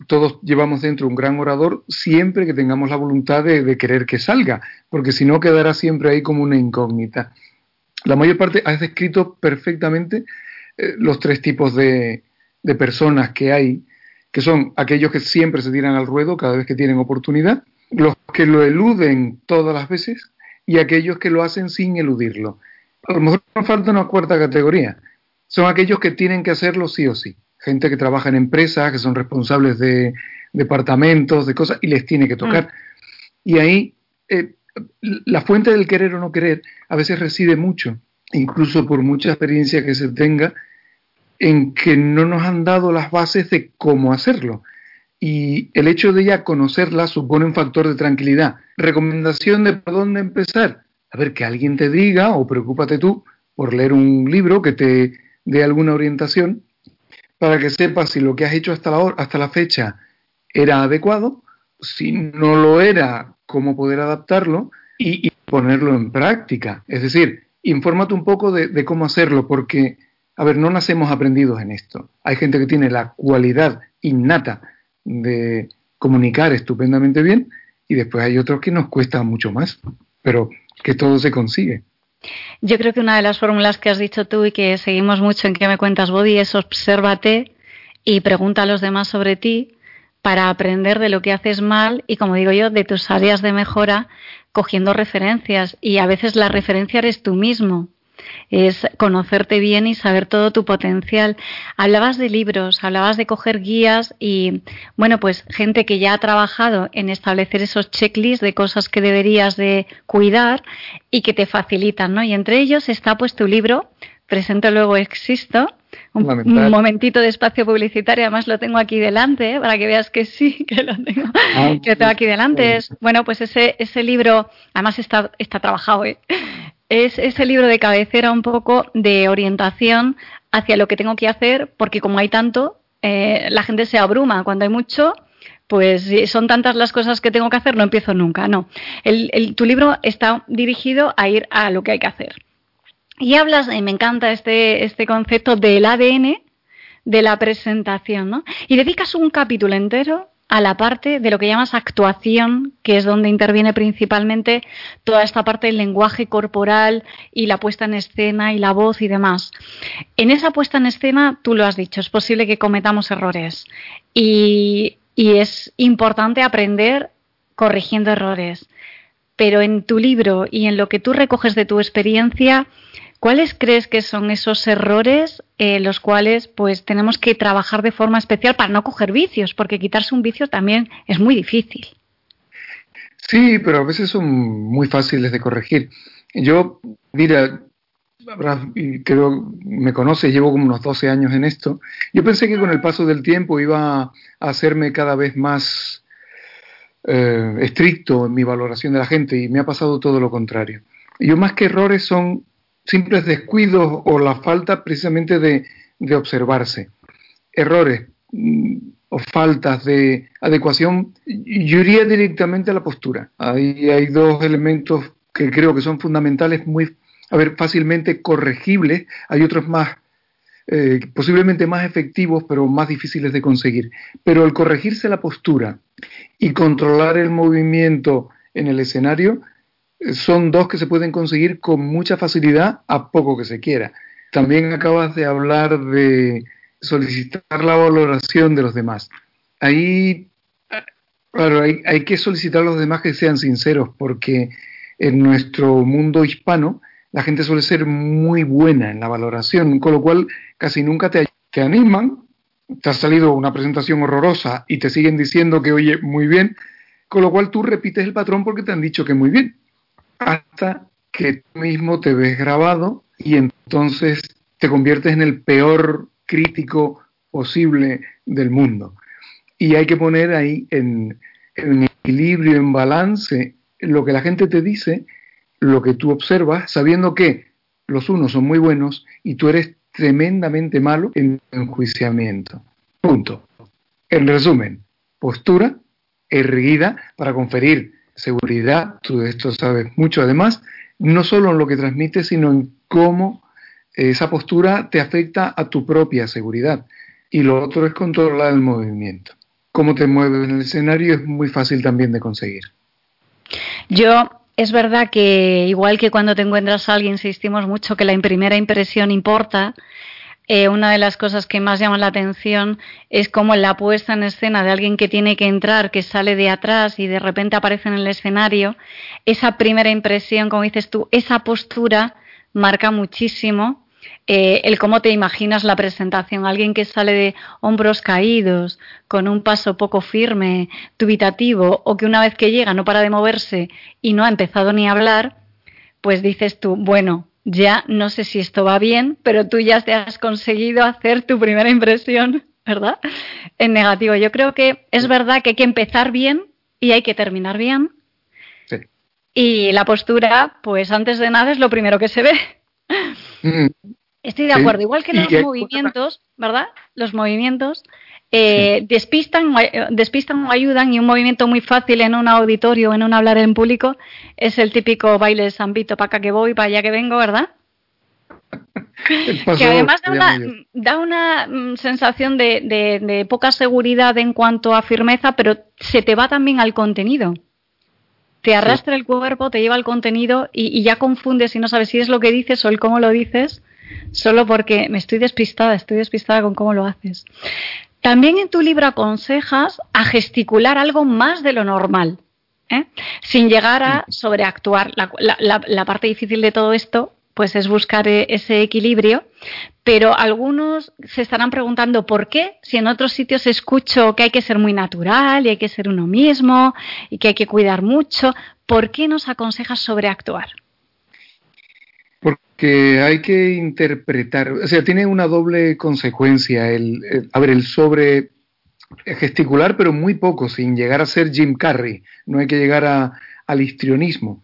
todos llevamos dentro un gran orador siempre que tengamos la voluntad de, querer que salga, porque si no quedará siempre ahí como una incógnita. La mayor parte has descrito perfectamente eh, los tres tipos de, de personas que hay, que son aquellos que siempre se tiran al ruedo cada vez que tienen oportunidad, los que lo eluden todas las veces y aquellos que lo hacen sin eludirlo. A lo mejor nos falta una cuarta categoría, son aquellos que tienen que hacerlo sí o sí. Gente que trabaja en empresas, que son responsables de departamentos, de cosas, y les tiene que tocar. Mm. Y ahí eh, la fuente del querer o no querer a veces reside mucho, incluso por mucha experiencia que se tenga, en que no nos han dado las bases de cómo hacerlo. Y el hecho de ya conocerla supone un factor de tranquilidad. Recomendación de por dónde empezar. A ver, que alguien te diga, o preocúpate tú por leer un libro que te de alguna orientación para que sepas si lo que has hecho hasta la, hora, hasta la fecha era adecuado, si no lo era, cómo poder adaptarlo y, ponerlo en práctica. Es decir, infórmate un poco de, de, cómo hacerlo, porque, a ver, no nacemos aprendidos en esto. Hay gente que tiene la cualidad innata de comunicar estupendamente bien y después hay otros que nos cuesta mucho más, pero que todo se consigue.
Yo creo que una de las fórmulas que has dicho tú y que seguimos mucho en que me cuentas, Body, es obsérvate y pregunta a los demás sobre ti para aprender de lo que haces mal y, como digo yo, de tus áreas de mejora, cogiendo referencias. Y a veces la referencia eres tú mismo es conocerte bien y saber todo tu potencial. Hablabas de libros, hablabas de coger guías y, bueno, pues gente que ya ha trabajado en establecer esos checklists de cosas que deberías de cuidar y que te facilitan, ¿no? Y entre ellos está pues tu libro, Presento luego existo, un, momentito de espacio publicitario, además lo tengo aquí delante, ¿eh? para que veas que sí, (laughs) que lo tengo, ah, que lo tengo aquí delante. Es, bueno, pues ese, ese libro, además está, está trabajado, ¿eh? Es ese libro de cabecera un poco de orientación hacia lo que tengo que hacer, porque como hay tanto, eh, la gente se abruma. Cuando hay mucho, pues son tantas las cosas que tengo que hacer, no empiezo nunca. No. Tu libro está dirigido a ir a lo que hay que hacer. Y hablas, y me encanta este, este concepto del ADN de la presentación, ¿no? Y dedicas un capítulo entero a la parte de lo que llamas actuación, que es donde interviene principalmente toda esta parte del lenguaje corporal y la puesta en escena y la voz y demás. En esa puesta en escena, tú lo has dicho, es posible que cometamos errores y, es importante aprender corrigiendo errores. Pero en tu libro y en lo que tú recoges de tu experiencia, ¿Cuáles crees que son esos errores eh, los cuales pues tenemos que trabajar de forma especial para no coger vicios? Porque quitarse un vicio también es muy difícil.
Sí, pero a veces son muy fáciles de corregir. Yo, mira, creo me conoce, llevo como unos 12 años en esto. Yo pensé que con el paso del tiempo iba a hacerme cada vez más eh, estricto en mi valoración de la gente y me ha pasado todo lo contrario. Yo más que errores son simples descuidos o la falta precisamente de, de observarse. Errores mm, o faltas de adecuación, yo iría directamente a la postura. Ahí hay dos elementos que creo que son fundamentales, muy, a ver, fácilmente corregibles. Hay otros más, eh, posiblemente más efectivos, pero más difíciles de conseguir. Pero el corregirse la postura y controlar el movimiento en el escenario son dos que se pueden conseguir con mucha facilidad a poco que se quiera. También acabas de hablar de solicitar la valoración de los demás. Ahí, claro, hay, que solicitar a los demás que sean sinceros, porque en nuestro mundo hispano la gente suele ser muy buena en la valoración, con lo cual casi nunca te, te animan, te ha salido una presentación horrorosa y te siguen diciendo que oye muy bien, con lo cual tú repites el patrón porque te han dicho que muy bien, hasta que tú mismo te ves grabado y entonces te conviertes en el peor crítico posible del mundo. Y hay que poner ahí en, equilibrio, en balance, lo que la gente te dice, lo que tú observas, sabiendo que los unos son muy buenos y tú eres tremendamente malo en enjuiciamiento. Punto. En resumen, postura erguida para conferir seguridad, tú de esto sabes mucho además, no solo en lo que transmites, sino en cómo esa postura te afecta a tu propia seguridad. Y lo otro es controlar el movimiento. Cómo te mueves en el escenario es muy fácil también de conseguir.
Yo es verdad que igual que cuando te encuentras a alguien insistimos mucho que la primera impresión importa. Eh, una de las cosas que más llama la atención es como la puesta en escena de alguien que tiene que entrar, que sale de atrás y de repente aparece en el escenario. Esa primera impresión, como dices tú, esa postura marca muchísimo eh, el cómo te imaginas la presentación. Alguien que sale de hombros caídos, con un paso poco firme, dubitativo, o que una vez que llega no para de moverse y no ha empezado ni a hablar, pues dices tú, bueno, ya no sé si esto va bien, pero tú ya te has conseguido hacer tu primera impresión, ¿verdad? En negativo. Yo creo que es verdad que hay que empezar bien y hay que terminar bien. Sí. Y la postura, pues antes de nada es lo primero que se ve. Mm. Estoy de acuerdo, igual que los movimientos, ¿verdad? Los movimientos eh, despistan, despistan o ayudan y un movimiento muy fácil en un auditorio o en un hablar en público es el típico baile de Vito, para acá que voy, para allá que vengo, ¿verdad? (laughs) que además da una, mm, sensación de, poca seguridad en cuanto a firmeza, pero se te va también al contenido. Te arrastra el cuerpo, te lleva al contenido y, y, ya confundes y no sabes si es lo que dices o el cómo lo dices solo porque me estoy despistada, estoy despistada con cómo lo haces. También en tu libro aconsejas a gesticular algo más de lo normal, ¿eh? sin llegar a sobreactuar. La, parte difícil de todo esto pues es buscar e, ese equilibrio, pero algunos se estarán preguntando por qué, si en otros sitios escucho que hay que ser muy natural y hay que ser uno mismo y que hay que cuidar mucho, ¿por qué nos aconsejas sobreactuar?
Que hay que interpretar, o sea, tiene una doble consecuencia el, a ver, el sobre gesticular, pero muy poco, sin llegar a ser Jim Carrey, no hay que llegar al histrionismo.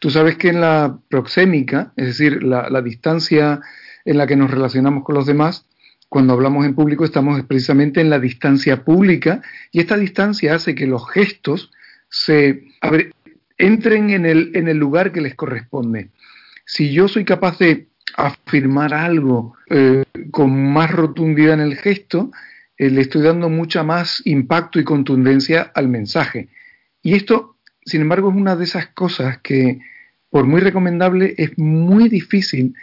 Tú sabes que en la proxémica, es decir, la, la distancia en la que nos relacionamos con los demás, cuando hablamos en público estamos precisamente en la distancia pública y esta distancia hace que los gestos se entren en el, en el lugar que les corresponde si yo soy capaz de afirmar algo eh, con más rotundidad en el gesto, eh, le estoy dando mucha más impacto y contundencia al mensaje. Y esto, sin embargo, es una de esas cosas que, por muy recomendable, es muy difícil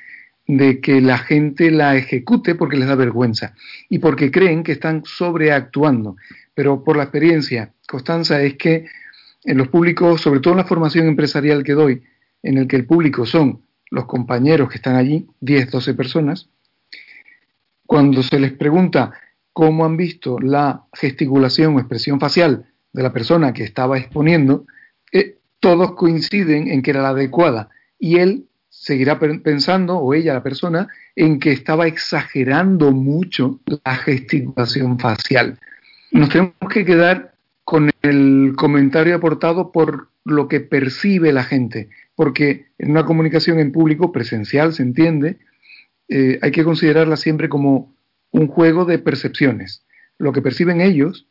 de que la gente la ejecute porque les da vergüenza y porque creen que están sobreactuando. Pero por la experiencia, Constanza, es que en los públicos, sobre todo en la formación empresarial que doy, en el que el público son los compañeros que están allí, 10, 12 personas, cuando se les pregunta cómo han visto la gesticulación o expresión facial de la persona que estaba exponiendo, eh, todos coinciden en que era la adecuada y él seguirá pensando, o ella, la persona, en que estaba exagerando mucho la gesticulación facial. Nos tenemos que quedar con el comentario aportado por lo que percibe la gente, porque en una comunicación en público presencial, se entiende, eh, hay que considerarla siempre como un juego de percepciones, lo que perciben ellos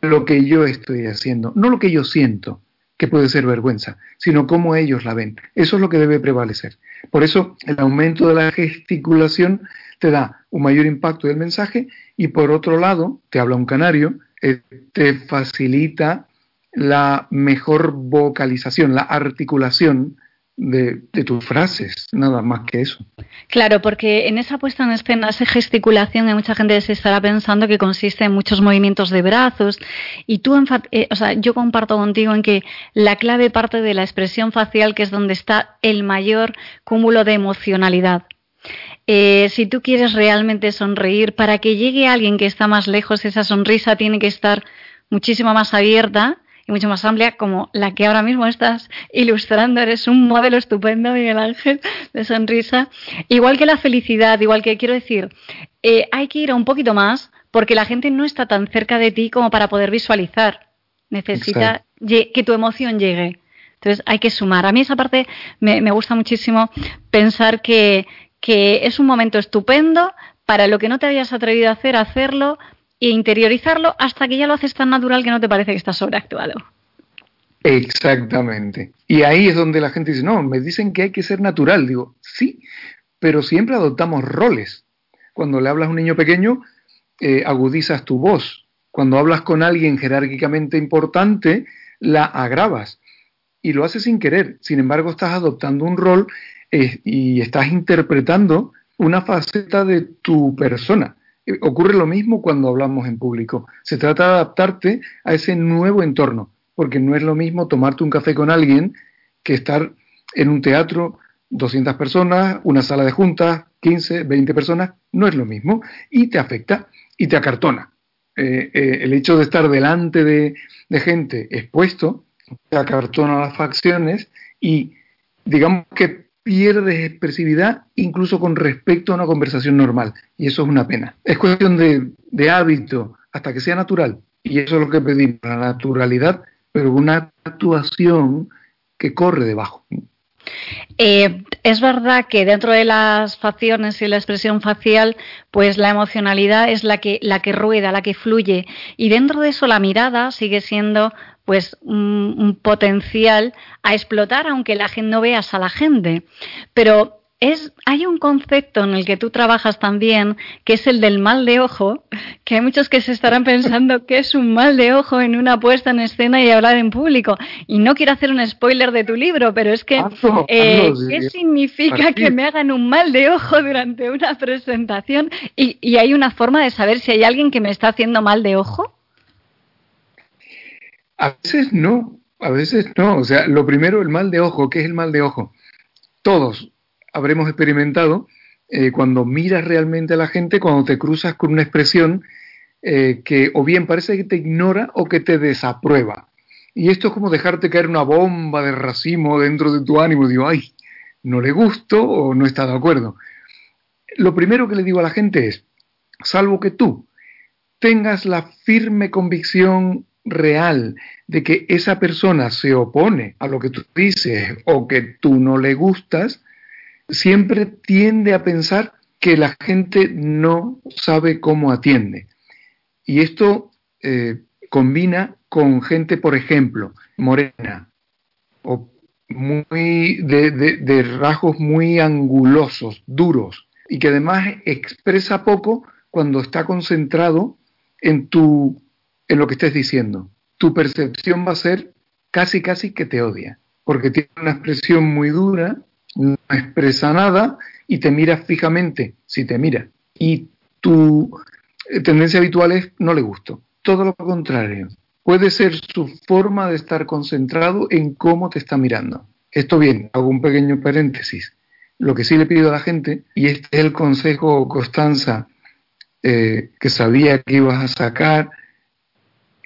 lo que yo estoy haciendo, no lo que yo siento, que puede ser vergüenza, sino cómo ellos la ven. Eso es lo que debe prevalecer. Por eso el aumento de la gesticulación te da un mayor impacto del mensaje y por otro lado, te habla un canario, te facilita la mejor vocalización, la articulación de, tus frases, nada más que eso.
Claro, porque en esa puesta en escena, esa gesticulación, hay mucha gente se estará pensando que consiste en muchos movimientos de brazos y tú, eh, o sea, yo comparto contigo en que la clave parte de la expresión facial, que es donde está el mayor cúmulo de emocionalidad. Eh, si tú quieres realmente sonreír, para que llegue alguien que está más lejos, esa sonrisa tiene que estar muchísimo más abierta y mucho más amplia, como la que ahora mismo estás ilustrando. Eres un modelo estupendo, Miguel Ángel, de sonrisa. Igual que la felicidad, igual que quiero decir, eh, hay que ir un poquito más porque la gente no está tan cerca de ti como para poder visualizar. Necesita que tu emoción llegue. Entonces hay que sumar. A mí esa parte me, me gusta muchísimo pensar que, que es un momento estupendo para lo que no te habías atrevido a hacer, hacerlo e interiorizarlo hasta que ya lo haces tan natural que no te parece que estás sobreactuado.
Exactamente. Y ahí es donde la gente dice, no, me dicen que hay que ser natural. Digo, sí, pero siempre adoptamos roles. Cuando le hablas a un niño pequeño, eh, agudizas tu voz. Cuando hablas con alguien jerárquicamente importante, la agravas. Y lo haces sin querer. Sin embargo, estás adoptando un rol y estás interpretando una faceta de tu persona. Eh, ocurre lo mismo cuando hablamos en público. Se trata de adaptarte a ese nuevo entorno, porque no es lo mismo tomarte un café con alguien que estar en un teatro, 200 personas, una sala de juntas, 15, 20 personas, no es lo mismo y te afecta y te acartona. Eh, eh, el hecho de estar delante de, de gente expuesto te acartona las facciones y digamos que pierdes expresividad incluso con respecto a una conversación normal. Y eso es una pena. Es cuestión de, hábito hasta que sea natural. Y eso es lo que pedimos, la naturalidad, pero una actuación que corre debajo.
Eh, es verdad que dentro de las facciones y la expresión facial, pues la emocionalidad es la que, la que rueda, la que fluye. Y dentro de eso la mirada sigue siendo pues un, potencial a explotar aunque la gente no veas a la gente. Pero es, hay un concepto en el que tú trabajas también, que es el del mal de ojo, que hay muchos que se estarán pensando que es un mal de ojo en una puesta en escena y hablar en público. Y no quiero hacer un spoiler de tu libro, pero es que, eh, ¿qué significa que me hagan un mal de ojo durante una presentación? Y, y hay una forma de saber si hay alguien que me está haciendo mal de ojo.
A veces no, a veces no. O sea, lo primero, el mal de ojo. ¿Qué es el mal de ojo? Todos habremos experimentado eh, cuando miras realmente a la gente, cuando te cruzas con una expresión eh, que o bien parece que te ignora o que te desaprueba. Y esto es como dejarte caer una bomba de racimo dentro de tu ánimo. Digo, ay, no le gusto o no está de acuerdo. Lo primero que le digo a la gente es, salvo que tú tengas la firme convicción real de que esa persona se opone a lo que tú dices o que tú no le gustas, siempre tiende a pensar que la gente no sabe cómo atiende. Y esto eh, combina con gente, por ejemplo, morena, o muy de, de rasgos muy angulosos, duros, y que además expresa poco cuando está concentrado en tu en lo que estés diciendo. Tu percepción va a ser casi, casi que te odia, porque tiene una expresión muy dura, no expresa nada y te mira fijamente, si te mira. Y tu tendencia habitual es no le gusto. Todo lo contrario. Puede ser su forma de estar concentrado en cómo te está mirando. Esto bien, hago un pequeño paréntesis. Lo que sí le pido a la gente, y este es el consejo Constanza eh, que sabía que ibas a sacar,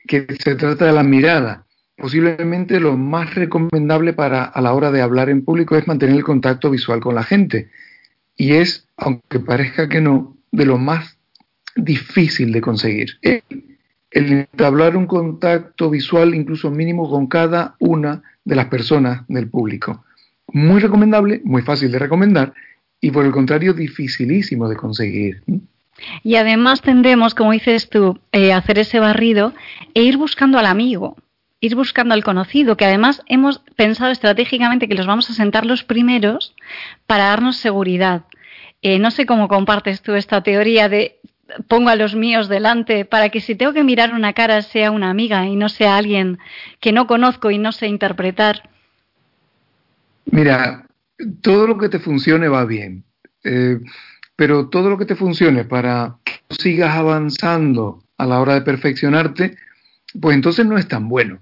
que se trata de la mirada. Posiblemente lo más recomendable para a la hora de hablar en público es mantener el contacto visual con la gente. Y es, aunque parezca que no, de lo más difícil de conseguir. El, el entablar un contacto visual incluso mínimo con cada una de las personas del público. Muy recomendable, muy fácil de recomendar y por el contrario dificilísimo de conseguir.
Y además tendemos, como dices tú, eh, hacer ese barrido e ir buscando al amigo, ir buscando al conocido, que además hemos pensado estratégicamente que los vamos a sentar los primeros para darnos seguridad. Eh, no sé cómo compartes tú esta teoría de pongo a los míos delante para que si tengo que mirar una cara sea una amiga y no sea alguien que no conozco y no sé interpretar.
Mira, todo lo que te funcione va bien, eh, pero todo lo que te funcione para que sigas avanzando a la hora de perfeccionarte, pues entonces no es tan bueno.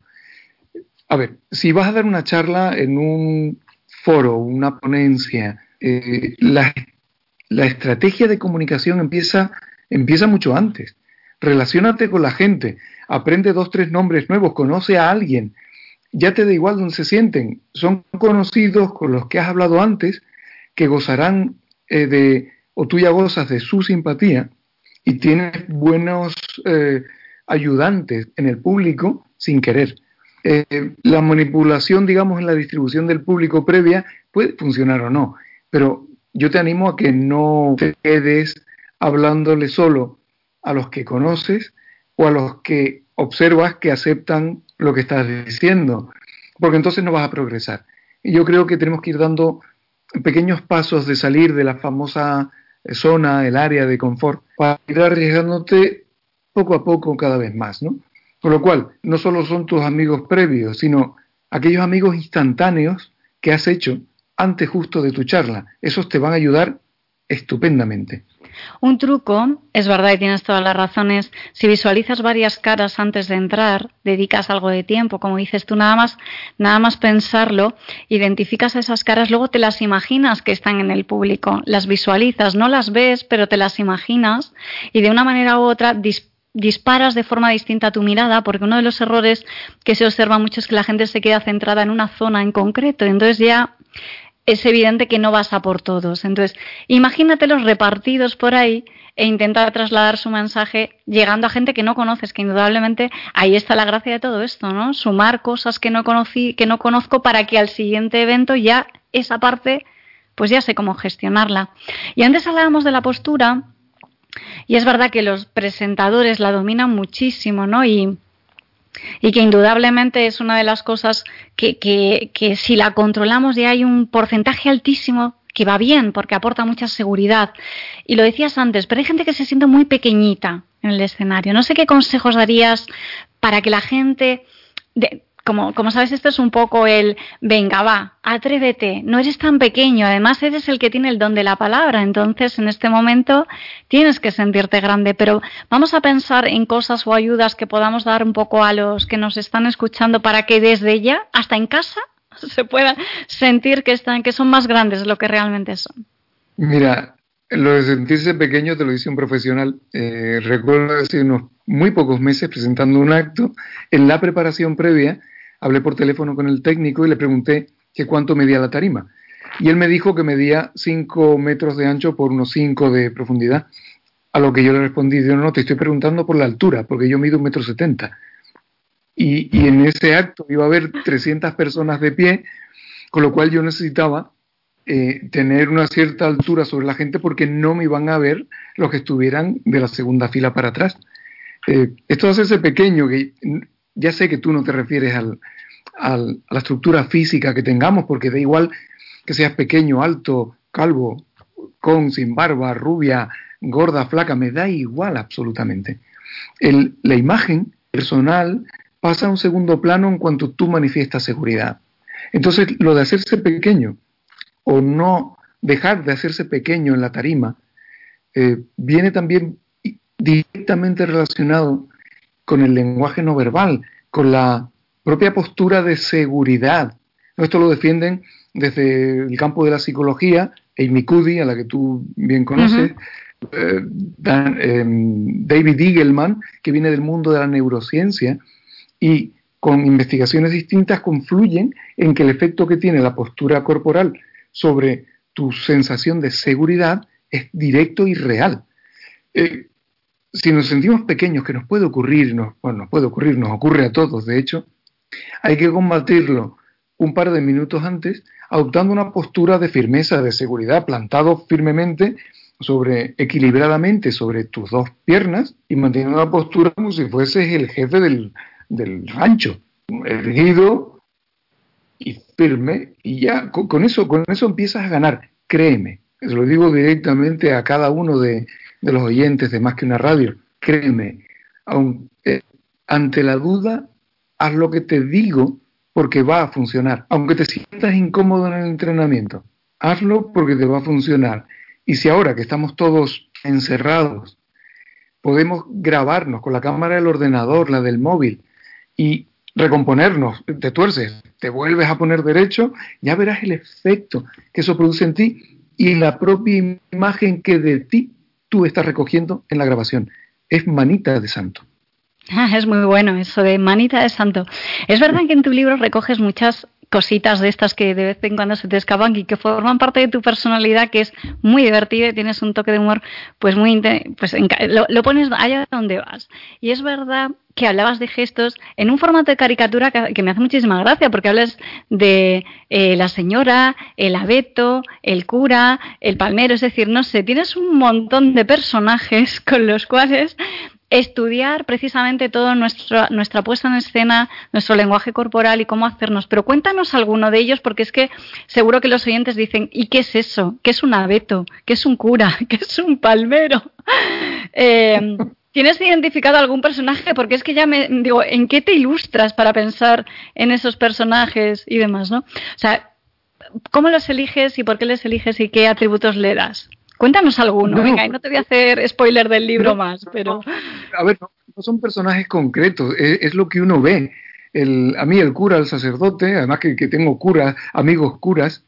A ver, si vas a dar una charla en un foro, una ponencia, eh, la, estrategia de comunicación empieza Empieza mucho antes. Relaciónate con la gente, aprende dos, tres nombres nuevos, conoce a alguien. Ya te da igual dónde se sienten. Son conocidos con los que has hablado antes, que gozarán eh, de, o tú ya gozas de su simpatía y tienes buenos eh, ayudantes en el público sin querer. Eh, la manipulación, digamos, en la distribución del público previa puede funcionar o no, pero yo te animo a que no te quedes hablándole solo a los que conoces o a los que observas que aceptan lo que estás diciendo, porque entonces no vas a progresar. Yo creo que tenemos que ir dando pequeños pasos de salir de la famosa zona, el área de confort, para ir arriesgándote poco a poco cada vez más, ¿no? Con lo cual, no solo son tus amigos previos, sino aquellos amigos instantáneos que has hecho antes justo de tu charla. Esos te van a ayudar estupendamente.
Un truco, es verdad y tienes todas las razones, si visualizas varias caras antes de entrar, dedicas algo de tiempo, como dices tú, nada más, nada más pensarlo, identificas esas caras, luego te las imaginas que están en el público, las visualizas, no las ves, pero te las imaginas y de una manera u otra disparas de forma distinta tu mirada, porque uno de los errores que se observa mucho es que la gente se queda centrada en una zona en concreto, entonces ya es evidente que no vas a por todos. Entonces, imagínatelos repartidos por ahí e intenta trasladar su mensaje llegando a gente que no conoces, que indudablemente ahí está la gracia de todo esto, ¿no? Sumar cosas que no conocí, que no conozco para que al siguiente evento ya esa parte pues ya sé cómo gestionarla. Y antes hablábamos de la postura y es verdad que los presentadores la dominan muchísimo, ¿no? Y y que indudablemente es una de las cosas que, que, que si la controlamos ya hay un porcentaje altísimo que va bien porque aporta mucha seguridad. Y lo decías antes, pero hay gente que se siente muy pequeñita en el escenario. No sé qué consejos darías para que la gente, como, como sabes, esto es un poco el, venga, va, atrévete, no eres tan pequeño, además eres el que tiene el don de la palabra, entonces en este momento tienes que sentirte grande, pero vamos a pensar en cosas o ayudas que podamos dar un poco a los que nos están escuchando para que desde ya, hasta en casa, (laughs) se puedan sentir que, están, que son más grandes de lo que realmente son.
Mira, lo de sentirse pequeño te lo dice un profesional. Eh, recuerdo hace unos muy pocos meses presentando un acto, en la preparación previa, hablé por teléfono con el técnico y le pregunté que cuánto medía la tarima. Y él me dijo que medía 5 metros de ancho por unos 5 de profundidad. A lo que yo le respondí, no, no, te estoy preguntando por la altura, porque yo mido un metro setenta. Y, y en ese acto iba a haber 300 personas de pie, con lo cual yo necesitaba eh, tener una cierta altura sobre la gente porque no me iban a ver los que estuvieran de la segunda fila para atrás. Eh, esto hace ese pequeño, que ya sé que tú no te refieres al, a la estructura física que tengamos, porque da igual que seas pequeño, alto, calvo, con, sin barba, rubia, gorda, flaca, me da igual absolutamente. El, la imagen personal pasa a un segundo plano en cuanto tú manifiestas seguridad. Entonces, lo de hacerse pequeño o no dejar de hacerse pequeño en la tarima eh, viene también directamente relacionado con el lenguaje no verbal, con la propia postura de seguridad. Esto lo defienden desde el campo de la psicología, Amy Cuddy, a la que tú bien conoces, eh, em, David Eagleman, que viene del mundo de la neurociencia, y con investigaciones distintas confluyen en que el efecto que tiene la postura corporal sobre tu sensación de seguridad es directo y real. Eh, si nos sentimos pequeños, que nos puede ocurrir, nos, bueno, puede ocurrir, nos ocurre a todos, de hecho, hay que combatirlo un par de minutos antes, adoptando una postura de firmeza, de seguridad, plantado firmemente sobre, equilibradamente sobre tus dos piernas y manteniendo una postura como si fueses el jefe del, del rancho, erguido y firme, y ya con, con, eso, con eso empiezas a ganar, créeme, se lo digo directamente a cada uno de, de los oyentes de Más que una radio, créeme, aun, eh, ante la duda, haz lo que te digo porque va a funcionar. Aunque te sientas incómodo en el entrenamiento, hazlo porque te va a funcionar. Y si ahora que estamos todos encerrados, podemos grabarnos con la cámara del ordenador, la del móvil, y recomponernos, te tuerces, te vuelves a poner derecho, ya verás el efecto que eso produce en ti y la propia imagen que de ti tú estás recogiendo en la grabación. Es manita de santo. (laughs)
Ah, es muy bueno eso de manita de santo. Es verdad que en tu libro recoges muchas cositas de estas que de vez en cuando se te escapan y que forman parte de tu personalidad, que es muy divertido y tienes un toque de humor, pues muy pues lo, pones allá donde vas. Y es verdad que hablabas de gestos en un formato de caricatura que, que me hace muchísima gracia, porque hablas de eh, la señora, el abeto, el cura, el palmero, es decir, no sé, tienes un montón de personajes (laughs) con los cuales estudiar precisamente todo nuestra puesta en escena, nuestro lenguaje corporal y cómo hacernos. Pero cuéntanos alguno de ellos, porque es que seguro que los oyentes dicen, ¿y qué es eso? ¿Qué es un abeto? ¿Qué es un cura? (laughs) ¿Qué es un palmero? (laughs) Eh, ¿Tienes identificado algún personaje? Porque es que ya me digo, ¿en qué te ilustras para pensar en esos personajes y demás, no? O sea, ¿cómo los eliges y por qué les eliges y qué atributos le das? Cuéntanos alguno, no, venga, y no te voy a hacer spoiler del libro no, más, pero...
A ver, no, son personajes concretos, es, es, lo que uno ve. El, a mí el cura, el sacerdote, además que, que tengo curas, amigos curas,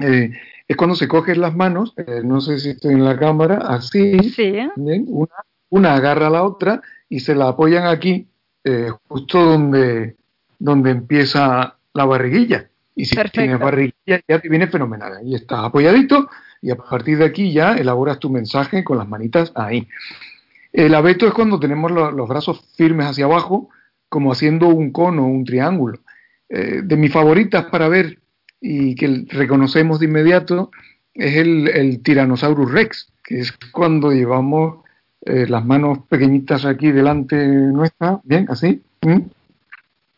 eh, es cuando se cogen las manos, eh, no sé si estoy en la cámara, así,
sí.
una, una, agarra a la otra y se la apoyan aquí, eh, justo donde, donde empieza la barriguilla. Y si
Perfecto.
tienes barriguilla ya te viene fenomenal. Ahí estás apoyadito y a partir de aquí ya elaboras tu mensaje con las manitas ahí. El abeto es cuando tenemos lo, los brazos firmes hacia abajo, como haciendo un cono, un triángulo. Eh, de mis favoritas para ver y que reconocemos de inmediato es el, el Tyrannosaurus Rex, que es cuando llevamos eh, las manos pequeñitas aquí delante nuestra, bien, así, ¿Mm?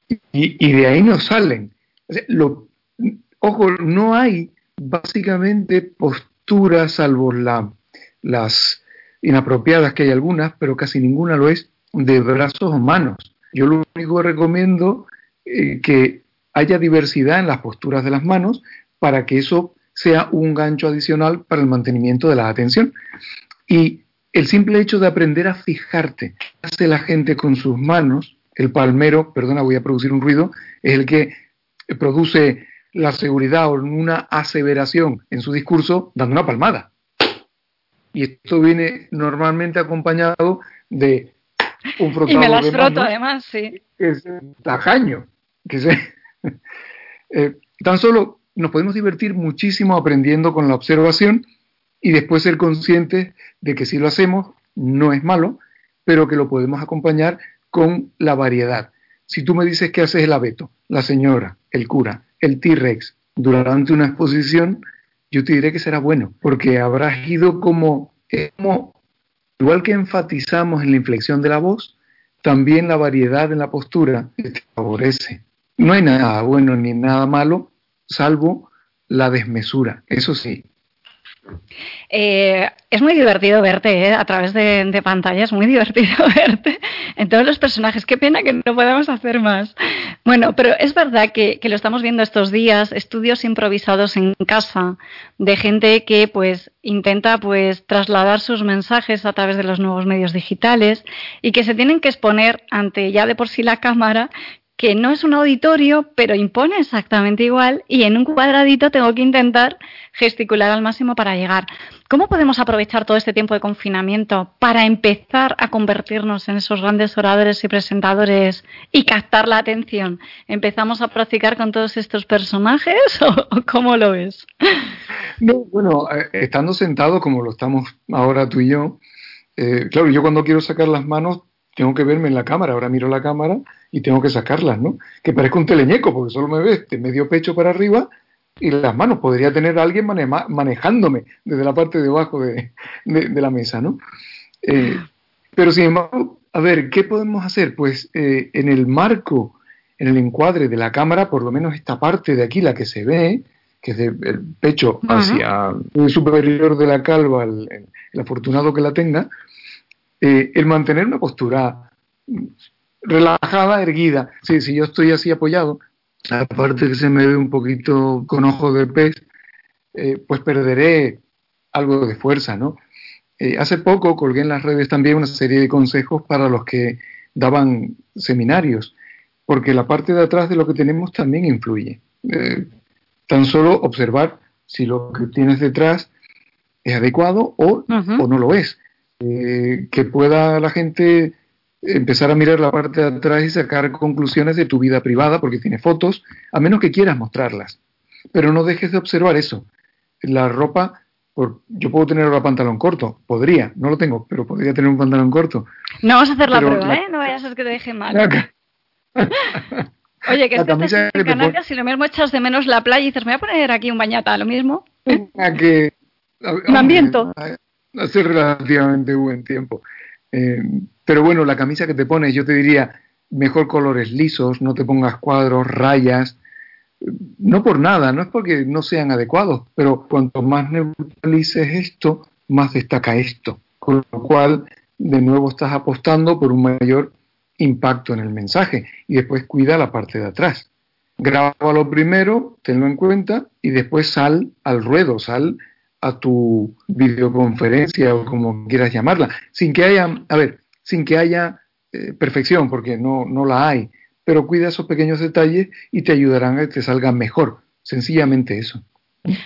y, y, de ahí nos salen. Ojo, no hay básicamente salvo la, las inapropiadas que hay algunas, pero casi ninguna lo es, de brazos o manos. Yo lo único que recomiendo eh, que haya diversidad en las posturas de las manos para que eso sea un gancho adicional para el mantenimiento de la atención. Y el simple hecho de aprender a fijarte hace la gente con sus manos, el palmero, perdona, voy a producir un ruido, es el que produce la seguridad o una aseveración en su discurso dando una palmada. Y esto viene normalmente acompañado de un frotado (laughs)
Y me las
de
froto
manos,
además, sí.
que es tacaño. Que se, (laughs) eh, tan solo nos podemos divertir muchísimo aprendiendo con la observación y después ser conscientes de que si lo hacemos no es malo, pero que lo podemos acompañar con la variedad. Si tú me dices que haces el abeto, la señora, el cura, el T-Rex durante una exposición, yo te diré que será bueno, porque habrás ido como, como, igual que enfatizamos en la inflexión de la voz, también la variedad en la postura te favorece. No hay nada bueno ni nada malo, salvo la desmesura, eso sí.
Eh, es muy divertido verte eh, a través de, de, pantalla, es muy (laughs) divertido verte en todos los personajes. Qué pena que no podamos hacer más. Bueno, pero es verdad que, que, lo estamos viendo estos días, estudios improvisados en casa de gente que pues intenta pues trasladar sus mensajes a través de los nuevos medios digitales y que se tienen que exponer ante ya de por sí la cámara que no es un auditorio, pero impone exactamente igual y en un cuadradito tengo que intentar gesticular al máximo para llegar. ¿Cómo podemos aprovechar todo este tiempo de confinamiento para empezar a convertirnos en esos grandes oradores y presentadores y captar la atención? ¿Empezamos a practicar con todos estos personajes (laughs) o cómo lo ves?
No, bueno, eh, estando sentados como lo estamos ahora tú y yo, Eh, claro, yo cuando quiero sacar las manos tengo que verme en la cámara, ahora miro la cámara y tengo que sacarlas, ¿no? Que parezco un teleñeco porque solo me ves de medio pecho para arriba y las manos. Podría tener a alguien manejándome desde la parte de abajo de, la mesa, ¿no? Eh, pero sin embargo, a ver, ¿qué podemos hacer? Pues eh, en el marco, en el encuadre de la cámara, por lo menos esta parte de aquí, la que se ve, que es el pecho hacia el superior de la calva, el, afortunado que la tenga, eh, el mantener una postura relajada, erguida. Sí, si yo estoy así apoyado, aparte que se me ve un poquito con ojo de pez, eh, pues perderé algo de fuerza, ¿no? Eh, hace poco colgué en las redes también una serie de consejos para los que daban seminarios, porque la parte de atrás de lo que tenemos también influye. tan solo observar si lo que tienes detrás es adecuado o, o no lo es. Eh, que pueda la gente empezar a mirar la parte de atrás y sacar conclusiones de tu vida privada, porque tiene fotos, a menos que quieras mostrarlas. Pero no dejes de observar eso. La ropa, por, yo puedo tener ahora pantalón corto, podría, no lo tengo, pero podría tener un pantalón corto.
No vamos a hacer la prueba, ¿eh? No vayas a ser que te deje mal. (laughs) Oye, que estés en Canarias, si lo mismo echas de menos la playa y dices, me voy a poner aquí un bañata, lo mismo.
que,
me ambiento
hace relativamente buen tiempo. Eh, pero bueno, la camisa que te pones, yo te diría, mejor colores lisos, no te pongas cuadros, rayas, no por nada, no es porque no sean adecuados, pero cuanto más neutralices esto, más destaca esto, con lo cual de nuevo estás apostando por un mayor impacto en el mensaje y después cuida la parte de atrás. Grábalo primero, tenlo en cuenta y después sal al ruedo, sal a tu videoconferencia o como quieras llamarla, sin que haya, a ver, sin que haya eh, perfección, porque no, no la hay, pero cuida esos pequeños detalles y te ayudarán a que te salga mejor, sencillamente eso.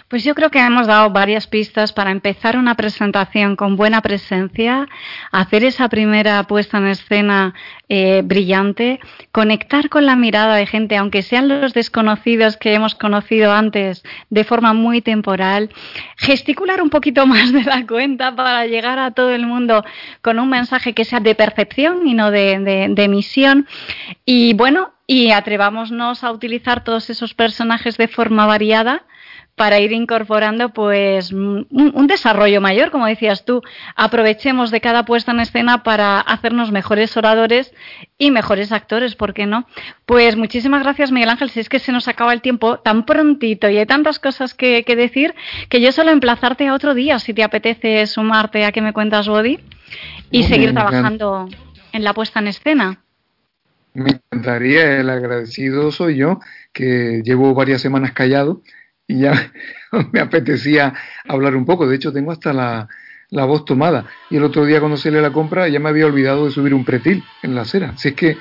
Pues yo creo que hemos dado varias pistas para empezar una presentación con buena presencia, hacer esa primera puesta en escena eh, brillante, conectar con la mirada de gente, aunque sean los desconocidos que hemos conocido antes de forma muy temporal, gesticular un poquito (laughs) más de la cuenta para llegar a todo el mundo con un mensaje que sea de percepción y no de, de emisión. Y bueno, y atrevámonos a utilizar todos esos personajes de forma variada para ir incorporando pues un, desarrollo mayor, como decías tú. Aprovechemos de cada puesta en escena para hacernos mejores oradores y mejores actores, ¿por qué no? Pues muchísimas gracias, Miguel Ángel. Si es que se nos acaba el tiempo tan prontito y hay tantas cosas que, decir que yo solo emplazarte a otro día, si te apetece sumarte a que me cuentas, Body, y seguir trabajando en la puesta en escena.
Me encantaría, el agradecido soy yo, que llevo varias semanas callado y ya (laughs) me apetecía hablar un poco. De hecho, tengo hasta la, voz tomada. Y el otro día cuando se le la compra ya me había olvidado de subir un pretil en la acera. Así es que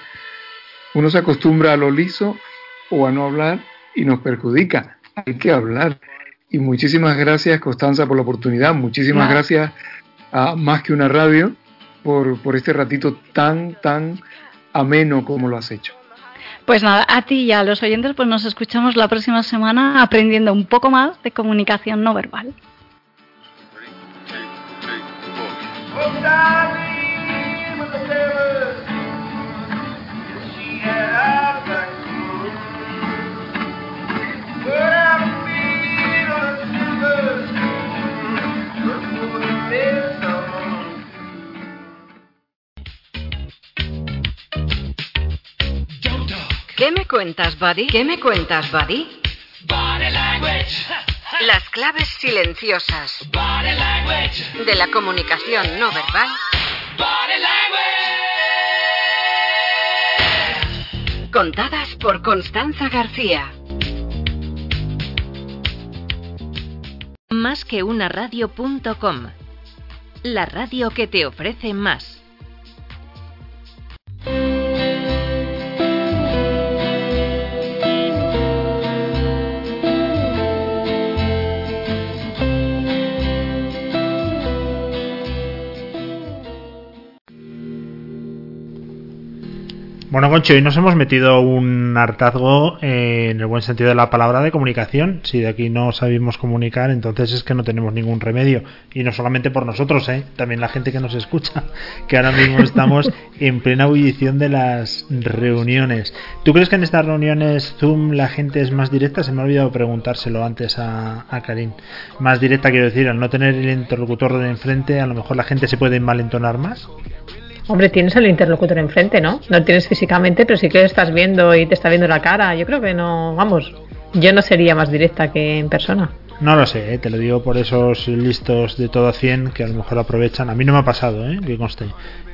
uno se acostumbra a lo liso o a no hablar y nos perjudica. Hay que hablar. Y muchísimas gracias, Constanza, por la oportunidad. Muchísimas gracias a Más que una radio por, por este ratito tan, tan ameno como lo has hecho.
Pues nada, a ti y a los oyentes pues nos escuchamos la próxima semana aprendiendo un poco más de comunicación no verbal.
¿Qué me cuentas, Buddy? ¿Qué me cuentas, Buddy? Las claves silenciosas de la comunicación no verbal. Contadas por Constanza García.
Más que una radio.com. La radio que te ofrece más.
Bueno, Concho, hoy nos hemos metido un hartazgo eh, en el buen sentido de la palabra de comunicación. Si de aquí no sabemos comunicar, entonces es que no tenemos ningún remedio. Y no solamente por nosotros, ¿eh? también la gente que nos escucha, (laughs) que ahora mismo estamos en plena ebullición de las reuniones. ¿Tú crees que en estas reuniones Zoom la gente es más directa? Se me ha olvidado preguntárselo antes a, a Karim. Más directa, quiero decir, al no tener el interlocutor de enfrente, a lo mejor la gente se puede malentonar más.
Hombre, tienes al interlocutor enfrente, ¿no? No lo tienes físicamente, pero sí que lo estás viendo y te está viendo la cara. Yo creo que no, vamos, yo no sería más directa que en persona.
No lo sé, ¿eh? te lo digo por esos listos de todo a 100 que a lo mejor aprovechan. A mí no me ha pasado, ¿eh? que conste.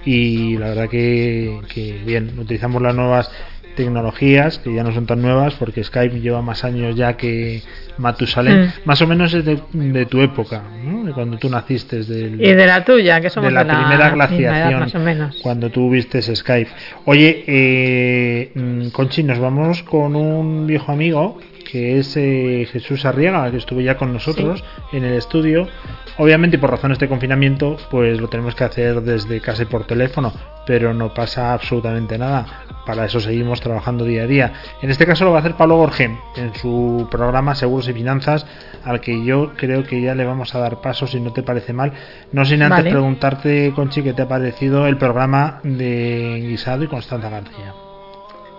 Y la verdad que, que bien, utilizamos las nuevas tecnologías que ya no son tan nuevas porque Skype lleva más años ya que Matusalén,
Mm.
más o menos es de, de tu época, ¿no? de cuando tú naciste, del,
Y de la tuya, que somos
de la, primera
edad,
glaciación,
más o menos.
cuando tú viste Skype. Oye, eh, mm, Conchi, nos vamos con un viejo amigo que es eh, Jesús Arriaga, que estuvo ya con nosotros en el estudio. Obviamente, por razones de confinamiento, pues lo tenemos que hacer desde casa y por teléfono, pero no pasa absolutamente nada. Para eso seguimos trabajando día a día. En este caso lo va a hacer Pablo Gorgén en su programa Seguros y Finanzas, al que yo creo que ya le vamos a dar paso si no te parece mal. No sin antes
Vale.
preguntarte, Conchi, qué te ha parecido el programa de Guisado y Constanza García.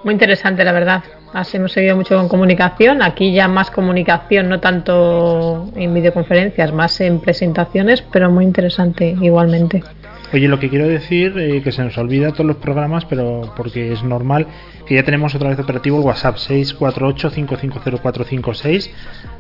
Muy interesante, la verdad. Así hemos seguido mucho con comunicación. Aquí ya más comunicación, no tanto en videoconferencias, más en presentaciones, pero muy interesante igualmente.
Oye, lo que quiero decir, eh, que se nos olvida todos los programas, pero porque es normal, que ya tenemos otra vez operativo el WhatsApp 648-550456.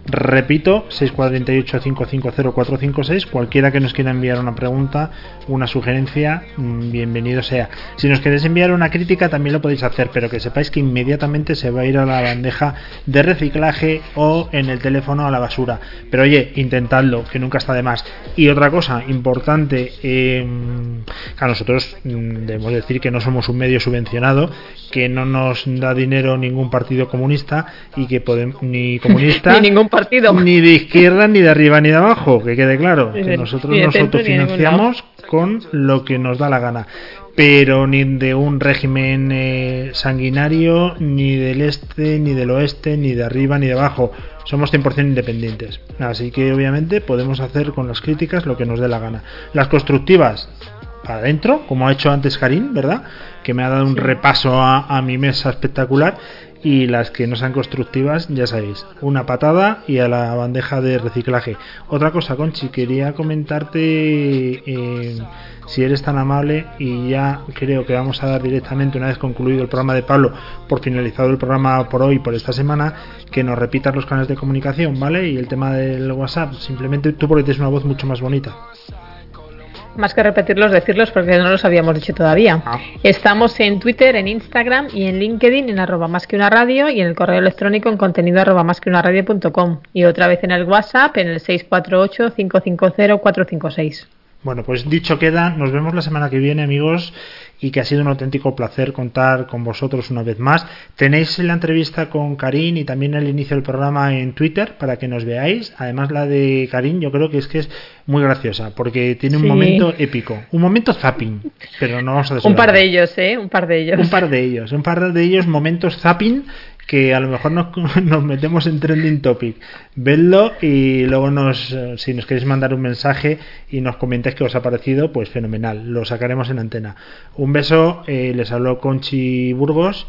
Repito, 648-550456. Cualquiera que nos quiera enviar una pregunta, una sugerencia, mm, bienvenido sea. Si nos queréis enviar una crítica, también lo podéis hacer, pero que sepáis que inmediatamente se va a ir a la bandeja de reciclaje o en el teléfono a la basura. Pero oye, intentadlo, que nunca está de más. Y otra cosa importante, eh, a nosotros mm, debemos decir que no somos un medio subvencionado, que no nos da dinero ningún partido comunista y que podemos ni (laughs) comunista
Ni ningún partido.
ni de izquierda ni de arriba ni de abajo, que quede claro, que nosotros nos autofinanciamos con lo que nos da la gana. Pero ni de un régimen eh, sanguinario, ni del este, ni del oeste, ni de arriba, ni de abajo. Somos 100% independientes. Así que obviamente podemos hacer con las críticas lo que nos dé la gana. Las constructivas, para adentro, como ha hecho antes Karim, ¿verdad? Que me ha dado un repaso a, a mi mesa espectacular. Y las que no sean constructivas, ya sabéis, una patada y a la bandeja de reciclaje. Otra cosa, Conchi, quería comentarte, eh, si eres tan amable, y ya creo que vamos a dar directamente, una vez concluido el programa de Pablo, por finalizado el programa por hoy, por esta semana, que nos repitas los canales de comunicación, ¿vale? Y el tema del WhatsApp, simplemente tú porque tienes una voz mucho más bonita.
Más que repetirlos, decirlos porque no los habíamos dicho todavía.
Ah.
Estamos en Twitter, en Instagram y en LinkedIn en arroba más que una radio y en el correo electrónico en contenido arroba más que una radio.com y otra vez en el WhatsApp en el 648-550-456.
Bueno, pues dicho queda, nos vemos la semana que viene, amigos, y que ha sido un auténtico placer contar con vosotros una vez más. Tenéis la entrevista con Karim y también el inicio del programa en Twitter para que nos veáis. Además, la de Karim yo creo que es que es muy graciosa porque tiene un
Sí.
momento épico, un momento zapping, pero no vamos a
Un par de ellos, ¿eh? Un par de ellos.
Un par de ellos, un par de ellos momentos zapping que a lo mejor nos, (laughs) nos metemos en trending topic. Vedlo y luego nos, eh, si nos queréis mandar un mensaje y nos comentáis qué os ha parecido, pues fenomenal, lo sacaremos en antena. Un beso, eh, les habló Conchi Burgos,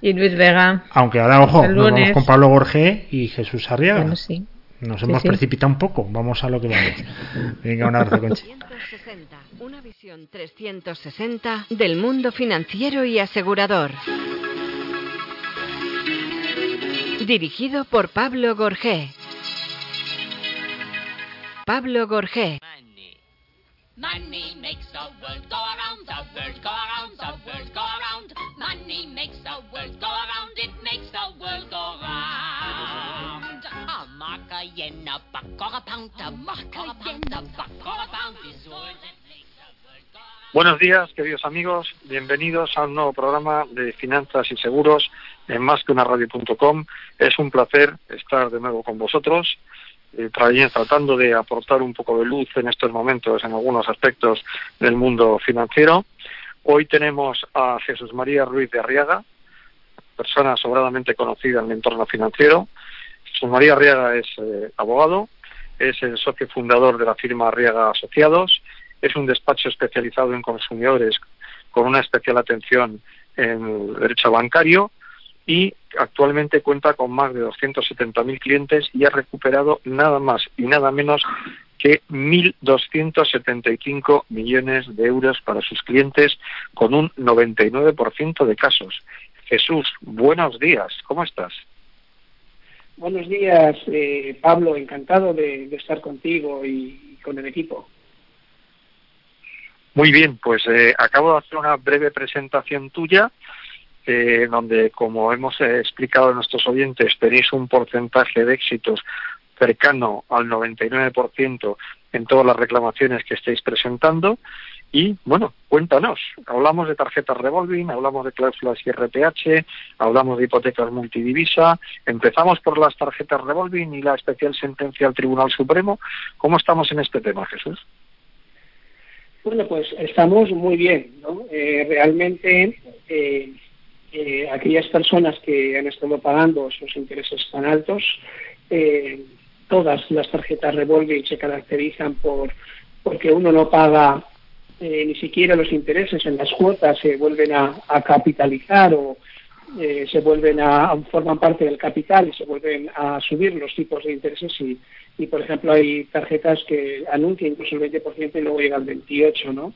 Y Luis Vega.
aunque ahora, ojo, nos vamos con Pablo Gorgé y Jesús Arriaga.
Bueno, sí.
Nos
Sí,
hemos
sí.
precipitado un poco, vamos a lo que vamos. Venga, un abrazo, Conchi.
360, una visión 360 del mundo financiero y asegurador. Dirigido por Pablo Gorgé. Pablo Gorgé.
Money makes the world go around, the world go around, the world go around. Money makes the world go around, it makes the world go round. A mark, a yen, a buck, or a pound, a mark, a yen, a buck, or a pound is all that makes the world go round.
Buenos días, queridos amigos. Bienvenidos a un nuevo programa de finanzas y seguros en más que una radio.com. Es un placer estar de nuevo con vosotros, eh, tra- tratando de aportar un poco de luz en estos momentos en algunos aspectos del mundo financiero. Hoy tenemos a Jesús María Ruiz de Arriaga, persona sobradamente conocida en el entorno financiero. Jesús María Arriaga es eh, abogado, es el socio fundador de la firma Arriaga Asociados, es un despacho especializado en consumidores con una especial atención en derecho bancario y actualmente cuenta con más de 270.000 clientes y ha recuperado nada más y nada menos que 1.275 millones de euros para sus clientes con un 99% de casos. Jesús, buenos días, ¿cómo estás?
Buenos días, eh, Pablo, encantado de, de estar contigo y con el equipo.
Muy bien, pues eh, acabo de hacer una breve presentación tuya, eh, donde, como hemos eh, explicado a nuestros oyentes, tenéis un porcentaje de éxitos cercano al 99% en todas las reclamaciones que estáis presentando. Y bueno, cuéntanos, hablamos de tarjetas revolving, hablamos de cláusulas IRPH, hablamos de hipotecas multidivisa, empezamos por las tarjetas revolving y la especial sentencia al Tribunal Supremo. ¿Cómo estamos en este tema, Jesús?
Bueno, pues estamos muy bien, ¿no? Eh, realmente eh, eh, aquellas personas que han estado pagando esos intereses tan altos, eh, todas las tarjetas revolving se caracterizan por porque uno no paga eh, ni siquiera los intereses en las cuotas se vuelven a, a capitalizar o eh, se vuelven a, forman parte del capital y se vuelven a subir los tipos de intereses y, y por ejemplo hay tarjetas que anuncian incluso el 20% y luego llega al 28, ¿no?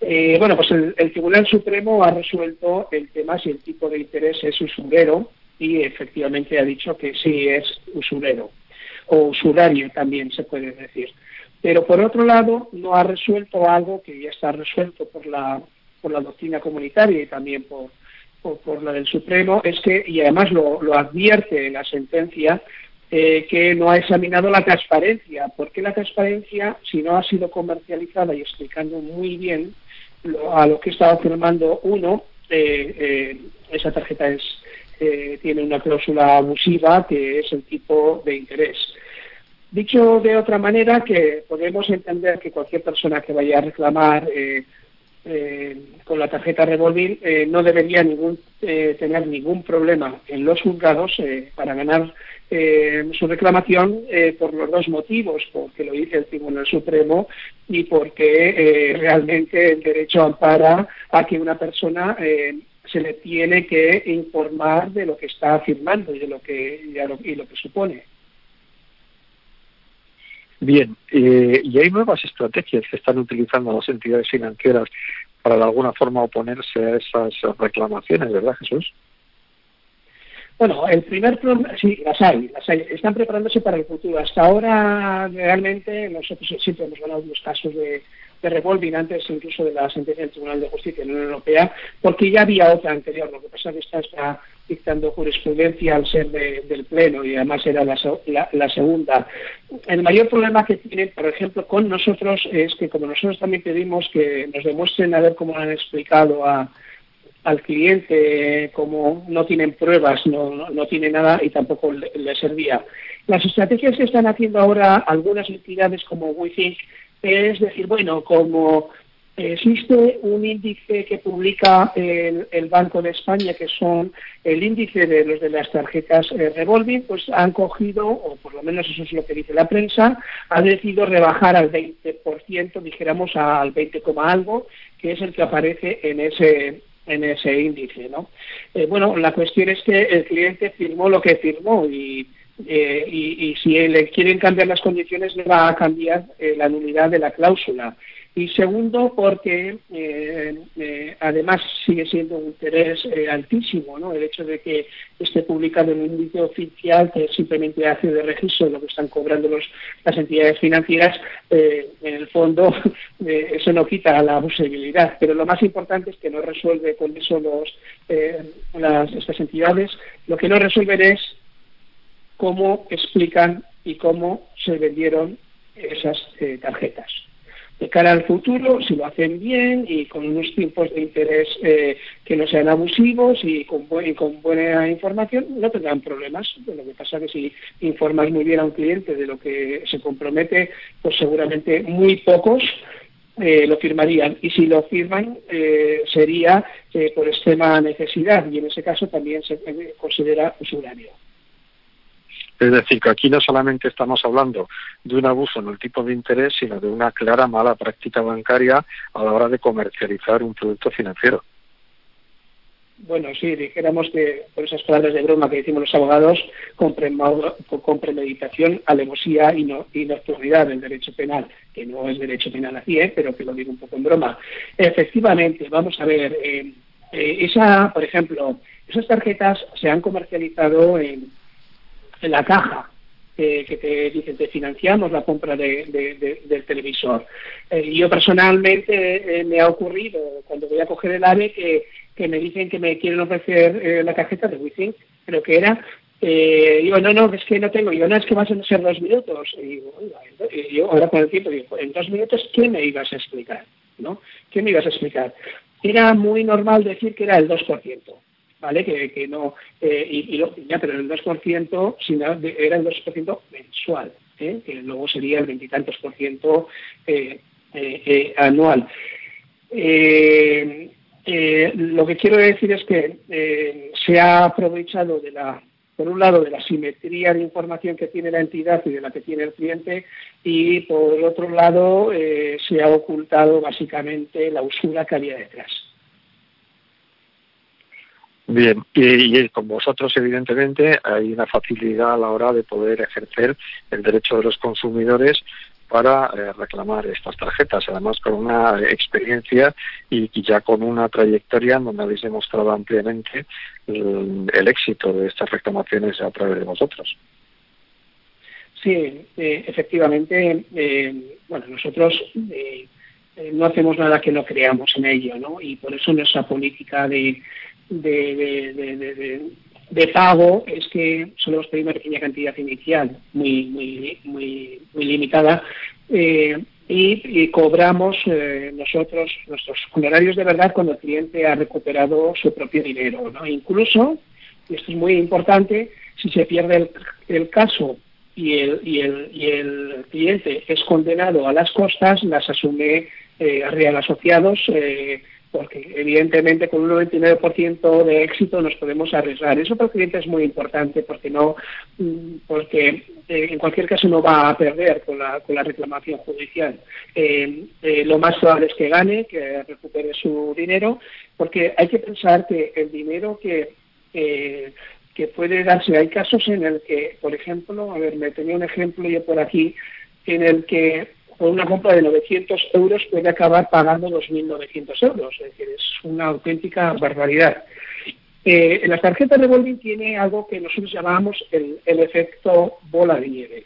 Eh, bueno, pues el, el, Tribunal Supremo ha resuelto el tema si el tipo de interés es usurero y efectivamente ha dicho que sí es usurero o usurario también se puede decir. Pero por otro lado no ha resuelto algo que ya está resuelto por la por la doctrina comunitaria y también por por, por la del Supremo es que, y además lo, lo advierte la sentencia, eh, que no ha examinado la transparencia. ¿Por qué la transparencia, si no ha sido comercializada y explicando muy bien lo, a lo que estaba firmando uno, eh, eh, esa tarjeta es, tiene una cláusula abusiva que es el tipo de interés. Dicho de otra manera, que podemos entender que cualquier persona que vaya a reclamar eh, con la tarjeta revolving eh, no debería ningún, eh, tener ningún problema en los juzgados eh, para ganar su reclamación por los dos motivos, porque lo dice el Tribunal Supremo y porque realmente el derecho ampara a que una persona se le tiene que informar de lo que está afirmando y de lo que, y lo que supone.
Bien, eh, y hay nuevas estrategias que están utilizando las entidades financieras para de alguna forma oponerse a esas reclamaciones, ¿verdad, Jesús?
Bueno, el primer problema, sí, las hay, las hay, están preparándose para el futuro. Hasta ahora, realmente, nosotros siempre hemos ganado los casos de, de revolving antes incluso de la sentencia del Tribunal de Justicia de la Unión Europea, porque ya había otra anterior. Lo que pasa es que esta está dictando jurisprudencia al ser de, del Pleno y además era la, la, la, segunda. El mayor problema que tienen, por ejemplo, con nosotros es que como nosotros también pedimos que nos demuestren a ver cómo han explicado a al cliente como no tienen pruebas, no, no, tiene nada y tampoco le, le, servía. Las estrategias que están haciendo ahora algunas entidades como WeThink es decir, bueno, como existe un índice que publica el, el, Banco de España, que son el índice de los de las tarjetas eh, revolving, pues han cogido, o por lo menos eso es lo que dice la prensa, ha decidido rebajar al 20%, dijéramos al 20, algo, que es el que aparece en ese en ese índice, ¿no? Eh, bueno, la cuestión es que el cliente firmó lo que firmó y eh, y, y, si le quieren cambiar las condiciones le va a cambiar eh, la nulidad de la cláusula. Y segundo, porque eh, eh, además sigue siendo un interés eh, altísimo, ¿no? El hecho de que esté publicado en un índice oficial que simplemente hace de registro lo que están cobrando las entidades financieras, en el fondo (laughs) eso no quita la posibilidad. Pero lo más importante es que no resuelve con eso los, las, estas entidades. Lo que no resuelven es cómo explican y cómo se vendieron esas tarjetas. De cara al futuro, si lo hacen bien y con unos tiempos de interés eh, que no sean abusivos y con, bu y con, buena información, no tendrán problemas. Lo que pasa es que si informas muy bien a un cliente de lo que se compromete, pues seguramente muy pocos eh, lo firmarían y si lo firman eh, sería eh, por extrema necesidad y en ese caso también se eh, considera usurario.
Es decir, que aquí no solamente estamos hablando de un abuso en el tipo de interés, sino de una clara mala práctica bancaria a la hora de comercializar un producto financiero.
Bueno, sí, dijéramos que por esas palabras de broma que decimos los abogados, con, premeditación, alevosía y, no, y nocturnidad del derecho penal, que no es derecho penal así, ¿eh? pero que lo digo un poco en broma. Efectivamente, vamos a ver, eh, eh, esa, por ejemplo, esas tarjetas se han comercializado en, en la caja, eh, que te dicen te financiamos la compra de, de- de- del televisor. Eh, yo personalmente eh, me ha ocurrido cuando voy a coger el AVE que, que me dicen que me quieren ofrecer la tarjeta de WeThink, creo que era. Digo, no, no, es que no tengo. Yo, no, es que vas a ser dos minutos. Y digo, y yo ahora con el tiempo digo, en dos minutos, ¿qué me ibas a explicar? ¿No? ¿Qué me ibas a explicar? Era muy normal decir que era el 2%. ¿Vale? Que, que no, eh, y, ya, pero el 2% si era el 2% mensual, ¿eh? que luego sería el veintitantos por ciento eh, anual. Lo que quiero decir es que se ha aprovechado de la, por un lado, de la simetría de información que tiene la entidad y de la que tiene el cliente, y por otro lado se ha ocultado básicamente la usura que había detrás.
Bien, y, con vosotros, evidentemente, hay una facilidad a la hora de poder ejercer el derecho de los consumidores para eh, reclamar estas tarjetas, además con una experiencia y, ya con una trayectoria en donde habéis demostrado ampliamente el, el éxito de estas reclamaciones a través de vosotros.
Sí, eh, efectivamente, eh, bueno, nosotros no hacemos nada que no creamos en ello, ¿no? Y por eso nuestra política de, de, pago es que solemos pedir una pequeña cantidad inicial, muy, muy, muy, muy limitada, eh, y, cobramos eh, nosotros nuestros honorarios de verdad cuando el cliente ha recuperado su propio dinero, ¿no? Incluso, y esto es muy importante, si se pierde el, el caso y el, y, el, y el cliente es condenado a las costas, las asume eh, Real Asociados, porque evidentemente con un 99% de éxito nos podemos arriesgar. Eso para el cliente es muy importante porque no, mm, porque eh, en cualquier caso no va a perder con la, con la reclamación judicial. Eh, eh, lo más probable es que gane, que recupere su dinero, porque hay que pensar que el dinero que que puede darse. Hay casos en el que, por ejemplo, a ver, me tenía un ejemplo yo por aquí, en el que por una compra de 900 euros puede acabar pagando 2.900 euros. Es decir, es una auténtica barbaridad. Eh, en las tarjetas revolving tiene algo que nosotros llamamos el, el efecto bola de nieve.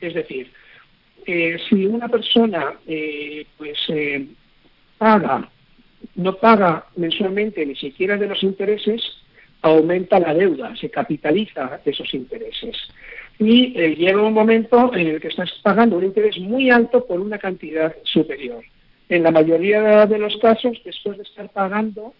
Es decir, eh, si una persona eh, pues eh, paga, no paga mensualmente ni siquiera de los intereses, aumenta la deuda, se capitaliza esos intereses. Y eh, llega un momento en el que estás pagando un interés muy alto por una cantidad superior. En la mayoría de los casos, después de estar pagando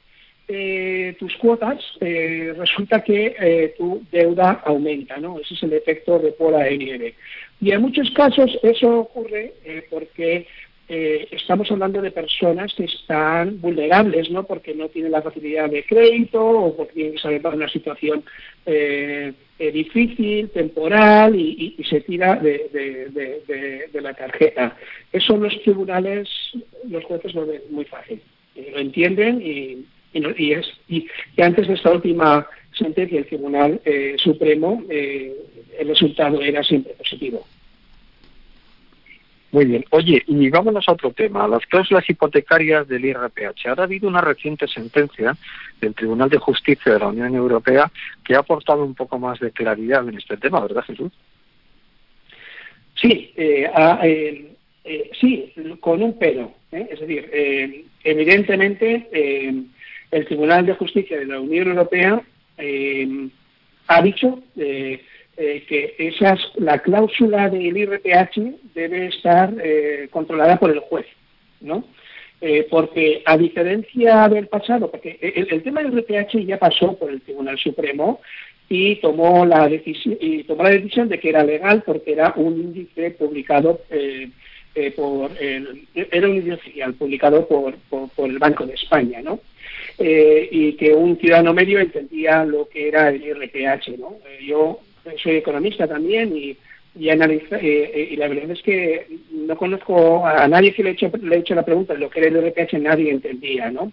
eh, tus cuotas, eh, resulta que eh, tu deuda aumenta, ¿no? Ese es el efecto de bola de nieve. Y en muchos casos eso ocurre porque eh, estamos hablando de personas que están vulnerables, ¿no? Porque no tienen la facilidad de crédito o porque tienen que salir para una situación eh, eh, difícil, temporal y, se tira de, de- de- de- la tarjeta. Eso los tribunales, los jueces lo ven muy fácil. Lo entienden y, no- y es, y antes de esta última sentencia del Tribunal eh, Supremo, eh, el resultado era siempre positivo.
Muy bien. Oye, y vámonos a otro tema, las cláusulas hipotecarias del IRPH. Ahora ha habido una reciente sentencia del Tribunal de Justicia de la Unión Europea que ha aportado un poco más de claridad en este tema, ¿verdad, Jesús?
Sí, eh, eh, eh, sí, con un pero. ¿eh? Es decir, eh, evidentemente el Tribunal de Justicia de la Unión Europea ha dicho eh, que esas, la cláusula del IRPH debe estar eh, controlada por el juez, ¿no? Eh, porque a diferencia del pasado, porque el, el tema del IRPH ya pasó por el Tribunal Supremo y tomó la decisión y tomó la decisión de que era legal porque era un índice publicado eh, eh, por el, era un vídeo oficial publicado por, por, por el Banco de España, ¿no? Eh, y que un ciudadano medio entendía lo que era el IRPH, ¿no? Yo soy economista también y, y, analiza, eh, eh, y la verdad es que no conozco a nadie que le he hecho, le he hecho la pregunta lo que era el IRPH, nadie entendía, ¿no?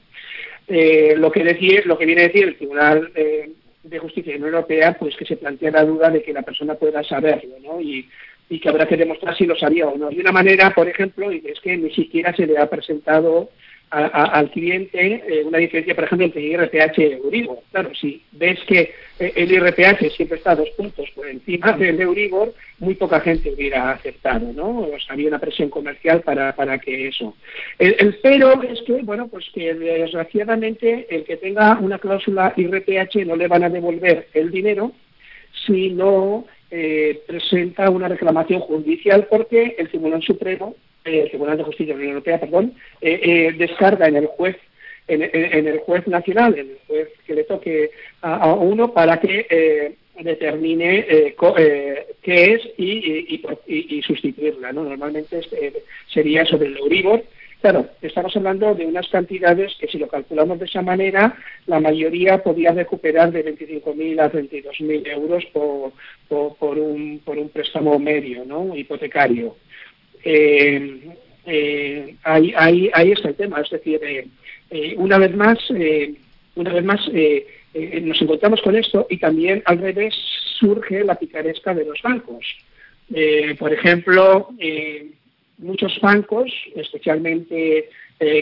Eh, lo que decir, lo que viene a decir el Tribunal eh, de Justicia de la Unión Europea, pues que se plantea la duda de que la persona pueda saberlo, ¿no? Y, y que habrá que demostrar si lo sabía o no. De una manera, por ejemplo, y es que ni siquiera se le ha presentado a, a, al cliente eh, una diferencia, por ejemplo, entre IRPH y Euribor. Claro, si ves que el IRPH siempre está dos puntos por encima del Euribor, muy poca gente hubiera aceptado, ¿no? O sea, había una presión comercial para, para que eso. El, el pero es que, bueno, pues que desgraciadamente el que tenga una cláusula IRPH no le van a devolver el dinero si no eh, presenta una reclamación judicial porque el Tribunal Supremo eh, el Tribunal de Justicia de la Unión Europea, perdón, eh, eh, descarga en el juez en, en, el juez nacional, en el juez que le toque a, uno para que eh, determine eh, co, eh, qué es y, y, y, y sustituirla. ¿no? Normalmente este, sería sobre el Euribor. Claro, estamos hablando de unas cantidades que si lo calculamos de esa manera, la mayoría podría recuperar de 25.000 a 32.000 euros por, por, por, un, por un préstamo medio ¿no? hipotecario eh, eh, ahí, ahí, ahí está el tema. Es decir, eh, eh, una vez más, eh, una vez más eh, nos encontramos con esto y también al revés surge la picaresca de los bancos. Por ejemplo, muchos bancos, especialmente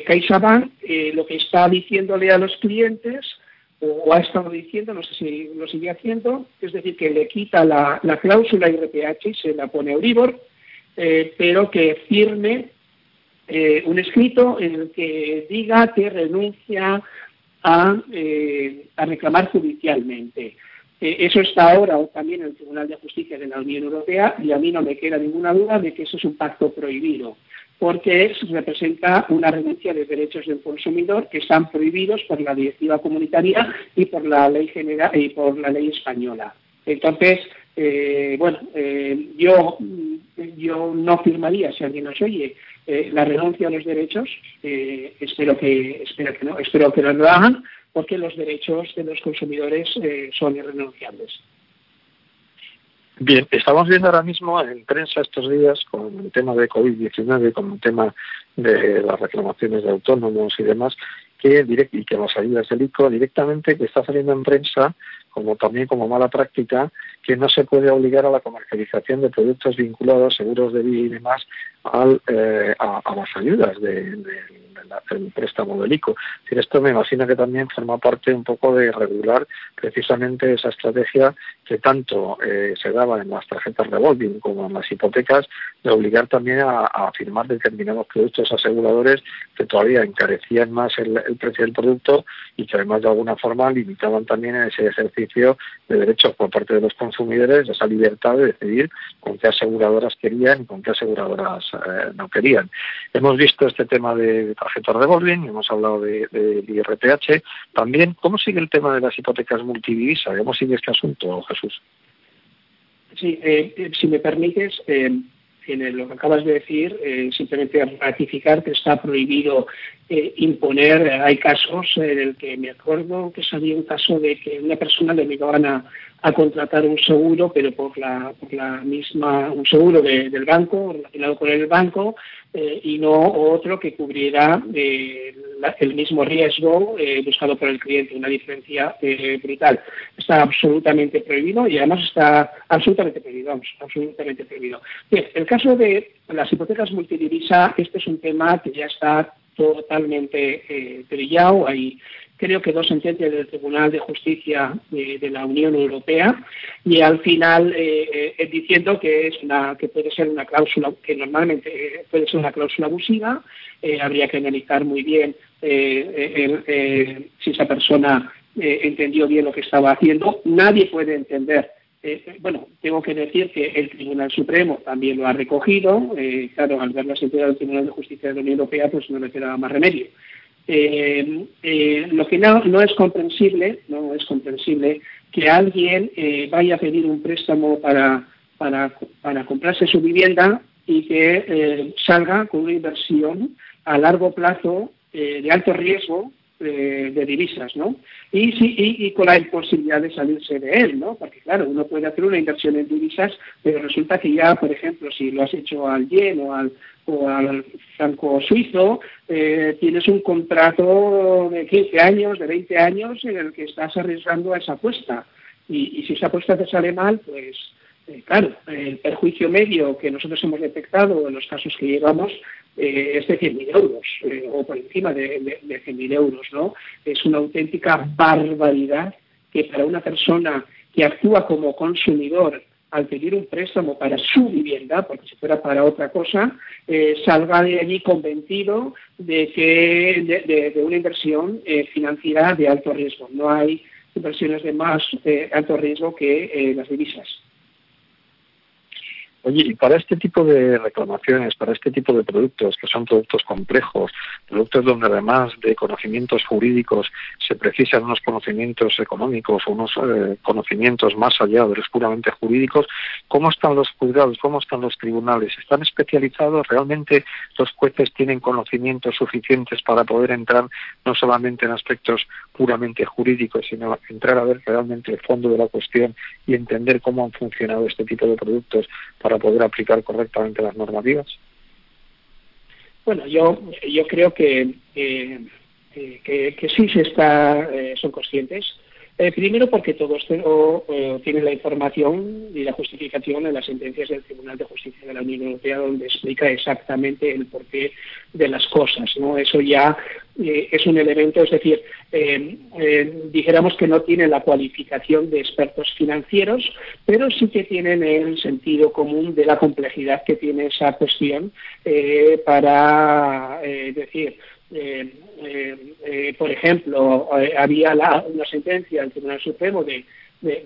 CaixaBank, lo que está diciéndole a los clientes o ha estado diciendo, no sé si lo sigue haciendo, es decir, que le quita la, la cláusula IRPH y se la pone Euribor, eh, pero que firme eh, un escrito en el que diga que renuncia a, eh, reclamar judicialmente. Eh, eso está ahora también en el Tribunal de Justicia de la Unión Europea y a mí no me queda ninguna duda de que eso es un pacto prohibido, porque es, representa una renuncia de derechos del consumidor que están prohibidos por la directiva comunitaria y por la ley española. Entonces, eh, bueno, eh, yo, yo no firmaría si alguien nos oye eh, la renuncia a los derechos, eh, espero que espero que no, espero que no lo hagan, porque los derechos de los consumidores eh, son irrenunciables.
Bien, estamos viendo ahora mismo en prensa estos días con el tema de COVID-19, con el tema de las reclamaciones de autónomos y demás, que direct, y que las ayudas del ICO directamente que está saliendo en prensa como también como mala práctica que no se puede obligar a la comercialización de productos vinculados, seguros de vida y demás, al, eh, a, las ayudas de, del préstamo del ICO. Esto me imagino que también forma parte un poco de regular precisamente esa estrategia que tanto eh, se daba en las tarjetas revolving como en las hipotecas, de obligar también a, a firmar determinados productos aseguradores que todavía encarecían más el, el precio del producto y que además de alguna forma limitaban también ese ejercicio de derechos por parte de los consumidores, esa libertad de decidir con qué aseguradoras querían y con qué aseguradoras eh, no querían. Hemos visto este tema de tarjetas revolving, hemos hablado del de, IRPH. También, ¿cómo sigue el tema de las hipotecas multidivisa? ¿Cómo sigue este asunto, Jesús?
Sí, eh, si me permites, eh, lo que acabas de decir, eh, simplemente ratificar que está prohibido eh, imponer. Hay casos en el que me acuerdo que sabía un caso de que una persona le obligaban a, a contratar un seguro, pero por la, por la misma, un seguro de, del banco, relacionado con el banco, eh, y no otro que cubriera eh, el mismo riesgo eh, buscado por el cliente, una diferencia eh, brutal. Está absolutamente prohibido y además está absolutamente prohibido, absolutamente prohibido. Bien, el caso de las hipotecas multidivisa, este es un tema que ya está totalmente eh, brillado. Hay creo que dos sentencias del Tribunal de Justicia de, la Unión Europea y al final eh, eh, diciendo que es una que puede ser una cláusula que normalmente eh, puede ser una cláusula abusiva eh, habría que analizar muy bien si esa persona entendió bien lo que estaba haciendo nadie puede entender eh, bueno, tengo que decir que el Tribunal Supremo también lo ha recogido. Eh, claro, al ver la sentencia del Tribunal de Justicia de la Unión Europea, pues no le quedaba más remedio. Eh, eh, lo que no, es comprensible, no es comprensible que alguien eh, vaya a pedir un préstamo para, para, comprarse su vivienda y que eh, salga con una inversión a largo plazo eh, de alto riesgo eh, de divisas, ¿no? Y, sí, y, con la imposibilidad de salirse de él, ¿no? Porque claro, uno puede hacer una inversión en divisas, pero resulta que ya, por ejemplo, si lo has hecho al yen o al, o al franco suizo, eh, tienes un contrato de 15 años, de 20 años, en el que estás arriesgando a esa apuesta. Y, y si esa apuesta te sale mal, pues eh, claro, el perjuicio medio que nosotros hemos detectado en los casos que llevamos eh, es de 100.000 euros eh, o por encima de, de, de 100.000 euros, ¿no? Es una auténtica barbaridad que para una persona que actúa como consumidor al pedir un préstamo para su vivienda, porque si fuera para otra cosa, eh, salga de allí convencido de que de, una inversión eh, financiera de alto riesgo. No hay inversiones de más alto riesgo que las divisas.
Oye, y para este tipo de reclamaciones, para este tipo de productos, que son productos complejos, productos donde además de conocimientos jurídicos se precisan unos conocimientos económicos o unos eh, conocimientos más allá de los puramente jurídicos, ¿cómo están los juzgados? ¿Cómo están los tribunales? ¿Están especializados? ¿Realmente los jueces tienen conocimientos suficientes para poder entrar no solamente en aspectos puramente jurídicos, sino entrar a ver realmente el fondo de la cuestión y entender cómo han funcionado este tipo de productos poder aplicar correctamente las normativas?
Bueno, yo, yo creo que, eh, que, que, sí se está, eh, son conscientes. Eh, primero porque todos eh, tienen la información y la justificación en las sentencias del Tribunal de Justicia de la Unión Europea donde explica exactamente el porqué de las cosas. ¿no? Eso ya eh, es un elemento, es decir, eh, eh, dijéramos que no tienen la cualificación de expertos financieros, pero sí que tienen el sentido común de la complejidad que tiene esa cuestión para decir, por ejemplo, había la, una sentencia del Tribunal Supremo de, de,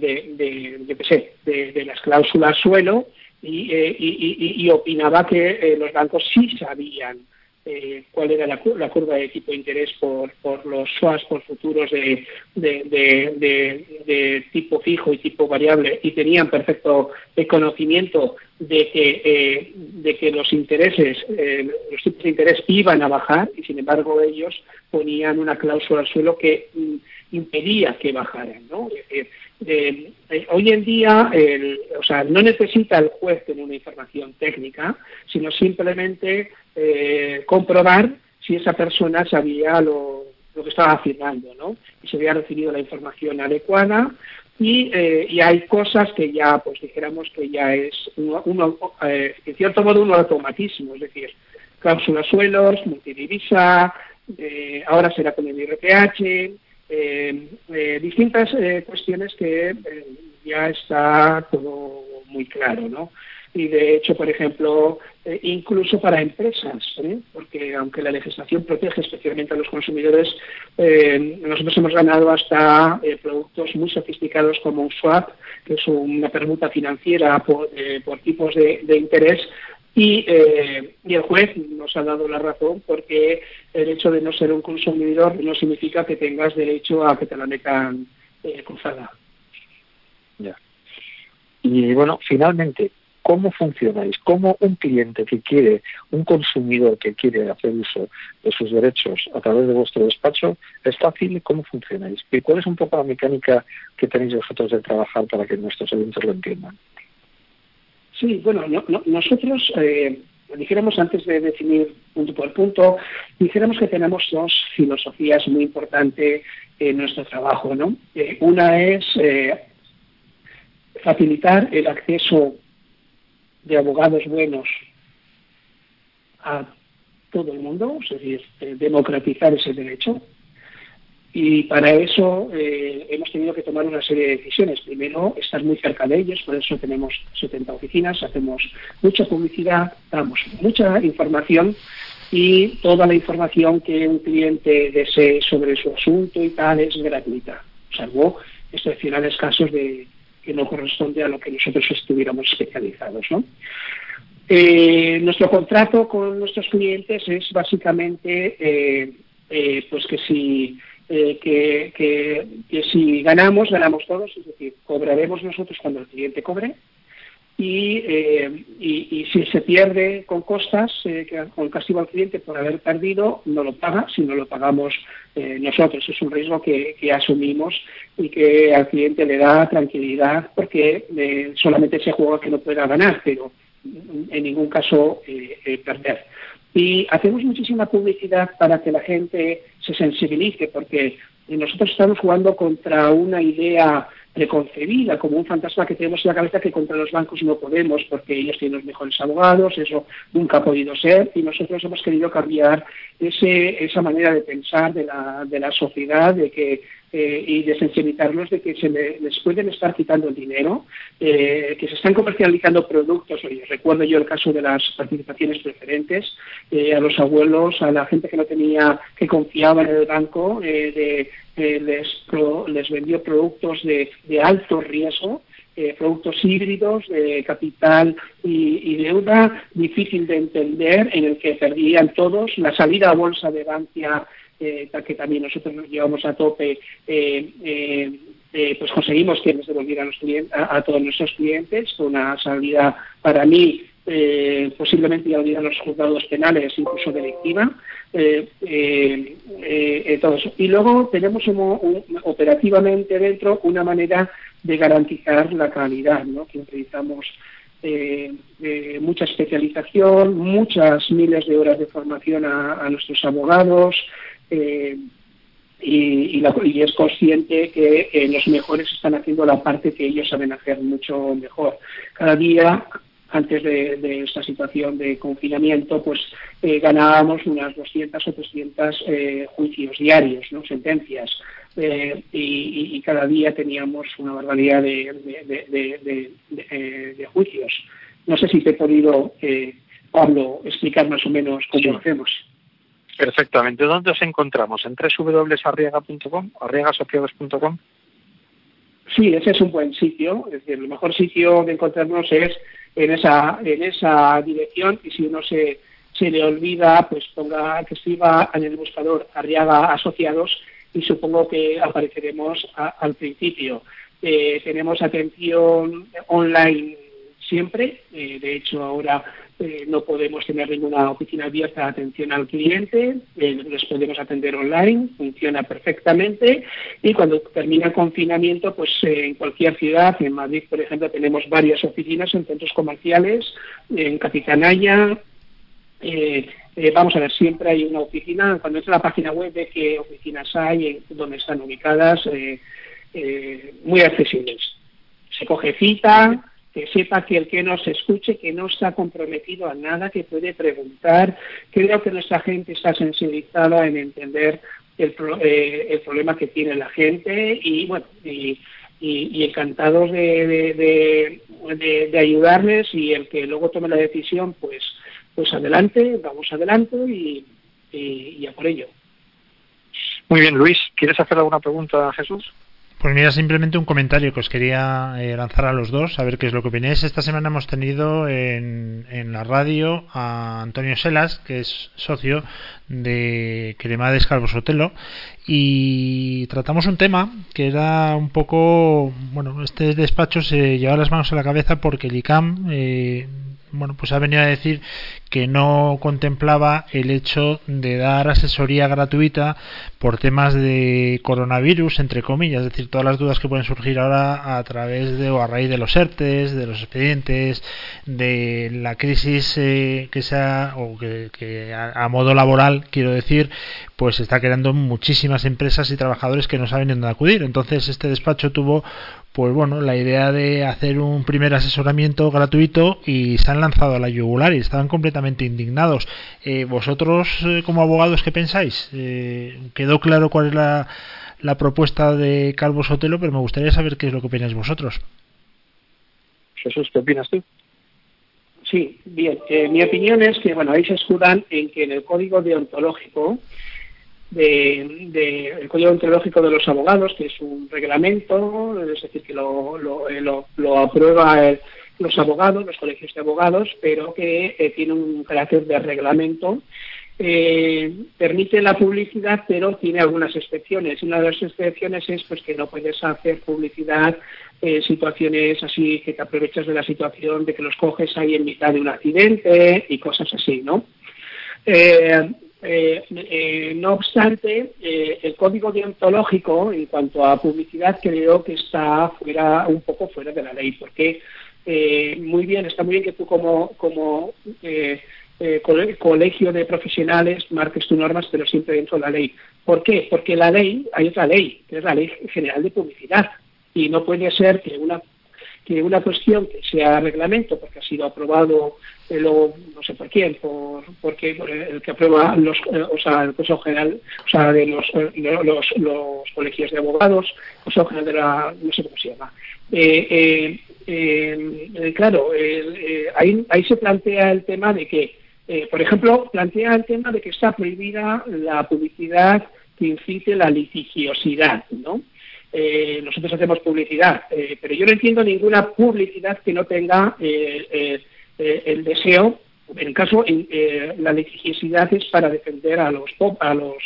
de, de, las cláusulas suelo y opinaba que los bancos sí sabían eh, cuál era la, la, curva de tipo de interés por, por los swaps por futuros de, de, tipo fijo y tipo variable y tenían perfecto conocimiento de que, eh, de que los intereses, eh, los tipos de interés iban a bajar y sin embargo ellos ponían una cláusula al suelo que mm, impedía que bajaran. ¿no? Eh, eh, hoy en día, el, o sea, no necesita el juez tener una información técnica, sino simplemente eh, comprobar si esa persona sabía lo, que estaba afirmando, ¿no? Y se había recibido la información adecuada y, eh, y, hay cosas que ya, pues dijéramos que ya es, uno, uno eh, en cierto modo, un automatismo, es decir, cláusulas suelos, multidivisa, eh, ahora será con el IRPH, eh, eh, distintas eh, cuestiones que eh, ya está todo muy claro, ¿no? Y de hecho, por ejemplo, eh, incluso para empresas, ¿eh? porque aunque la legislación protege especialmente a los consumidores, nosotros hemos ganado hasta productos muy sofisticados como un swap, que es una permuta financiera por, por tipos de interés, y, eh, y, el juez nos ha dado la razón porque el hecho de no ser un consumidor no significa que tengas derecho a que te la metan eh, cruzada.
Ya. Y bueno, finalmente, ¿cómo funcionáis? ¿Cómo un cliente que quiere, un consumidor que quiere hacer uso de sus derechos a través de vuestro despacho, es fácil? ¿Cómo funcionáis? ¿Y cuál es un poco la mecánica que tenéis vosotros de trabajar para que nuestros oyentes lo entiendan?
Sí, bueno, no, no, nosotros, eh, dijéramos antes de definir punto por punto, dijéramos que tenemos dos filosofías muy importantes en nuestro trabajo, ¿no? Eh, una es eh, facilitar el acceso de abogados buenos a todo el mundo, es decir, eh, democratizar ese derecho, y para eso eh, hemos tenido que tomar una serie de decisiones. Primero, estar muy cerca de ellos, por eso tenemos 70 oficinas, hacemos mucha publicidad, damos mucha información y toda la información que un cliente desee sobre su asunto y tal es gratuita, salvo excepcionales casos de que no corresponde a lo que nosotros estuviéramos especializados. ¿no? Eh, nuestro contrato con nuestros clientes es básicamente eh, eh, pues que si eh, que, que, que, si ganamos, ganamos todos, es decir, cobraremos nosotros cuando el cliente cobre y, eh, y, y, si se pierde con costas, eh, con castigo al cliente por haber perdido, no lo paga, si no lo pagamos eh, nosotros. Es un riesgo que, que, asumimos y que al cliente le da tranquilidad porque eh, solamente se juega que no pueda ganar, pero en ningún caso eh, perder. Y hacemos muchísima publicidad para que la gente se sensibilice, porque nosotros estamos jugando contra una idea preconcebida, como un fantasma que tenemos en la cabeza que contra los bancos no podemos porque ellos tienen los mejores abogados, eso nunca ha podido ser y nosotros hemos querido cambiar ese, esa manera de pensar de la, de la sociedad, de que eh, y de sensibilizarlos de que se le, les pueden estar quitando el dinero, eh, que se están comercializando productos. Oye, recuerdo yo el caso de las participaciones preferentes eh, a los abuelos, a la gente que no tenía, que confiaba en el banco, de, les, pro, les vendió productos de, de alto riesgo. Eh, productos híbridos de capital y, deuda difícil de entender en el que perdían todos la salida a bolsa de Bankia eh, que también nosotros nos llevamos a tope eh, eh, pues conseguimos que nos devolvieran a, a, todos nuestros clientes una salida para mí eh, posiblemente ya olvidan los juzgados penales, incluso delictiva, eh, eh, eso. Y luego tenemos un, operativamente dentro una manera de garantizar la calidad, ¿no? que utilizamos mucha especialización, muchas miles de horas de formación a, nuestros abogados, eh, y, y, la, y, es consciente que eh, los mejores están haciendo la parte que ellos saben hacer mucho mejor. Cada día, antes de, de esta situación de confinamiento, pues eh, ganábamos unas 200 o 300 eh, juicios diarios, ¿no? sentencias, eh, y, y, cada día teníamos una barbaridad de, de, de juicios. No sé si te he podido, Pablo, explicar más o menos cómo
sí.
lo hacemos.
Perfectamente. ¿Dónde os encontramos? ¿En www.arriaga.com? ¿arriagasociados.com?
Sí, ese es un buen sitio. Es decir, el mejor sitio de encontrarnos es en esa, en esa dirección y si uno se, se le olvida, pues ponga que escriba en el buscador Arriaga Asociados y supongo que apareceremos a, al principio. Eh, tenemos atención online siempre. Eh, de hecho, ahora eh, no podemos tener ninguna oficina abierta de atención al cliente, eh, les podemos atender online, funciona perfectamente y cuando termina el confinamiento, pues eh, en cualquier ciudad, en Madrid, por ejemplo, tenemos varias oficinas en centros comerciales, en Capitanaya, eh, eh, vamos a ver, siempre hay una oficina, cuando entra la página web ve qué oficinas hay, en, dónde están ubicadas, eh, muy accesibles. Se coge cita, que sepa que el que nos escuche, que no está comprometido a nada, que puede preguntar. Creo que nuestra gente está sensibilizada en entender el, eh, el problema que tiene la gente y, bueno, y, y, encantados de, de, ayudarles y el que luego tome la decisión, pues, pues adelante, vamos adelante y, y, y a por ello.
Muy bien, Luis, ¿quieres hacer alguna pregunta a Jesús?
Pues mira, simplemente un comentario que os quería eh, lanzar a los dos, a ver qué es lo que opináis. Esta semana hemos tenido en, en la radio a Antonio Selas, que es socio de Cremades Calvo Sotelo, y tratamos un tema que era un poco, bueno, este despacho se lleva las manos a la cabeza porque el ICAM, eh, bueno, pues ha venido a decir que no contemplaba el hecho de dar asesoría gratuita por temas de coronavirus, entre comillas, es decir, todas las dudas que pueden surgir ahora a través de o a raíz de los ERTES, de los expedientes, de la crisis eh, que sea o que, a, modo laboral, quiero decir, pues está creando muchísimas empresas y trabajadores que no saben dónde acudir. Entonces, este despacho tuvo pues bueno, la idea de hacer un primer asesoramiento gratuito y se han lanzado a la yugular y estaban completamente indignados. Eh, ¿Vosotros, eh, como abogados, qué pensáis? Eh, ¿Quedó claro cuál es la, propuesta de Calvo Sotelo? Pero me gustaría saber qué es lo que opináis vosotros.
Jesús, ¿qué opinas tú?
Sí, bien. Eh, mi opinión es que, bueno, ahí se escudan en que en el código deontológico de, de, el Código Ontológico de los Abogados, que es un reglamento, es decir, que lo, lo, lo, lo aprueba los abogados, los colegios de abogados, pero que eh, tiene un carácter de reglamento eh, permite la publicidad, pero tiene algunas excepciones. Una de las excepciones es pues que no puedes hacer publicidad en situaciones así que te aprovechas de la situación de que los coges ahí en mitad de un accidente y cosas así, ¿no? Eh, eh, eh, no obstante, eh, el código deontológico en cuanto a publicidad creo que está fuera un poco fuera de la ley, porque eh, muy bien, está muy bien que tú como, como eh, eh, cole- colegio de profesionales marques tus normas, pero siempre dentro de la ley. ¿Por qué? Porque la ley, hay otra ley, que es la Ley General de Publicidad, y no puede ser que una que una cuestión que sea reglamento, porque ha sido aprobado, eh, lo- no sé por quién, por, porque por el que aprueba los, eh, o sea, el Consejo General, o sea, de los, eh, los, colegios de abogados, Consejo General de la, no sé cómo se llama. Eh, claro, el- ahí, ahí se plantea el tema de que, por ejemplo, plantea el tema de que está prohibida la publicidad que incite la litigiosidad, ¿no? Eh, nosotros hacemos publicidad, eh, pero yo no entiendo ninguna publicidad que no tenga eh, eh, eh, el deseo, en el caso, la litigiosidad es para defender a los a los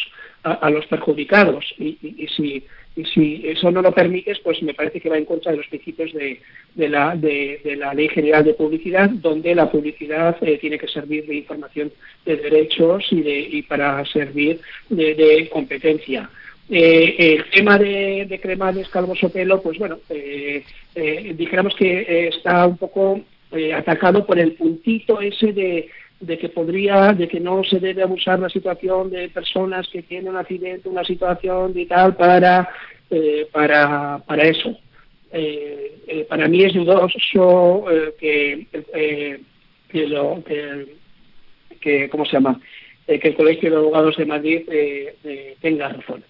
a, a los perjudicados y, y- si y si eso no lo permites, pues me parece que va en contra de los principios de, de la, de, la Ley General de Publicidad, donde la publicidad tiene que servir de información de derechos y, de, y para servir de, de competencia. Eh, el tema de, de cremades, calvos o pelo, pues bueno, eh, eh, dijéramos que eh, está un poco eh, atacado por el puntito ese de, de que podría, de que no se debe abusar la situación de personas que tienen un accidente, una situación y tal para, para, para eso. Para mí es dudoso que, que, lo, que, que, ¿cómo se llama? Que el Colegio de Abogados de Madrid eh, tenga razón.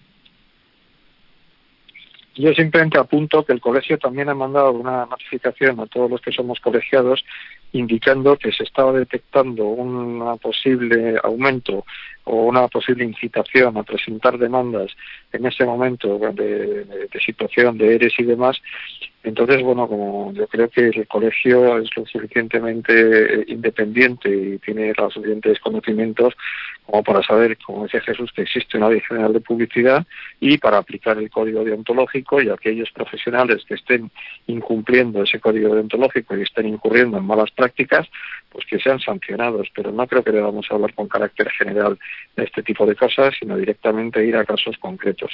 Yo simplemente apunto que el colegio también ha mandado una notificación a todos los que somos colegiados indicando que se estaba detectando un posible aumento o una posible incitación a presentar demandas en ese momento de, situación de ERES y demás. Entonces, bueno, como yo creo que el colegio es lo suficientemente independiente y tiene los suficientes conocimientos como para saber, como decía Jesús, que existe una ley general de publicidad y para aplicar el código deontológico y aquellos profesionales que estén incumpliendo ese código deontológico y estén incurriendo en malas prácticas, pues que sean sancionados. Pero no creo que debamos hablar con carácter general de este tipo de cosas, sino directamente ir a casos concretos.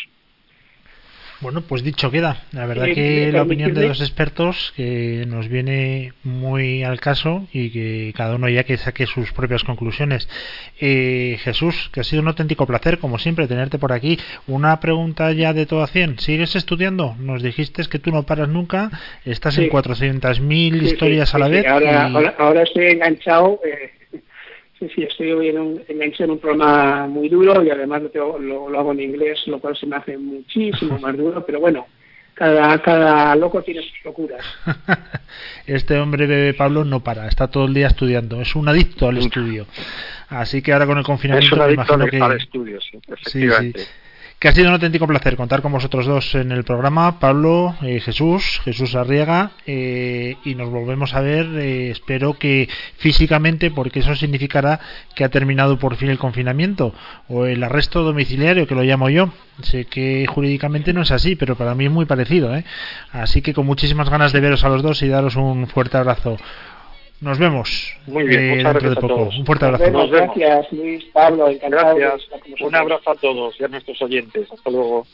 Bueno, pues dicho queda. La verdad
Eh,
que
eh,
la opinión de los expertos que nos viene muy al caso y que cada uno ya que saque sus propias conclusiones. Eh, Jesús, que ha sido un auténtico placer, como siempre, tenerte por aquí. Una pregunta ya de todo a 100. ¿Sigues estudiando? Nos dijiste que tú no paras nunca, estás
Sí.
en 400.000
Sí,
historias
sí,
a la
sí,
vez.
Ahora,
y-
ahora, ahora estoy enganchado. eh, sí, sí, estoy en un, en un programa muy duro y además lo, tengo- lo, lo hago en inglés, lo cual se me hace muchísimo más duro, pero bueno, cada, cada loco tiene sus locuras. (laughs)
este hombre bebé Pablo no para, está todo el día estudiando, es un adicto al estudio. Así que ahora con el
Es
confinamiento
un
me
adicto
imagino
al,
que
al estudio, sí,
Sí, sí. Que ha sido un auténtico placer contar con vosotros dos en el programa, Pablo, eh, Jesús, Jesús Arriaga, eh, y nos volvemos a ver, eh, espero que físicamente, porque eso significará que ha terminado por fin el confinamiento, o el arresto domiciliario, que lo llamo yo. Sé que jurídicamente no es así, pero para mí es muy parecido, ¿eh? Así que con muchísimas ganas de veros a los dos y daros un fuerte abrazo. Nos vemos
Muy bien,
eh,
muchas
dentro de
gracias a
poco.
todos.
Un fuerte
Nos
abrazo.
vemos, gracias Luis, Pablo, encantado.
Gracias. Un abrazo a todos y a nuestros oyentes. Hasta luego.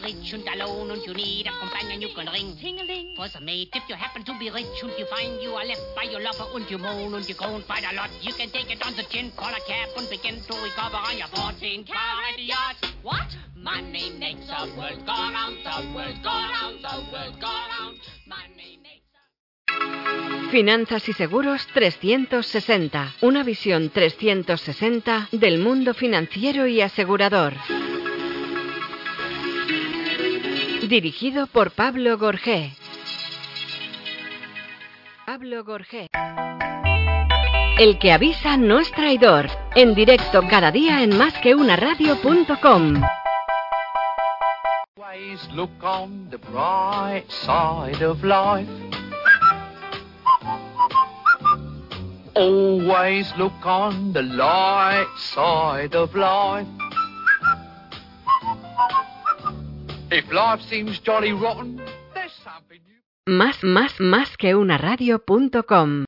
Be rich and alone and you need a companion, you can ring ting-a-ling for some mate. If you happen to be rich and you find you are left by your lover and you moan and you groan quite a lot, you can take it on the chin, call a cab and begin to recover on your 14 carat yacht. What? Money makes the world go round, the world go round, the world go round. Money makes
Finanzas y Seguros 360. Una visión 360 del mundo financiero y asegurador. Dirigido por Pablo Gorgé. Pablo Gorgé. El que avisa no es traidor. En directo cada día en másqueunaradio.com.
Always look on the bright side of life. always look on the light side of life. If life seems jolly rotten, there's something you...
Más, más, más que una radio.com